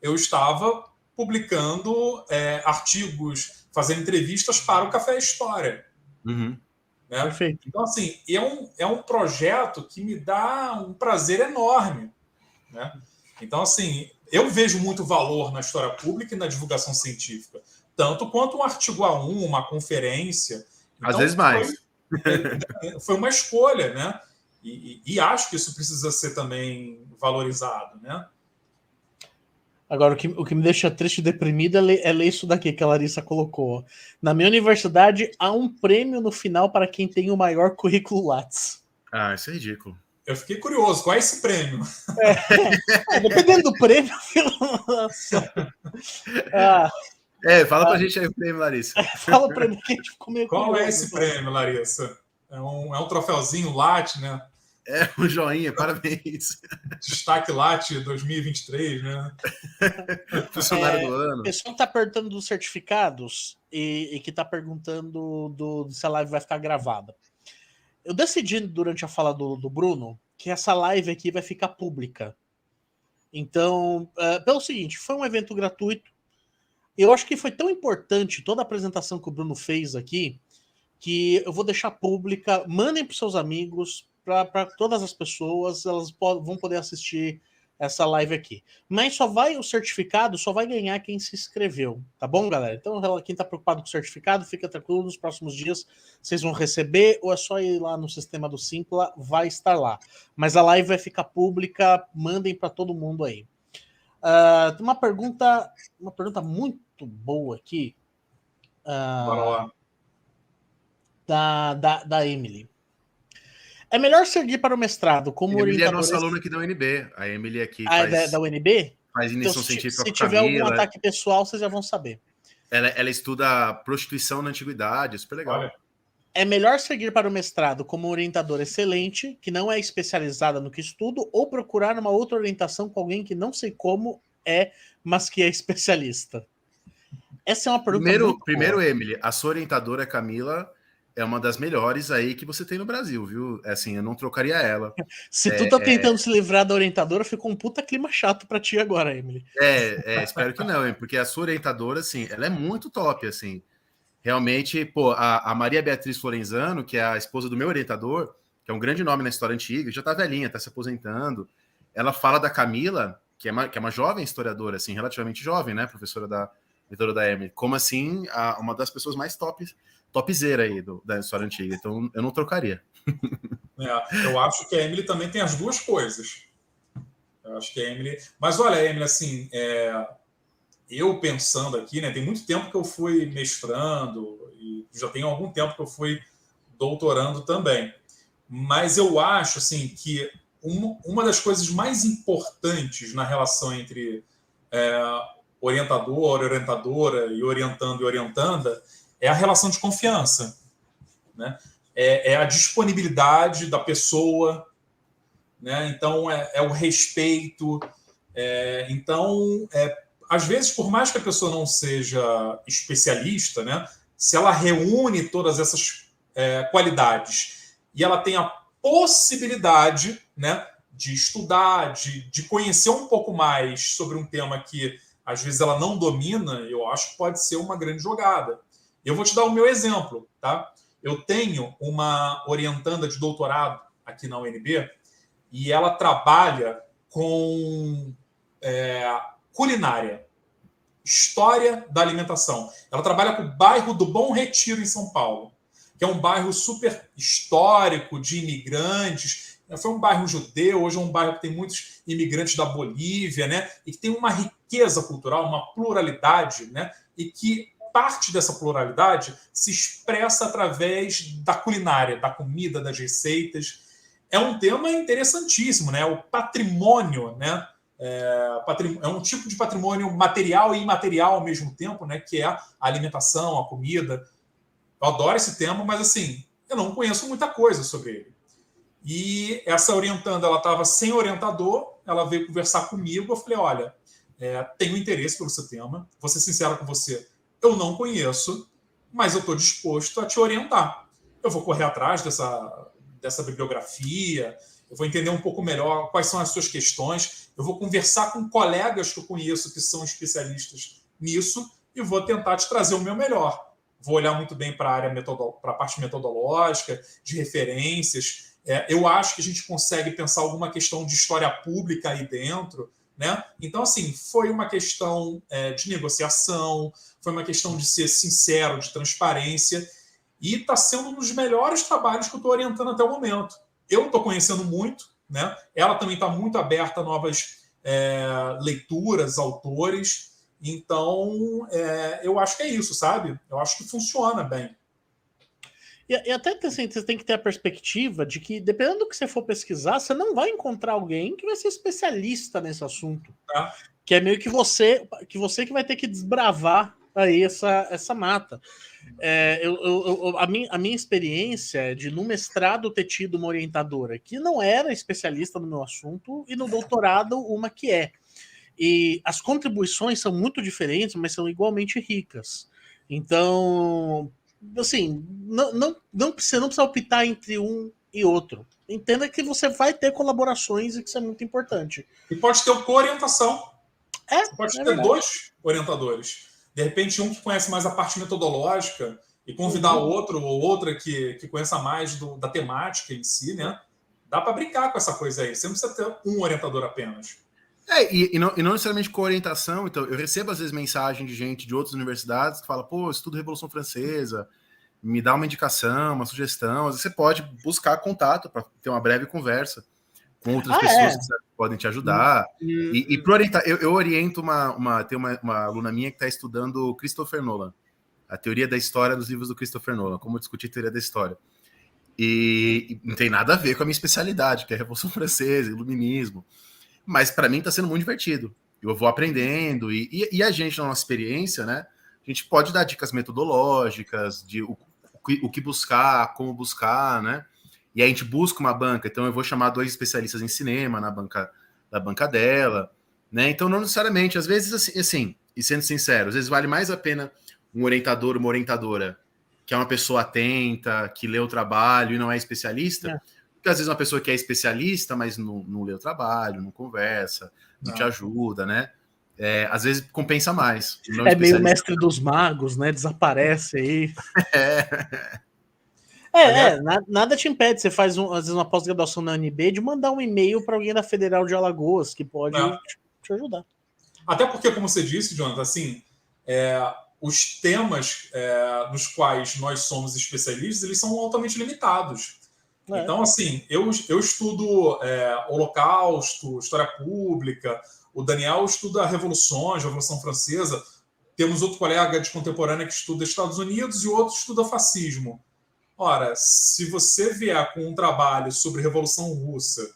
eu estava publicando é, artigos, fazendo entrevistas para o Café História. Uhum. Né? Perfeito. Então, assim, é um, é um projeto que me dá um prazer enorme. Né? Então, assim, eu vejo muito valor na história pública e na divulgação científica, tanto quanto um artigo A1, uma conferência. Às então, vezes mais. Foi, foi, uma escolha, né? E, e, e, acho que isso precisa ser também valorizado, né? Agora, o que, o que me deixa triste e deprimido é ler, é ler isso daqui que a Larissa colocou. Na minha universidade, há um prêmio no final para quem tem o maior currículo Lattes. Ah, isso é ridículo. Eu fiquei curioso, qual é esse prêmio? É, é, dependendo do prêmio. ah, é, fala pra ah, gente aí o prêmio, Larissa. Fala o prêmio que a gente ficou meio Qual curioso, é esse prêmio, Larissa? É um, é um troféuzinho LAT, né? É, um joinha, parabéns. Destaque LAT 2023, né? Funcionário é, do ano. O pessoal que tá perguntando dos certificados e, e que tá perguntando do, se a live vai ficar gravada. Eu decidi durante a fala do, do Bruno que essa live aqui vai ficar pública. Então, uh, pelo seguinte, foi um evento gratuito. Eu acho que foi tão importante toda a apresentação que o Bruno fez aqui que eu vou deixar pública. Mandem para seus amigos, para todas as pessoas, elas vão poder assistir essa live aqui. Mas só vai o certificado, só vai ganhar quem se inscreveu, tá bom, galera? Então, quem tá preocupado com o certificado, fica tranquilo, nos próximos dias vocês vão receber, ou é só ir lá no sistema do Simpla, vai estar lá. Mas a live vai ficar pública, mandem para todo mundo aí. Uh, uma pergunta, uma pergunta muito boa aqui. Uh, Bora lá. Da, da, da Emily. É melhor seguir para o mestrado como Emily orientador. é nossa aluna aqui da UNB. A Emily aqui ah, é faz... da, da UNB? Faz iniciação então, científica Se tiver Camila. algum ataque pessoal, vocês já vão saber. Ela, ela estuda prostituição na antiguidade, super legal. Olha. É melhor seguir para o mestrado como orientador excelente, que não é especializada no que estudo, ou procurar uma outra orientação com alguém que não sei como é, mas que é especialista? Essa é uma pergunta. Primeiro, primeiro Emily, a sua orientadora Camila é uma das melhores aí que você tem no Brasil, viu? É assim, eu não trocaria ela. Se é, tu tá tentando é... se livrar da orientadora, ficou um puta clima chato para ti agora, Emily. É, é, espero que não, hein? porque a sua orientadora, assim, ela é muito top, assim. Realmente, pô, a, a, Maria Beatriz Florenzano, que é a esposa do meu orientador, que é um grande nome na história antiga, já tá velhinha, tá se aposentando. Ela fala da Camila, que é uma, que é uma jovem historiadora, assim, relativamente jovem, né? Professora da, editora da Emily, como assim, a, uma das pessoas mais tops topzera aí do, da história antiga. Então eu não trocaria. É, eu acho que a Emily também tem as duas coisas. Eu acho que a Emily. Mas olha, Emily, assim, é... eu pensando aqui, né? Tem muito tempo que eu fui mestrando e já tem algum tempo que eu fui doutorando também. Mas eu acho assim que uma, uma das coisas mais importantes na relação entre é, orientador, orientadora e orientando e orientanda é a relação de confiança, né? É, é a disponibilidade da pessoa, né? Então é, é o respeito. É, então, é, às vezes, por mais que a pessoa não seja especialista, né? Se ela reúne todas essas é, qualidades e ela tem a possibilidade, né? De estudar, de, de conhecer um pouco mais sobre um tema que às vezes ela não domina, eu acho que pode ser uma grande jogada. Eu vou te dar o meu exemplo, tá? Eu tenho uma orientanda de doutorado aqui na UNB e ela trabalha com é, culinária, história da alimentação. Ela trabalha com o bairro do Bom Retiro, em São Paulo, que é um bairro super histórico de imigrantes. Foi um bairro judeu, hoje é um bairro que tem muitos imigrantes da Bolívia, né? E que tem uma riqueza cultural, uma pluralidade, né? E que parte dessa pluralidade se expressa através da culinária, da comida, das receitas. É um tema interessantíssimo, né? O patrimônio, né? É, é, um tipo de patrimônio material e imaterial ao mesmo tempo, né? Que é a alimentação, a comida. Eu adoro esse tema, mas assim, eu não conheço muita coisa sobre ele. E essa orientanda, ela estava sem orientador, ela veio conversar comigo. Eu falei: olha, é, tenho interesse pelo seu tema, vou ser sincero com você, eu não conheço, mas eu estou disposto a te orientar. Eu vou correr atrás dessa, dessa bibliografia, eu vou entender um pouco melhor quais são as suas questões, eu vou conversar com colegas que eu conheço que são especialistas nisso e vou tentar te trazer o meu melhor. Vou olhar muito bem para a área para a parte metodológica, de referências. É, eu acho que a gente consegue pensar alguma questão de história pública aí dentro, né? Então, assim, foi uma questão é, de negociação, foi uma questão de ser sincero, de transparência, e está sendo um dos melhores trabalhos que eu estou orientando até o momento. Eu estou conhecendo muito, né? ela também está muito aberta a novas é, leituras, autores, então é, eu acho que é isso, sabe? Eu acho que funciona bem. E, e até assim, você tem que ter a perspectiva de que, dependendo do que você for pesquisar, você não vai encontrar alguém que vai ser especialista nesse assunto. Tá. Que é meio que você que você que vai ter que desbravar aí essa, essa mata. É, eu, eu, a, minha, a minha experiência de no mestrado ter tido uma orientadora que não era especialista no meu assunto e no doutorado uma que é. E as contribuições são muito diferentes, mas são igualmente ricas. Então, assim, não, não, não, você não precisa optar entre um e outro. Entenda que você vai ter colaborações e que isso é muito importante. E pode ter co-orientação. É, pode é ter verdade. dois orientadores. De repente, um que conhece mais a parte metodológica e convidar uhum. outro ou outra que, que conheça mais do, da temática em si, né? Dá para brincar com essa coisa aí. Você não precisa ter um orientador apenas. É, e, e, não, e não necessariamente com orientação. Então, eu recebo às vezes mensagem de gente de outras universidades que fala, pô, eu estudo Revolução Francesa, me dá uma indicação, uma sugestão. Às vezes você pode buscar contato para ter uma breve conversa com outras ah, pessoas é? que podem te ajudar. Uhum. E, e para orientar, eu, eu, oriento uma, uma. Tem uma, uma aluna minha que está estudando Christopher Nolan, a teoria da história dos livros do Christopher Nolan, como discutir teoria da história. E, e não tem nada a ver com a minha especialidade, que é a Revolução Francesa, Iluminismo. Mas para mim está sendo muito divertido. Eu vou aprendendo, e, e, e, a gente, na nossa experiência, né? A gente pode dar dicas metodológicas de o, o que buscar, como buscar, né? E a gente busca uma banca, então eu vou chamar dois especialistas em cinema na banca da banca dela, né? Então não necessariamente, às vezes assim, assim, e sendo sincero, às vezes vale mais a pena um orientador, uma orientadora que é uma pessoa atenta, que lê o trabalho e não é especialista, é. porque às vezes uma pessoa que é especialista, mas não, não lê o trabalho, não conversa, não, não te ajuda, né? É, às vezes compensa mais. É meio mestre dos magos, né? Desaparece aí. é. É, é nada, te impede. Você faz, um, às vezes, uma pós-graduação na UNB de mandar um e-mail para alguém da Federal de Alagoas que pode te, te, ajudar. Até porque, como você disse, Jonathan, assim, é, os temas é, nos quais nós somos especialistas, eles são altamente limitados. É. Então, assim, eu, eu estudo é, Holocausto, História Pública, o Daniel estuda Revoluções, Revolução Francesa, temos outro colega de contemporânea que estuda Estados Unidos e outro estuda fascismo. Ora, se você vier com um trabalho sobre Revolução Russa,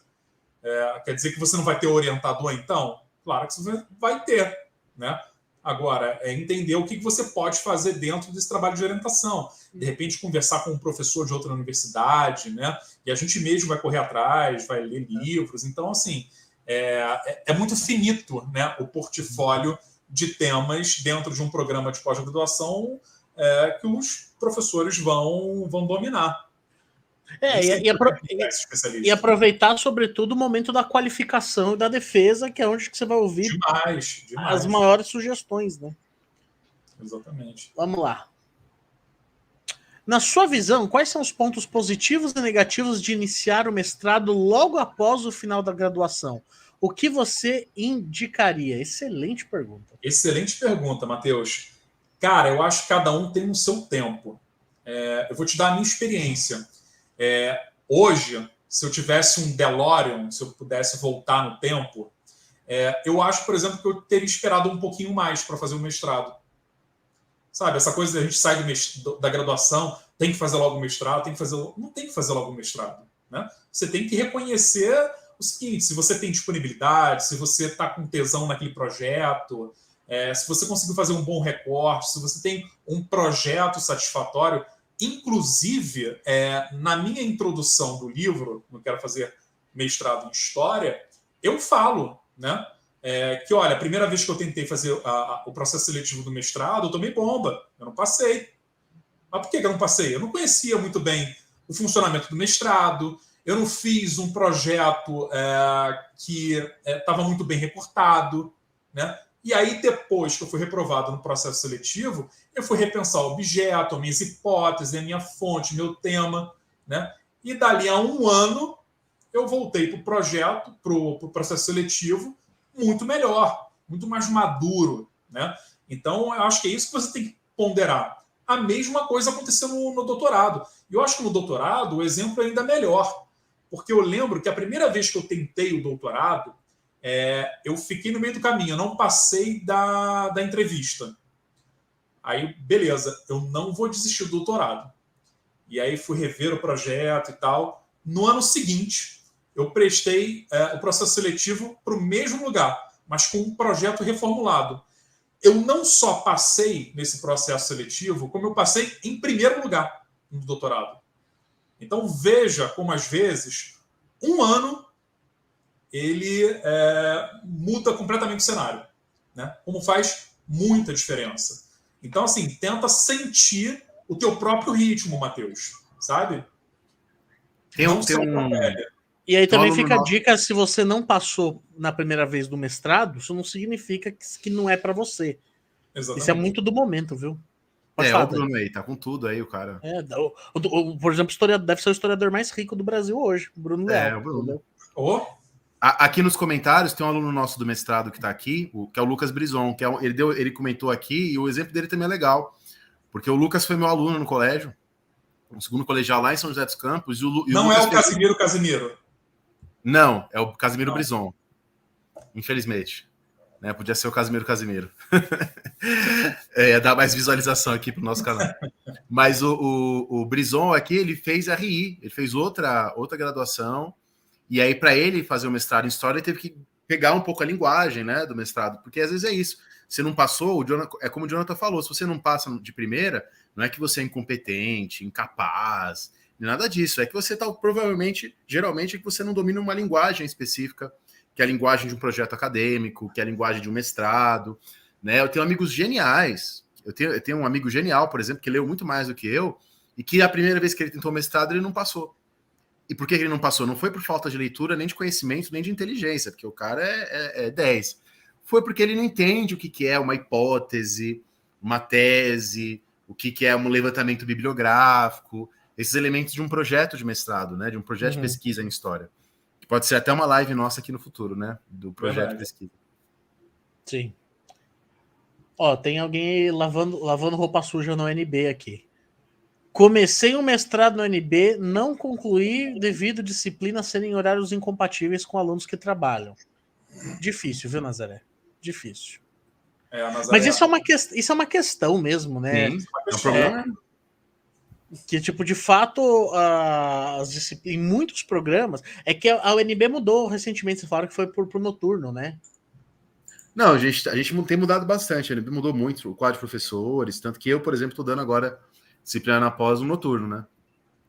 é, quer dizer que você não vai ter orientador, então? Claro que você vai ter, né? Agora, é entender o que você pode fazer dentro desse trabalho de orientação. De repente, conversar com um professor de outra universidade, né? E a gente mesmo vai correr atrás, vai ler livros. Então, assim, é, é, é muito finito né? o portfólio de temas dentro de um programa de pós-graduação é, que os professores vão, vão dominar. É, e, e, apro e, aproveitar, sobretudo, o momento da qualificação e da defesa, que é onde que você vai ouvir demais, demais. as maiores sugestões, né? Exatamente. Vamos lá. Na sua visão, quais são os pontos positivos e negativos de iniciar o mestrado logo após o final da graduação? O que você indicaria? Excelente pergunta. Excelente pergunta, Matheus. Cara, eu acho que cada um tem o seu tempo. É, eu vou te dar a minha experiência. É, hoje, se eu tivesse um DeLorean, se eu pudesse voltar no tempo, é, eu acho, por exemplo, que eu teria esperado um pouquinho mais para fazer o mestrado. Sabe, essa coisa de a gente sai da graduação, tem que fazer logo o mestrado, tem que fazer. Não tem que fazer logo o mestrado. Né? Você tem que reconhecer o seguinte: se você tem disponibilidade, se você está com tesão naquele projeto, é, se você conseguiu fazer um bom recorte, se você tem um projeto satisfatório, inclusive é, na minha introdução do livro, não quero fazer mestrado em história, eu falo, né? é, que, olha, a primeira vez que eu tentei fazer a, a, o processo seletivo do mestrado, eu tomei bomba, eu não passei. Mas por que, eu não passei? Eu não conhecia muito bem o funcionamento do mestrado, eu não fiz um projeto é, que estava é, muito bem reportado, né? E aí, depois que eu fui reprovado no processo seletivo, eu fui repensar o objeto, minhas hipóteses, a minha fonte, meu tema, né? E dali a um ano, eu voltei para o projeto, para o pro processo seletivo, muito melhor, muito mais maduro. Né? Então, eu acho que é isso que você tem que ponderar. A mesma coisa aconteceu no, no doutorado. E eu acho que no doutorado o exemplo é ainda melhor. Porque eu lembro que a primeira vez que eu tentei o doutorado, é, eu fiquei no meio do caminho, eu não passei da, da entrevista. Aí, beleza, eu não vou desistir do doutorado. E aí fui rever o projeto e tal. No ano seguinte, eu prestei é, o processo seletivo para o mesmo lugar, mas com um projeto reformulado. Eu não só passei nesse processo seletivo, como eu passei em primeiro lugar no doutorado. Então veja como às vezes um ano ele é, muda completamente o cenário, né? Como faz muita diferença. Então assim tenta sentir o teu próprio ritmo, Matheus, sabe? Tem um, tem um, e aí também fica a dica: se você não passou na primeira vez do mestrado, isso não significa que, que não é para você. Exatamente. Isso é muito do momento, viu? Pode é, falar, o Bruno aí, tá com tudo aí, o cara. É, o, o, por exemplo, historiador, deve ser o historiador mais rico do Brasil hoje, o Bruno Leal. É, o Bruno. Oh. Aqui nos comentários tem um aluno nosso do mestrado que tá aqui, o, que é o Lucas Brison, que é, ele, deu, ele comentou aqui, e o exemplo dele também é legal, porque o Lucas foi meu aluno no colégio, no segundo colegial lá em São José dos Campos. E o, e Não o é o Casimiro Casimiro. Não, é o Casimiro Brison. Infelizmente. Né? Podia ser o Casimiro Casimiro. é, dar mais visualização aqui para o nosso canal. Mas o, o, o Brison aqui, ele fez RI, ele fez outra, outra graduação. E aí, para ele fazer o mestrado em História, ele teve que pegar um pouco a linguagem né, do mestrado, porque às vezes é isso. Você não passou, Jonathan, é como o Jonathan falou, se você não passa de primeira, não é que você é incompetente, incapaz, Nada disso. É que você está provavelmente, geralmente, é que você não domina uma linguagem específica, que é a linguagem de um projeto acadêmico, que é a linguagem de um mestrado. Né? Eu tenho amigos geniais. Eu tenho, eu tenho um amigo genial, por exemplo, que leu muito mais do que eu, e que a primeira vez que ele tentou mestrado, ele não passou. E por que ele não passou? Não foi por falta de leitura, nem de conhecimento, nem de inteligência, porque o cara é, é, é 10. Foi porque ele não entende o que, que é uma hipótese, uma tese, o que, que é um levantamento bibliográfico, esses elementos de um projeto de mestrado, né? De um projeto uhum. de pesquisa em história. Que pode ser até uma live nossa aqui no futuro, né? Do projeto Verdade. de pesquisa. Sim. Ó, tem alguém lavando, lavando roupa suja no NB aqui. Comecei um mestrado no NB, não concluí devido disciplinas serem horários incompatíveis com alunos que trabalham. Difícil, viu, Nazaré? Difícil. É, Mas isso é, uma que... isso é uma questão mesmo, né? Sim, é um problema. É que tipo de fato as em muitos programas é que a UNB mudou recentemente você falaram que foi por, por noturno né não a gente a gente tem mudado bastante a UNB mudou muito o quadro de professores tanto que eu por exemplo estou dando agora disciplina na pós um noturno né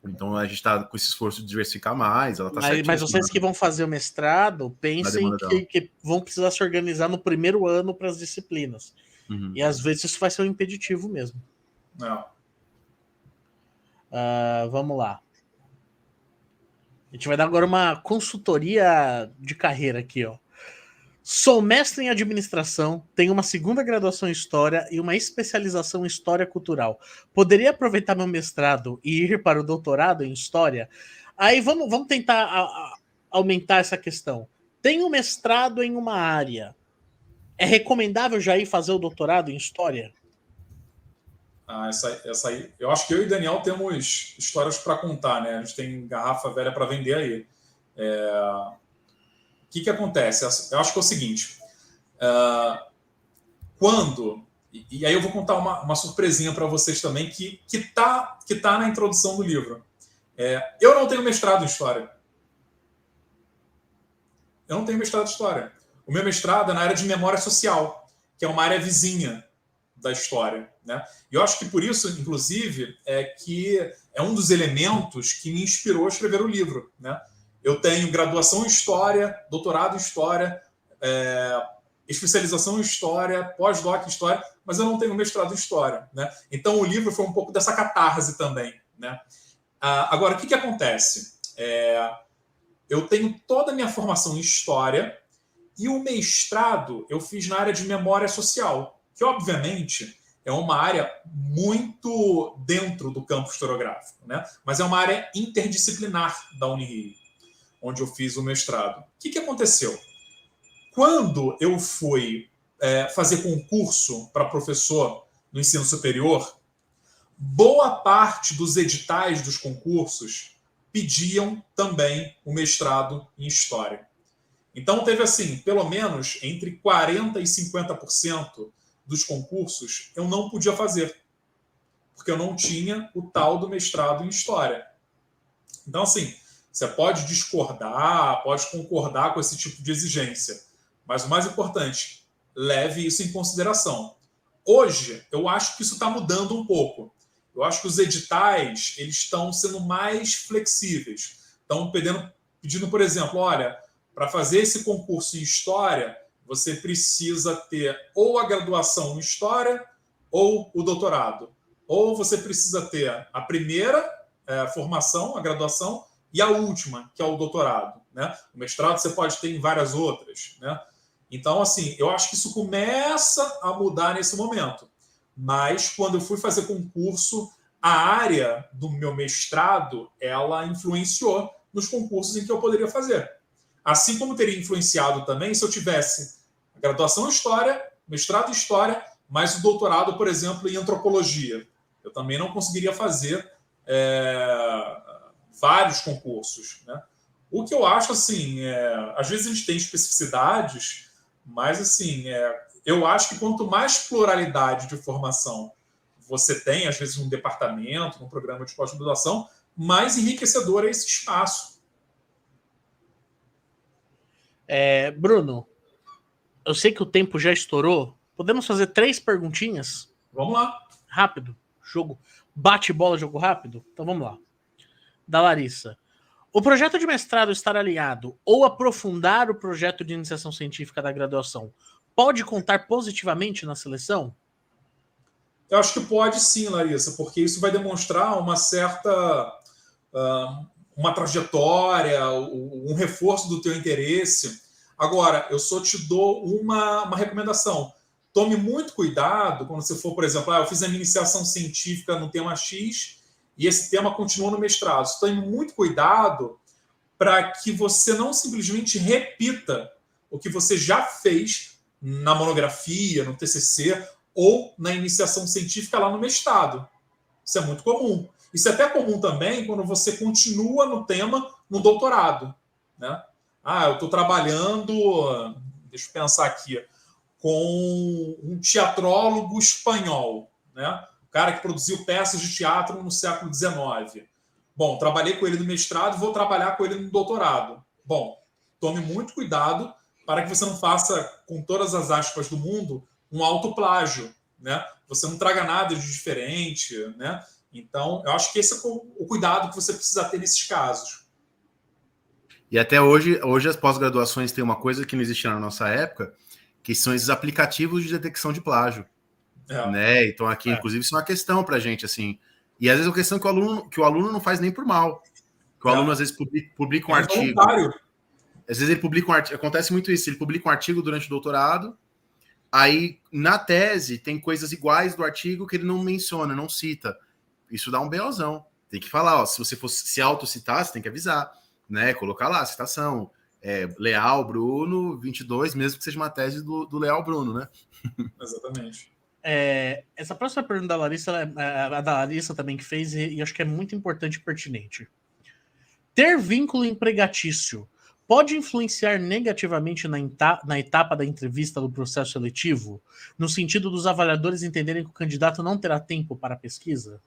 então a gente está com esse esforço de diversificar mais ela tá mas, mas vocês né? que vão fazer o mestrado pensem que, que, vão precisar se organizar no primeiro ano para as disciplinas uhum. e às vezes isso vai ser um impeditivo mesmo não Uh, vamos lá. A gente vai dar agora uma consultoria de carreira aqui, ó. Sou mestre em administração, tenho uma segunda graduação em história e uma especialização em história cultural. Poderia aproveitar meu mestrado e ir para o doutorado em história? Aí vamos, vamos tentar a, a, aumentar essa questão. Tenho mestrado em uma área. É recomendável já ir fazer o doutorado em história? Ah, essa, essa aí. Eu acho que eu e Daniel temos histórias para contar, né? A gente tem garrafa velha para vender aí. É... O que, que acontece? Eu acho que é o seguinte: uh, quando. E, aí eu vou contar uma, uma surpresinha para vocês também, que está que tá na introdução do livro. É, eu não tenho mestrado em História. Eu não tenho mestrado em História. O meu mestrado é na área de Memória Social, que é uma área vizinha da história. Né? E eu acho que por isso, inclusive, é que é um dos elementos que me inspirou a escrever o livro. Né? Eu tenho graduação em História, doutorado em História, é, especialização em História, pós-doc em História, mas eu não tenho mestrado em História. Né? Então o livro foi um pouco dessa catarse também. Né? Ah, agora, o que, que acontece? É, eu tenho toda a minha formação em História e o mestrado eu fiz na área de Memória Social, que obviamente é uma área muito dentro do campo historiográfico, né? mas é uma área interdisciplinar da Unirio, onde eu fiz o mestrado. O que, que aconteceu? Quando eu fui é, fazer concurso para professor no ensino superior, boa parte dos editais dos concursos pediam também o mestrado em História. Então, teve assim, pelo menos entre 40% e 50% dos concursos eu não podia fazer, porque eu não tinha o tal do mestrado em História. Então, assim, você pode discordar, pode concordar com esse tipo de exigência, mas o mais importante, leve isso em consideração. Hoje, eu acho que isso está mudando um pouco. Eu acho que os editais eles estão sendo mais flexíveis. Estão pedindo, pedindo, por exemplo, olha, para fazer esse concurso em história, você precisa ter ou a graduação em história ou o doutorado. Ou você precisa ter a primeira é, formação, a graduação, e a última, que é o doutorado. Né? O mestrado você pode ter em várias outras. Né? Então, assim, eu acho que isso começa a mudar nesse momento mas quando eu fui fazer concurso, a área do meu mestrado ela influenciou nos concursos em que eu poderia fazer. Assim como teria influenciado também se eu tivesse graduação em História, mestrado em História, mas o doutorado, por exemplo, em Antropologia. Eu também não conseguiria fazer é, vários concursos. Né? O que eu acho, assim, é, às vezes a gente tem especificidades, mas, assim, é, eu acho que quanto mais pluralidade de formação você tem, às vezes, num departamento, num programa de pós-graduação, mais enriquecedor é esse espaço. É, Bruno, eu sei que o tempo já estourou. Podemos fazer três perguntinhas? Vamos lá. Rápido. Jogo. Bate-bola, jogo rápido? Então vamos lá. Da Larissa. O projeto de mestrado estar alinhado ou aprofundar o projeto de iniciação científica da graduação pode contar positivamente na seleção? Eu acho que pode sim, Larissa, porque isso vai demonstrar uma certa uh, uma trajetória, um reforço do teu interesse. Agora, eu só te dou uma, uma recomendação. Tome muito cuidado quando você for, por exemplo, ah, eu fiz a iniciação científica no tema X e esse tema continua no mestrado. Tome muito cuidado para que você não simplesmente repita o que você já fez na monografia, no TCC ou na iniciação científica lá no mestrado. Isso é muito comum. Isso é até comum também quando você continua no tema no doutorado. Né? Ah, eu estou trabalhando, deixa eu pensar aqui, com um teatrólogo espanhol, né? Cara que produziu peças de teatro no século XIX. Bom, trabalhei com ele no mestrado, vou trabalhar com ele no doutorado. Bom, tome muito cuidado para que você não faça, com todas as aspas do mundo, um autoplágio, né? Você não traga nada de diferente, né? Então, eu acho que esse é o cuidado que você precisa ter nesses casos. E até hoje, hoje as pós-graduações têm uma coisa que não existia na nossa época, que são esses aplicativos de detecção de plágio. É. Né? Então, aqui, é. inclusive, isso é uma questão para a gente, assim. E às vezes é uma questão que o aluno, que o aluno não faz nem por mal. Que o aluno às vezes publica, publica um É artigo. voluntário. Às vezes ele publica um artigo. Acontece muito isso. Ele publica um artigo durante o doutorado. Aí, na tese, tem coisas iguais do artigo que ele não menciona, não cita. Isso dá um BOzão. Tem que falar, ó, se você fosse se autocitar, você tem que avisar, né? Colocar lá, citação. É, Leal Bruno 22, mesmo que seja uma tese do, do Leal Bruno, né? Exatamente. É, essa próxima pergunta da Larissa, ela é- a da Larissa também que fez, e, e acho que é muito importante e pertinente. Ter vínculo empregatício pode influenciar negativamente na, na etapa da entrevista do processo seletivo, no sentido dos avaliadores entenderem que o candidato não terá tempo para a pesquisa?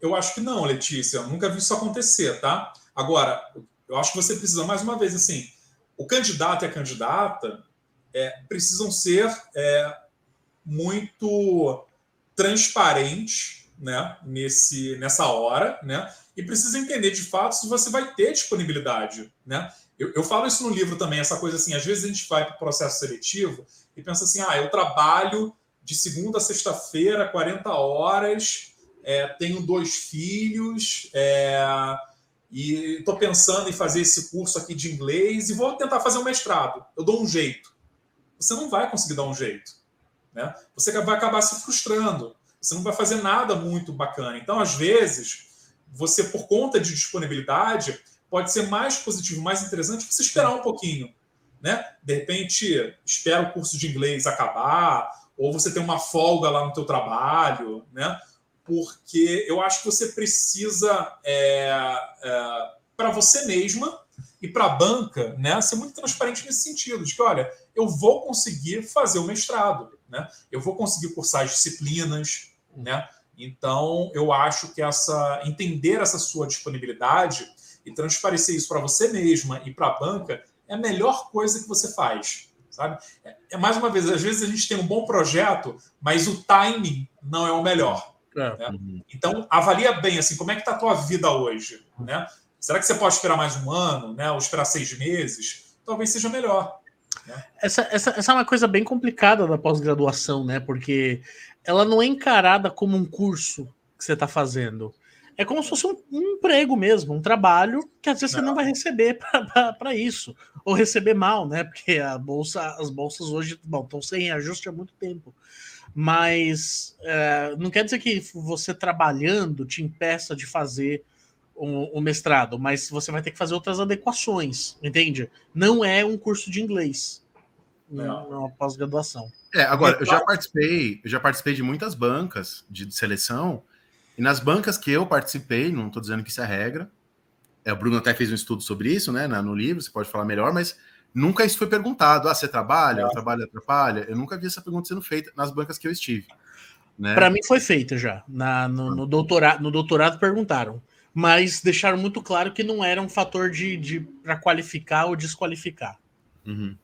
Eu acho que não, Letícia. Eu nunca vi isso acontecer, tá? Agora, eu acho que você precisa, mais uma vez, assim, o candidato e a candidata é, precisam ser é, muito transparentes né, nesse, nessa hora, né? E precisa entender de fato se você vai ter disponibilidade, né? Eu, eu falo isso no livro também, essa coisa assim, às vezes a gente vai para o processo seletivo e pensa assim, ah, eu trabalho de segunda a sexta-feira, 40 horas, é, tenho dois filhos, é, e estou pensando em fazer esse curso aqui de inglês e vou tentar fazer um mestrado. Eu dou um jeito. Você não vai conseguir dar um jeito. Né? Você vai acabar se frustrando. Você não vai fazer nada muito bacana. Então, às vezes, você, por conta de disponibilidade, pode ser mais positivo, mais interessante você esperar um pouquinho. Né? De repente, espera o curso de inglês acabar, ou você tem uma folga lá no teu trabalho, né? porque eu acho que você precisa, é, é, para você mesma e para a banca, né, ser muito transparente nesse sentido, de que, olha, eu vou conseguir fazer o mestrado, né? eu vou conseguir cursar as disciplinas, né? então eu acho que essa entender essa sua disponibilidade e transparecer isso para você mesma e para a banca é a melhor coisa que você faz, sabe? É, é mais uma vez, às vezes a gente tem um bom projeto, mas o timing não é o melhor. É. Né? Então, avalia bem assim, como é que está a tua vida hoje, né? Será que você pode esperar mais um ano, né? Ou esperar seis meses? Talvez seja melhor. Essa, essa, essa é uma coisa bem complicada da pós-graduação, né? Porque ela não é encarada como um curso que você está fazendo. É como se fosse um, um emprego mesmo, um trabalho que às vezes você não vai receber para isso. Ou receber mal, né? Porque a bolsa, as bolsas hoje bom, estão sem reajuste há muito tempo. Mas é, não quer dizer que você trabalhando te impeça de fazer um, um, mestrado, mas você vai ter que fazer outras adequações, entende? Não é um curso de inglês, não é uma pós-graduação. É, agora, eu já participei, eu já participei de muitas bancas de seleção, e nas bancas que eu participei, não estou dizendo que isso é regra, é, o Bruno até fez um estudo sobre isso, né, no livro, você pode falar melhor, mas nunca isso foi perguntado. Ah, você trabalha? É. Eu trabalho, atrapalha? Eu nunca vi essa pergunta sendo feita nas bancas que eu estive. Né? Para mim foi feita já. Na, no, no, doutorado, no doutorado perguntaram. Mas deixaram muito claro que não era um fator de, de para qualificar ou desqualificar. Uhum.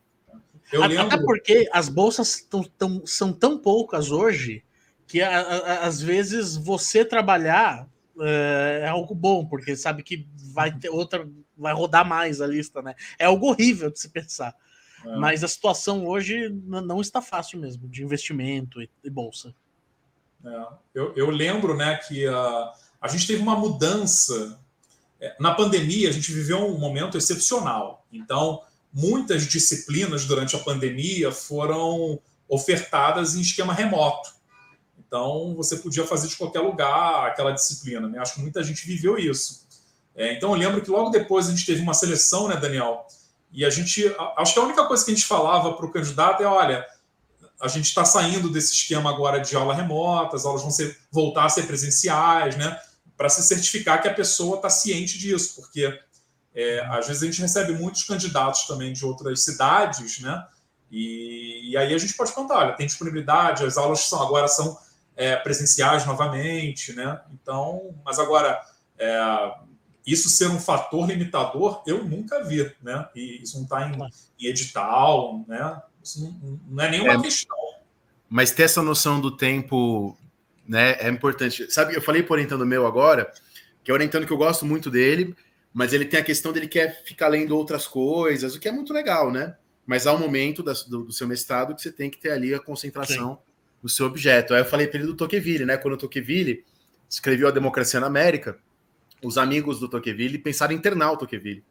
Eu Até lembro... porque as bolsas tão, tão, são tão poucas hoje que a, a, às vezes você trabalhar é, é algo bom, porque sabe que vai ter outra, vai rodar mais a lista, né? É algo horrível de se pensar. É. Mas a situação hoje não está fácil mesmo, de investimento e, e bolsa. É. Eu, eu, lembro né, que a, a gente teve uma mudança. é, Na pandemia, a gente viveu um momento excepcional. Então, muitas disciplinas durante a pandemia foram ofertadas em esquema remoto. Então, você podia fazer de qualquer lugar aquela disciplina. Né? Acho que muita gente viveu isso. É, então, eu lembro que logo depois a gente teve uma seleção, né, Daniel? E a gente. Acho que a única coisa que a gente falava para o candidato é: olha, a gente está saindo desse esquema agora de aula remota, as aulas vão ser, voltar a ser presenciais, né? Para se certificar que a pessoa está ciente disso, porque é, às vezes a gente recebe muitos candidatos também de outras cidades, né? E, e aí a gente pode contar: olha, tem disponibilidade, as aulas são, agora são é, presenciais novamente, né? Então, mas agora. É, isso ser um fator limitador, eu nunca vi, né? E isso não está em, em, edital, né? Isso não, não é nenhuma é, questão. Mas ter essa noção do tempo, né, é importante. Sabe, eu falei para o orientando meu agora, que é orientando que eu gosto muito dele, mas ele tem a questão dele quer ficar lendo outras coisas, o que é muito legal, né? Mas há um momento da, do, do, seu mestrado que você tem que ter ali a concentração Sim. do seu objeto. Aí eu falei para ele do Tocqueville, né? Quando o Tocqueville escreveu A Democracia na América, os amigos do Tocqueville pensaram em internar o Tocqueville,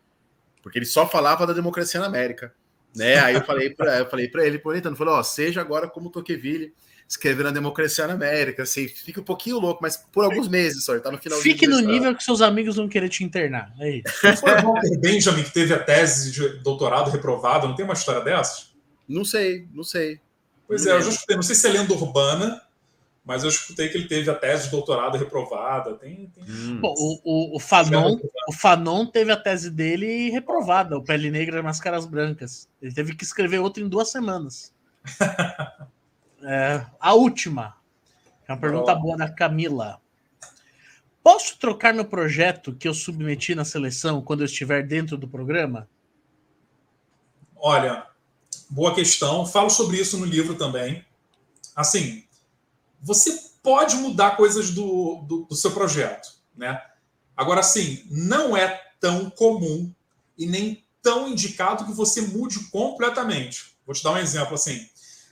porque ele só falava da democracia na América. Né? Aí eu falei para eu falei para ele, por então, falou, ó, seja agora como Tocqueville, escrevendo a democracia na América, assim, fica um pouquinho louco, mas por alguns meses só, ele tá no final Fique no nível que seus amigos vão querer te internar. É isso. Foi o Walter Benjamin que teve a tese de doutorado reprovada, não tem uma história dessas? Não sei, não sei. Pois é, eu já escutei, não sei se é lenda urbana, mas eu escutei que ele teve a tese de doutorado reprovada. Tem, tem... Hum. Bom, o, o, o, Fanon, o Fanon teve a tese dele reprovada, o Pele Negra e Máscaras Brancas. Ele teve que escrever outra em duas semanas. é, a última. É uma pergunta boa da Camila. Posso trocar meu projeto que eu submeti na seleção quando eu estiver dentro do programa? Olha, boa questão. Falo sobre isso no livro também. Assim, você pode mudar coisas do, do, do seu projeto, né? Agora, assim, não é tão comum e nem tão indicado que você mude completamente. Vou te dar um exemplo assim.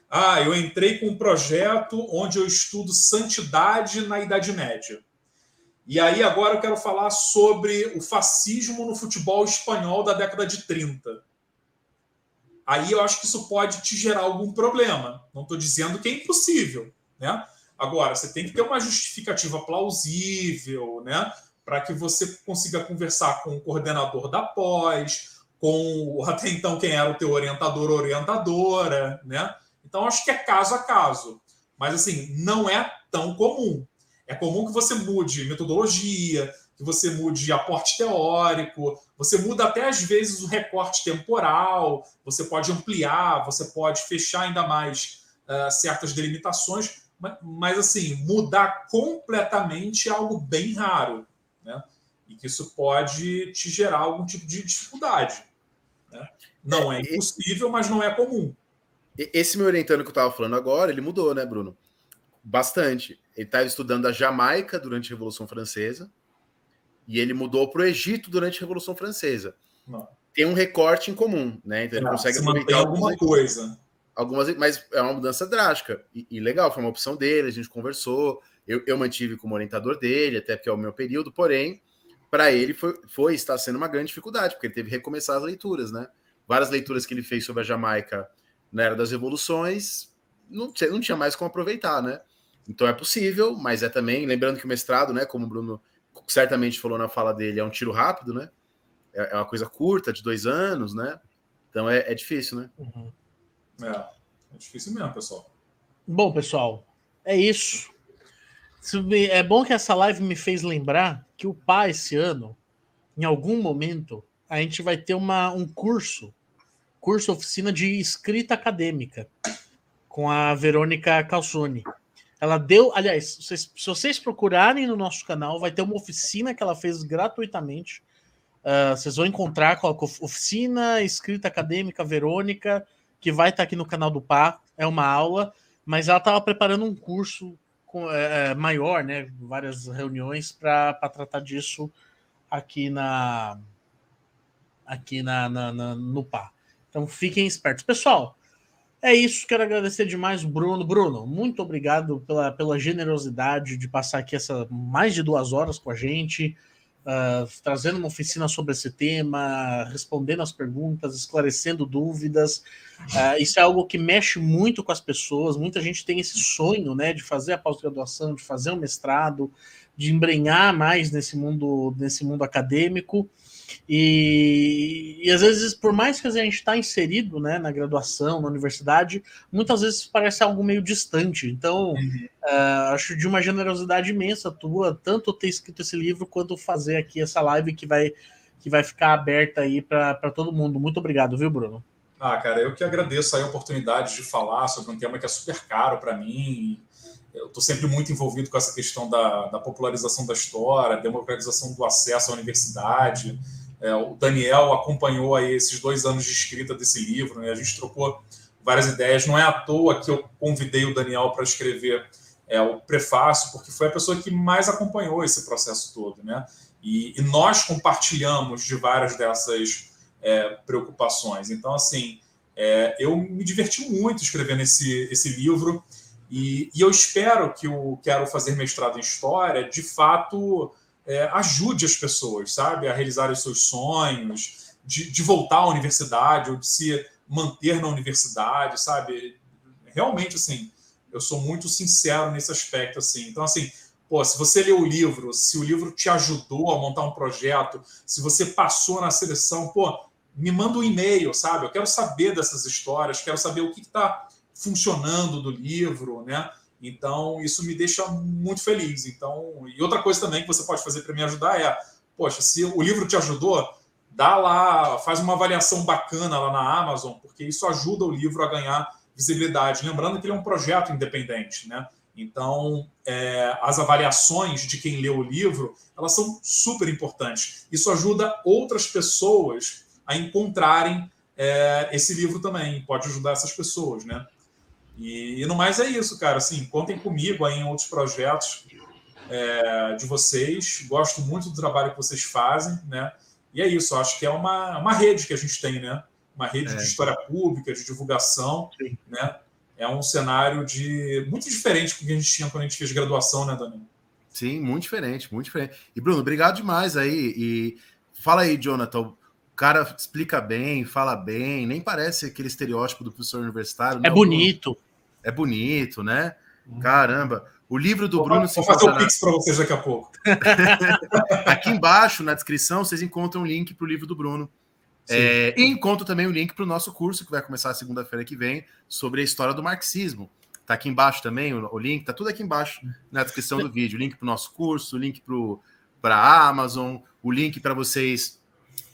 Ah, eu entrei com um projeto onde eu estudo santidade na Idade Média. E aí agora eu quero falar sobre o fascismo no futebol espanhol da década de 30 aí eu acho que isso pode te gerar algum problema. Não estou dizendo que é impossível, né? Agora, você tem que ter uma justificativa plausível, né? Para que você consiga conversar com o coordenador da pós, com até então quem era o teu orientador orientadora, né? Então, acho que é caso a caso. Mas, assim, não é tão comum. É comum que você mude metodologia, que você mude aporte teórico, você muda até às vezes o recorte temporal, você pode ampliar, você pode fechar ainda mais uh, certas delimitações, mas, mas, assim, mudar completamente é algo bem raro, né? E que isso pode te gerar algum tipo de dificuldade. Né? Não é impossível, mas não é comum. Esse meu orientando que eu estava falando agora, ele mudou, né, Bruno? Bastante. Ele estava estudando a Jamaica durante a Revolução Francesa, e ele mudou para o Egito durante a Revolução Francesa. Não. Tem um recorte em comum, né? Então ele consegue aproveitar alguma coisa. Algumas, mas é uma mudança drástica e, e, legal, foi uma opção dele, a gente conversou. Eu, eu mantive como orientador dele, até porque é o meu período, porém, para ele foi, foi está sendo uma grande dificuldade, porque ele teve que recomeçar as leituras, né? Várias leituras que ele fez sobre a Jamaica na era das revoluções, não, não tinha mais como aproveitar, né? Então é possível, mas é também, lembrando que o mestrado, né, como o Bruno certamente falou na fala dele, é um tiro rápido, né? É, é uma coisa curta, de dois anos, né? Então é, é difícil, né? Uhum. É, é difícil mesmo, pessoal. Bom, pessoal, é isso. É bom que essa live me fez lembrar que o pai esse ano, em algum momento, a gente vai ter uma, um curso, curso oficina de escrita acadêmica, com a Verônica Calzone. Ela deu, aliás, se vocês procurarem no nosso canal, vai ter uma oficina que ela fez gratuitamente. Uh, vocês vão encontrar com a oficina escrita acadêmica Verônica, que vai estar aqui no canal do Pá. É uma aula, mas ela estava preparando um curso com, é, é, maior, né? Várias reuniões para tratar disso aqui na aqui na, na, na, no Pá. Então fiquem espertos. Pessoal, é isso, quero agradecer demais, Bruno. Bruno, muito obrigado pela, pela generosidade de passar aqui essa mais de duas horas com a gente, uh, trazendo uma oficina sobre esse tema, respondendo as perguntas, esclarecendo dúvidas. Uh, isso é algo que mexe muito com as pessoas. Muita gente tem esse sonho, né, de fazer a pós-graduação, de fazer um mestrado, de embrenhar mais nesse mundo, nesse mundo acadêmico. E, e às vezes, por mais que a gente está inserido né, na graduação, na universidade, muitas vezes parece algo meio distante. Então, uhum. uh, acho de uma generosidade imensa tua, tanto ter escrito esse livro, quanto fazer aqui essa live que vai, que vai ficar aberta aí para todo mundo. Muito obrigado, viu, Bruno? Ah, cara, eu que agradeço a oportunidade de falar sobre um tema que é super caro para mim. Eu estou sempre muito envolvido com essa questão da, da popularização da história, democratização do acesso à universidade. É, o Daniel acompanhou aí esses dois anos de escrita desse livro, né? a gente trocou várias ideias. Não é à toa que eu convidei o Daniel para escrever é, o prefácio, porque foi a pessoa que mais acompanhou esse processo todo. Né? E, e nós compartilhamos de várias dessas é, preocupações. Então, assim, é, eu me diverti muito escrevendo esse, esse livro e, e eu espero que o Quero Fazer Mestrado em História, de fato é, ajude as pessoas, sabe, a realizar os seus sonhos, de, de voltar à universidade ou de se manter na universidade, sabe? Realmente, assim, eu sou muito sincero nesse aspecto, assim. Então, assim, pô, se você leu o livro, se o livro te ajudou a montar um projeto, se você passou na seleção, pô, me manda um e-mail, sabe? Eu quero saber dessas histórias, quero saber o que está funcionando do livro, né? Então, isso me deixa muito feliz. Então, e outra coisa também que você pode fazer para me ajudar é, poxa, se o livro te ajudou, dá lá, faz uma avaliação bacana lá na Amazon, porque isso ajuda o livro a ganhar visibilidade. Lembrando que ele é um projeto independente, né? Então, é, as avaliações de quem lê o livro, elas são super importantes. Isso ajuda outras pessoas a encontrarem é, esse livro também. Pode ajudar essas pessoas, né? E, e no mais é isso, cara. Assim, contem comigo aí em outros projetos é, de vocês. Gosto muito do trabalho que vocês fazem, né? E é isso, acho que é uma, uma rede que a gente tem, né? Uma rede é. de história pública, de divulgação, Sim. né? É um cenário de muito diferente do que a gente tinha quando a gente fez graduação, né, Daniel? Sim, muito diferente, muito diferente. E Bruno, obrigado demais aí. E fala aí, Jonathan, o cara explica bem, fala bem, nem parece aquele estereótipo do professor universitário. É não, bonito. É bonito, né? Uhum. Caramba. O livro do vou, Bruno. Vou fazer o Pix para vocês daqui a pouco. Aqui embaixo, na descrição, vocês encontram o link para o livro do Bruno. É, e encontro também o link para o nosso curso, que vai começar segunda-feira que vem, sobre a história do marxismo. Tá aqui embaixo também o, o link, tá tudo aqui embaixo na descrição do vídeo. O link para o nosso curso, o link para a Amazon, o link para vocês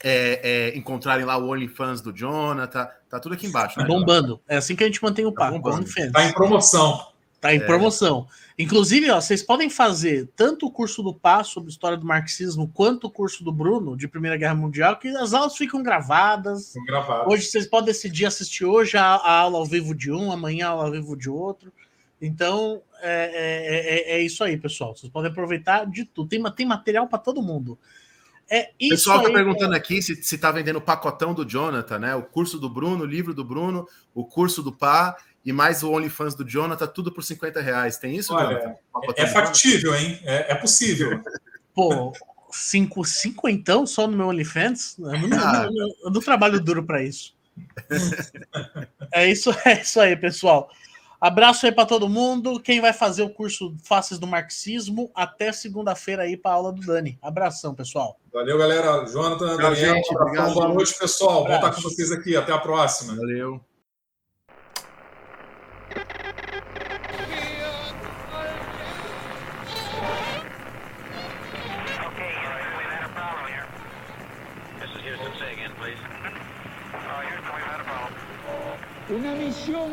é, é, encontrarem lá o OnlyFans do Jonathan. Tá tudo aqui embaixo. Né, bombando. É assim que a gente mantém o tá papo. Tá em promoção. Tá em é. promoção. Inclusive, ó, vocês podem fazer tanto o curso do Pá sobre história do marxismo, quanto o curso do Bruno de Primeira Guerra Mundial, que as aulas ficam gravadas. gravadas. Hoje vocês podem decidir assistir hoje a, a, aula ao vivo de um, amanhã a aula ao vivo de outro. Então, é, é, é, é isso aí, pessoal. Vocês podem aproveitar de tudo. Tem, tem material para todo mundo. É o pessoal está perguntando aqui se está vendendo o pacotão do Jonathan, né? O curso do Bruno, o livro do Bruno, o curso do Pá e mais o OnlyFans do Jonathan, tudo por 50 reais. Tem isso, Olha, É, é factível, hein? É, é possível. Pô, cinco, cinco então só no meu OnlyFans? Eu não, ah. eu, eu não trabalho duro para isso. é isso, é isso aí, pessoal. Abraço aí para todo mundo. Quem vai fazer o curso Faces do Marxismo, até segunda-feira aí para aula do Dani. Abração, pessoal. Valeu, galera. Jonathan, Daniel, gente, obrigado, boa noite, pessoal. Vou estar com vocês aqui. Até a próxima. Valeu. Una misión